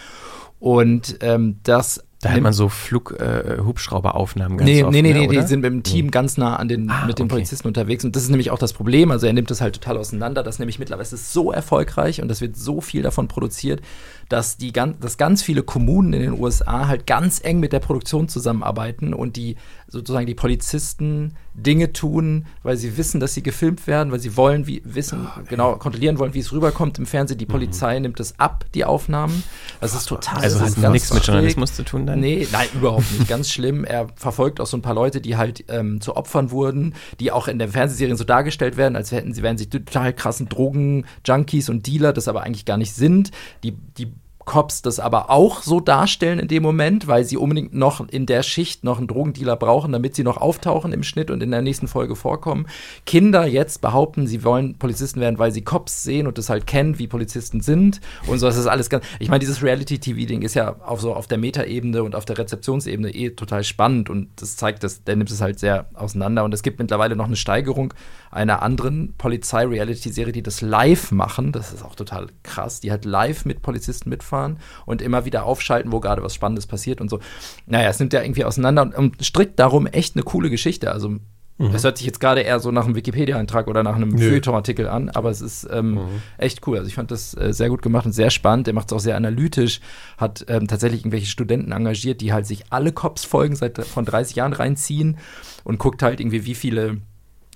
Und ähm, das Da hat man so Flug, äh, Hubschrauberaufnahmen ganz Nee, oft, nee, nee, ne, nee, die oder? sind mit dem Team ganz nah an den, Ah, mit den okay. Polizisten unterwegs. Und das ist nämlich auch das Problem. Also er nimmt das halt total auseinander. Das nämlich mittlerweile ist so erfolgreich und es wird so viel davon produziert, dass, die, gan- dass ganz viele Kommunen in den USA halt ganz eng mit der Produktion zusammenarbeiten und die sozusagen die Polizisten Dinge tun, weil sie wissen, dass sie gefilmt werden, weil sie wollen, wie wissen, genau kontrollieren wollen, wie es rüberkommt im Fernsehen. Die Polizei nimmt es ab, die Aufnahmen. Das ist total. Also das hat ganz nichts mit. Journalismus zu tun dann? Nee, nein, überhaupt nicht. Ganz schlimm. Er verfolgt auch so ein paar Leute, die halt ähm, zu Opfern wurden, die auch in der Fernsehserien so dargestellt werden, als hätten sie wären sie total krassen Drogen-Junkies und Dealer, das aber eigentlich gar nicht sind. Die, die Cops das aber auch so darstellen in dem Moment, weil sie unbedingt noch in der Schicht noch einen Drogendealer brauchen, damit sie noch auftauchen im Schnitt und in der nächsten Folge vorkommen. Kinder jetzt behaupten, sie wollen Polizisten werden, weil sie Cops sehen und das halt kennen, wie Polizisten sind und so. Das ist alles ganz. Ich meine, dieses Reality-TV-Ding ist ja auch so auf der Metaebene und auf der Rezeptionsebene eh total spannend und das zeigt, dass der nimmt es halt sehr auseinander und es gibt mittlerweile noch eine Steigerung einer anderen Polizei-Reality-Serie, die das live machen. Das ist auch total krass. Die halt live mit Polizisten mitfahren und immer wieder aufschalten, wo gerade was Spannendes passiert und so. Naja, es nimmt ja irgendwie auseinander und, und strickt darum echt eine coole Geschichte. Also Mhm. Das hört sich jetzt gerade eher so nach einem Wikipedia-Eintrag oder nach einem. Feuilleton-Artikel an, aber es ist ähm, Mhm. echt cool. Also ich fand das äh, sehr gut gemacht und sehr spannend. Der macht es auch sehr analytisch, hat ähm, tatsächlich irgendwelche Studenten engagiert, die halt sich alle Cops-Folgen seit von 30 Jahren reinziehen und guckt halt irgendwie, wie viele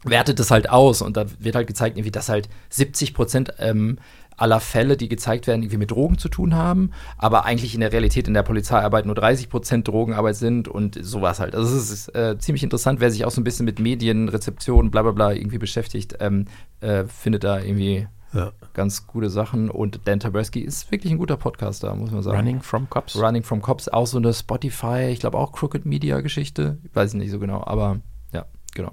wertet das halt aus und da wird halt gezeigt, irgendwie, dass halt 70 Prozent ähm, aller Fälle, die gezeigt werden, irgendwie mit Drogen zu tun haben, aber eigentlich in der Realität in der Polizeiarbeit nur 30 Prozent Drogenarbeit sind und sowas halt. Also es ist äh, ziemlich interessant, wer sich auch so ein bisschen mit Medien, Rezeption, bla bla bla irgendwie beschäftigt, ähm, äh, findet da irgendwie Ja. ganz gute Sachen und Dan Taberski ist wirklich ein guter Podcaster, muss man sagen. Running from Cops? Running from Cops, auch so eine Spotify, ich glaube auch Crooked Media Geschichte, ich weiß nicht so genau, aber ja, genau.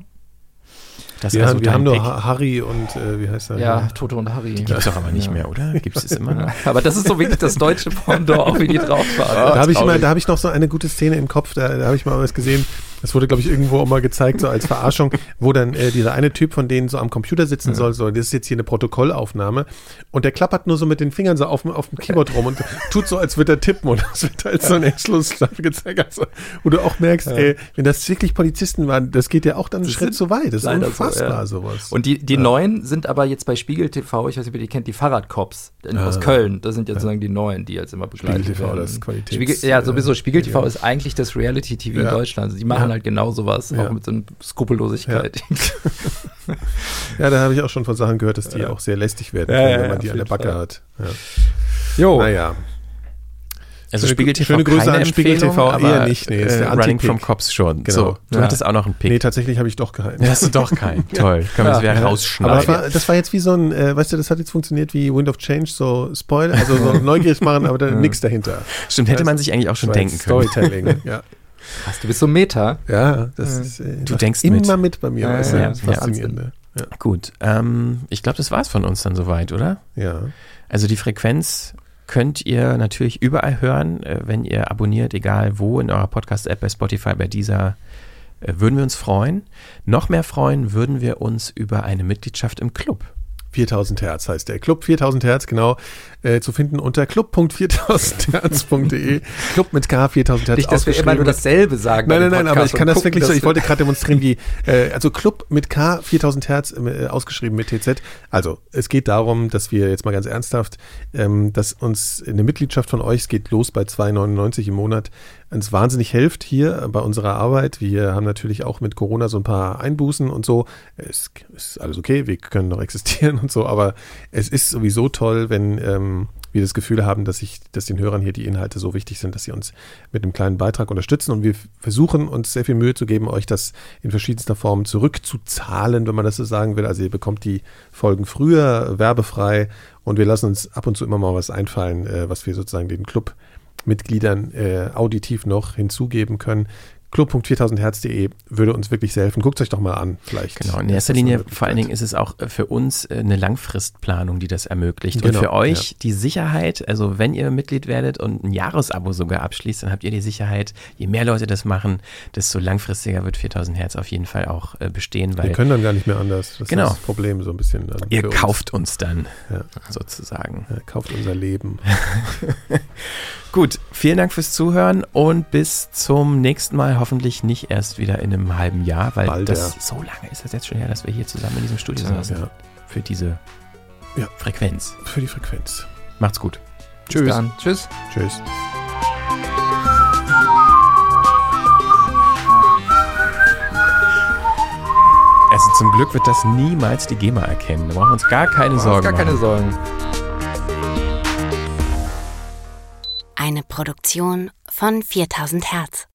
Das wir ist also haben, wir haben nur Pick. Ha- Harry und äh, wie heißt er? Ja, Toto und Harry. Die gibt's doch aber nicht Ja. mehr, oder? Gibt's es immer noch? Aber das ist so wirklich das deutsche Pendant, auch wie die drauf waren. da habe ich, mal- da hab ich noch so eine gute Szene im Kopf, da, da habe ich mal was gesehen. Das wurde, glaube ich, irgendwo auch mal gezeigt, so als Verarschung, wo dann äh, dieser eine Typ von denen so am Computer sitzen soll, so, das ist jetzt hier eine Protokollaufnahme und der klappert nur so mit den Fingern so auf, dem- auf dem Keyboard rum und tut so, als würde er tippen und das wird halt so eine Endlosschleife gezeigt, also, wo du auch merkst, Ja. ey, wenn das wirklich Polizisten waren, das geht ja auch dann einen Das Schritt zu weit, das ist unfassbar, so, ja. sowas. Und die, die Ja. neuen sind aber jetzt bei Spiegel TV, ich weiß nicht, ob ihr die kennt, die Fahrradcops aus Ah. Köln. Das sind jetzt Ja. sozusagen die neuen, die jetzt immer begleitet Spiegel TV, werden. das Qualitäts- Spiegel, Ja, sowieso. äh, Spiegel TV ist eigentlich das Reality-TV in Ja. Deutschland. Also die machen Ja. halt genau sowas, Ja. auch mit so einer Skrupellosigkeit. Ja, da habe ich auch schon von Sachen gehört, dass die Ja. auch sehr lästig werden, Ja, können, ja, wenn ja, man die an der Backe Fall. hat. Ja. Jo. Naja. Also Schöne- Spiegel TV schöne Grüße keine an Spiegel TV aber, eher nicht. Nee, ist äh, der Running Anti-Pick. from Cops schon. Genau. So, du hattest auch noch einen Pick. Nee, tatsächlich habe ich doch keinen. Ja, hast du doch keinen. Toll. Können wir das wieder rausschneiden. Aber das war, das war jetzt wie so ein, äh, weißt du, das hat jetzt funktioniert wie Wind of Change, so Spoiler, also so neugierig machen, aber da Ja. nichts dahinter. Stimmt, hätte man sich eigentlich auch schon denken können. Storytelling, ja. Krass, du bist so Meta. Ja, das Ja. ist äh, Du denkst immer mit. mit, bei mir, Ja, weißt du, ja, das. Faszinierende. Ja. Gut, ähm, ich glaube, das war's von uns dann soweit, oder? Ja. Also die Frequenz könnt ihr natürlich überall hören, äh, wenn ihr abonniert, egal wo, in eurer Podcast-App, bei Spotify, bei dieser, äh, würden wir uns freuen. Noch mehr freuen würden wir uns über eine Mitgliedschaft im Club. 4000 Hertz heißt der Club 4000 Hertz, genau, äh, zu finden unter club.4000herz.de. Club mit K 4000 Hertz. Nicht, dass wir immer ausgeschrieben. nur dasselbe sagen Nein, nein, nein, aber ich kann und das gucken, wirklich so, ich wollte gerade demonstrieren, wie, äh, also Club mit K 4000 Hertz äh, ausgeschrieben mit TZ. Also, es geht darum, dass wir jetzt mal ganz ernsthaft, ähm, dass uns eine Mitgliedschaft von euch, es geht los bei 2,99 im Monat, uns wahnsinnig hilft hier bei unserer Arbeit. Wir haben natürlich auch mit Corona so ein paar Einbußen und so. Es ist alles okay, wir können noch existieren und so, aber es ist sowieso toll, wenn ähm, wir das Gefühl haben, dass, ich, dass den Hörern hier die Inhalte so wichtig sind, dass sie uns mit einem kleinen Beitrag unterstützen. Und wir versuchen uns sehr viel Mühe zu geben, euch das in verschiedenster Form zurückzuzahlen, wenn man das so sagen will. Also ihr bekommt die Folgen früher, werbefrei und wir lassen uns ab und zu immer mal was einfallen, äh, was wir sozusagen den Clubmitgliedern äh, auditiv noch hinzugeben können. Club.4000herz.de würde uns wirklich sehr helfen. Guckt euch doch mal an, vielleicht. Genau, in erster Linie vor allen Dingen ist es auch äh, für uns äh, eine Langfristplanung, die das ermöglicht. Genau, und für euch ja. die Sicherheit, also wenn ihr Mitglied werdet und ein Jahresabo sogar abschließt, dann habt ihr die Sicherheit, je mehr Leute das machen, desto langfristiger wird 4000 Hertz auf jeden Fall auch äh, bestehen. Weil Wir können dann gar nicht mehr anders. Das Genau. ist das Problem so ein bisschen. Dann ihr für uns. kauft uns dann Ja. sozusagen. Ja, kauft unser Leben. Gut, vielen Dank fürs Zuhören und bis zum nächsten Mal. Hoffentlich nicht erst wieder in einem halben Jahr, weil Bald, das ja. so lange ist das jetzt schon her, dass wir hier zusammen in diesem Studio Ja, saßen. ja. Für diese Ja. Frequenz. Für die Frequenz. Macht's gut. Bis dann. Tschüss. Tschüss. Also zum Glück wird das niemals die GEMA erkennen. Da brauchen wir uns gar keine Machen wir uns Sorgen gar keine. Sorgen. Eine Produktion von 4000 Hertz.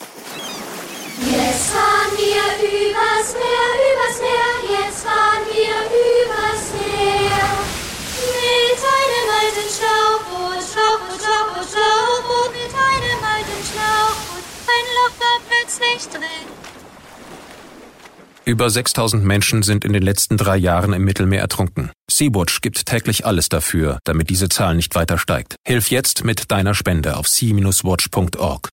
Jetzt fahren wir übers Meer, übers Meer, jetzt fahren wir übers Meer. Mit einem alten Schlauchboot, Schlauchboot, Schlauchboot, Schlauchboot, mit einem alten Schlauchboot. Ein Loch da plötzlich drin. Über 6000 Menschen sind in den letzten drei Jahren im Mittelmeer ertrunken. Sea-Watch gibt täglich alles dafür, damit diese Zahl nicht weiter steigt. Hilf jetzt mit deiner Spende auf sea-watch.org.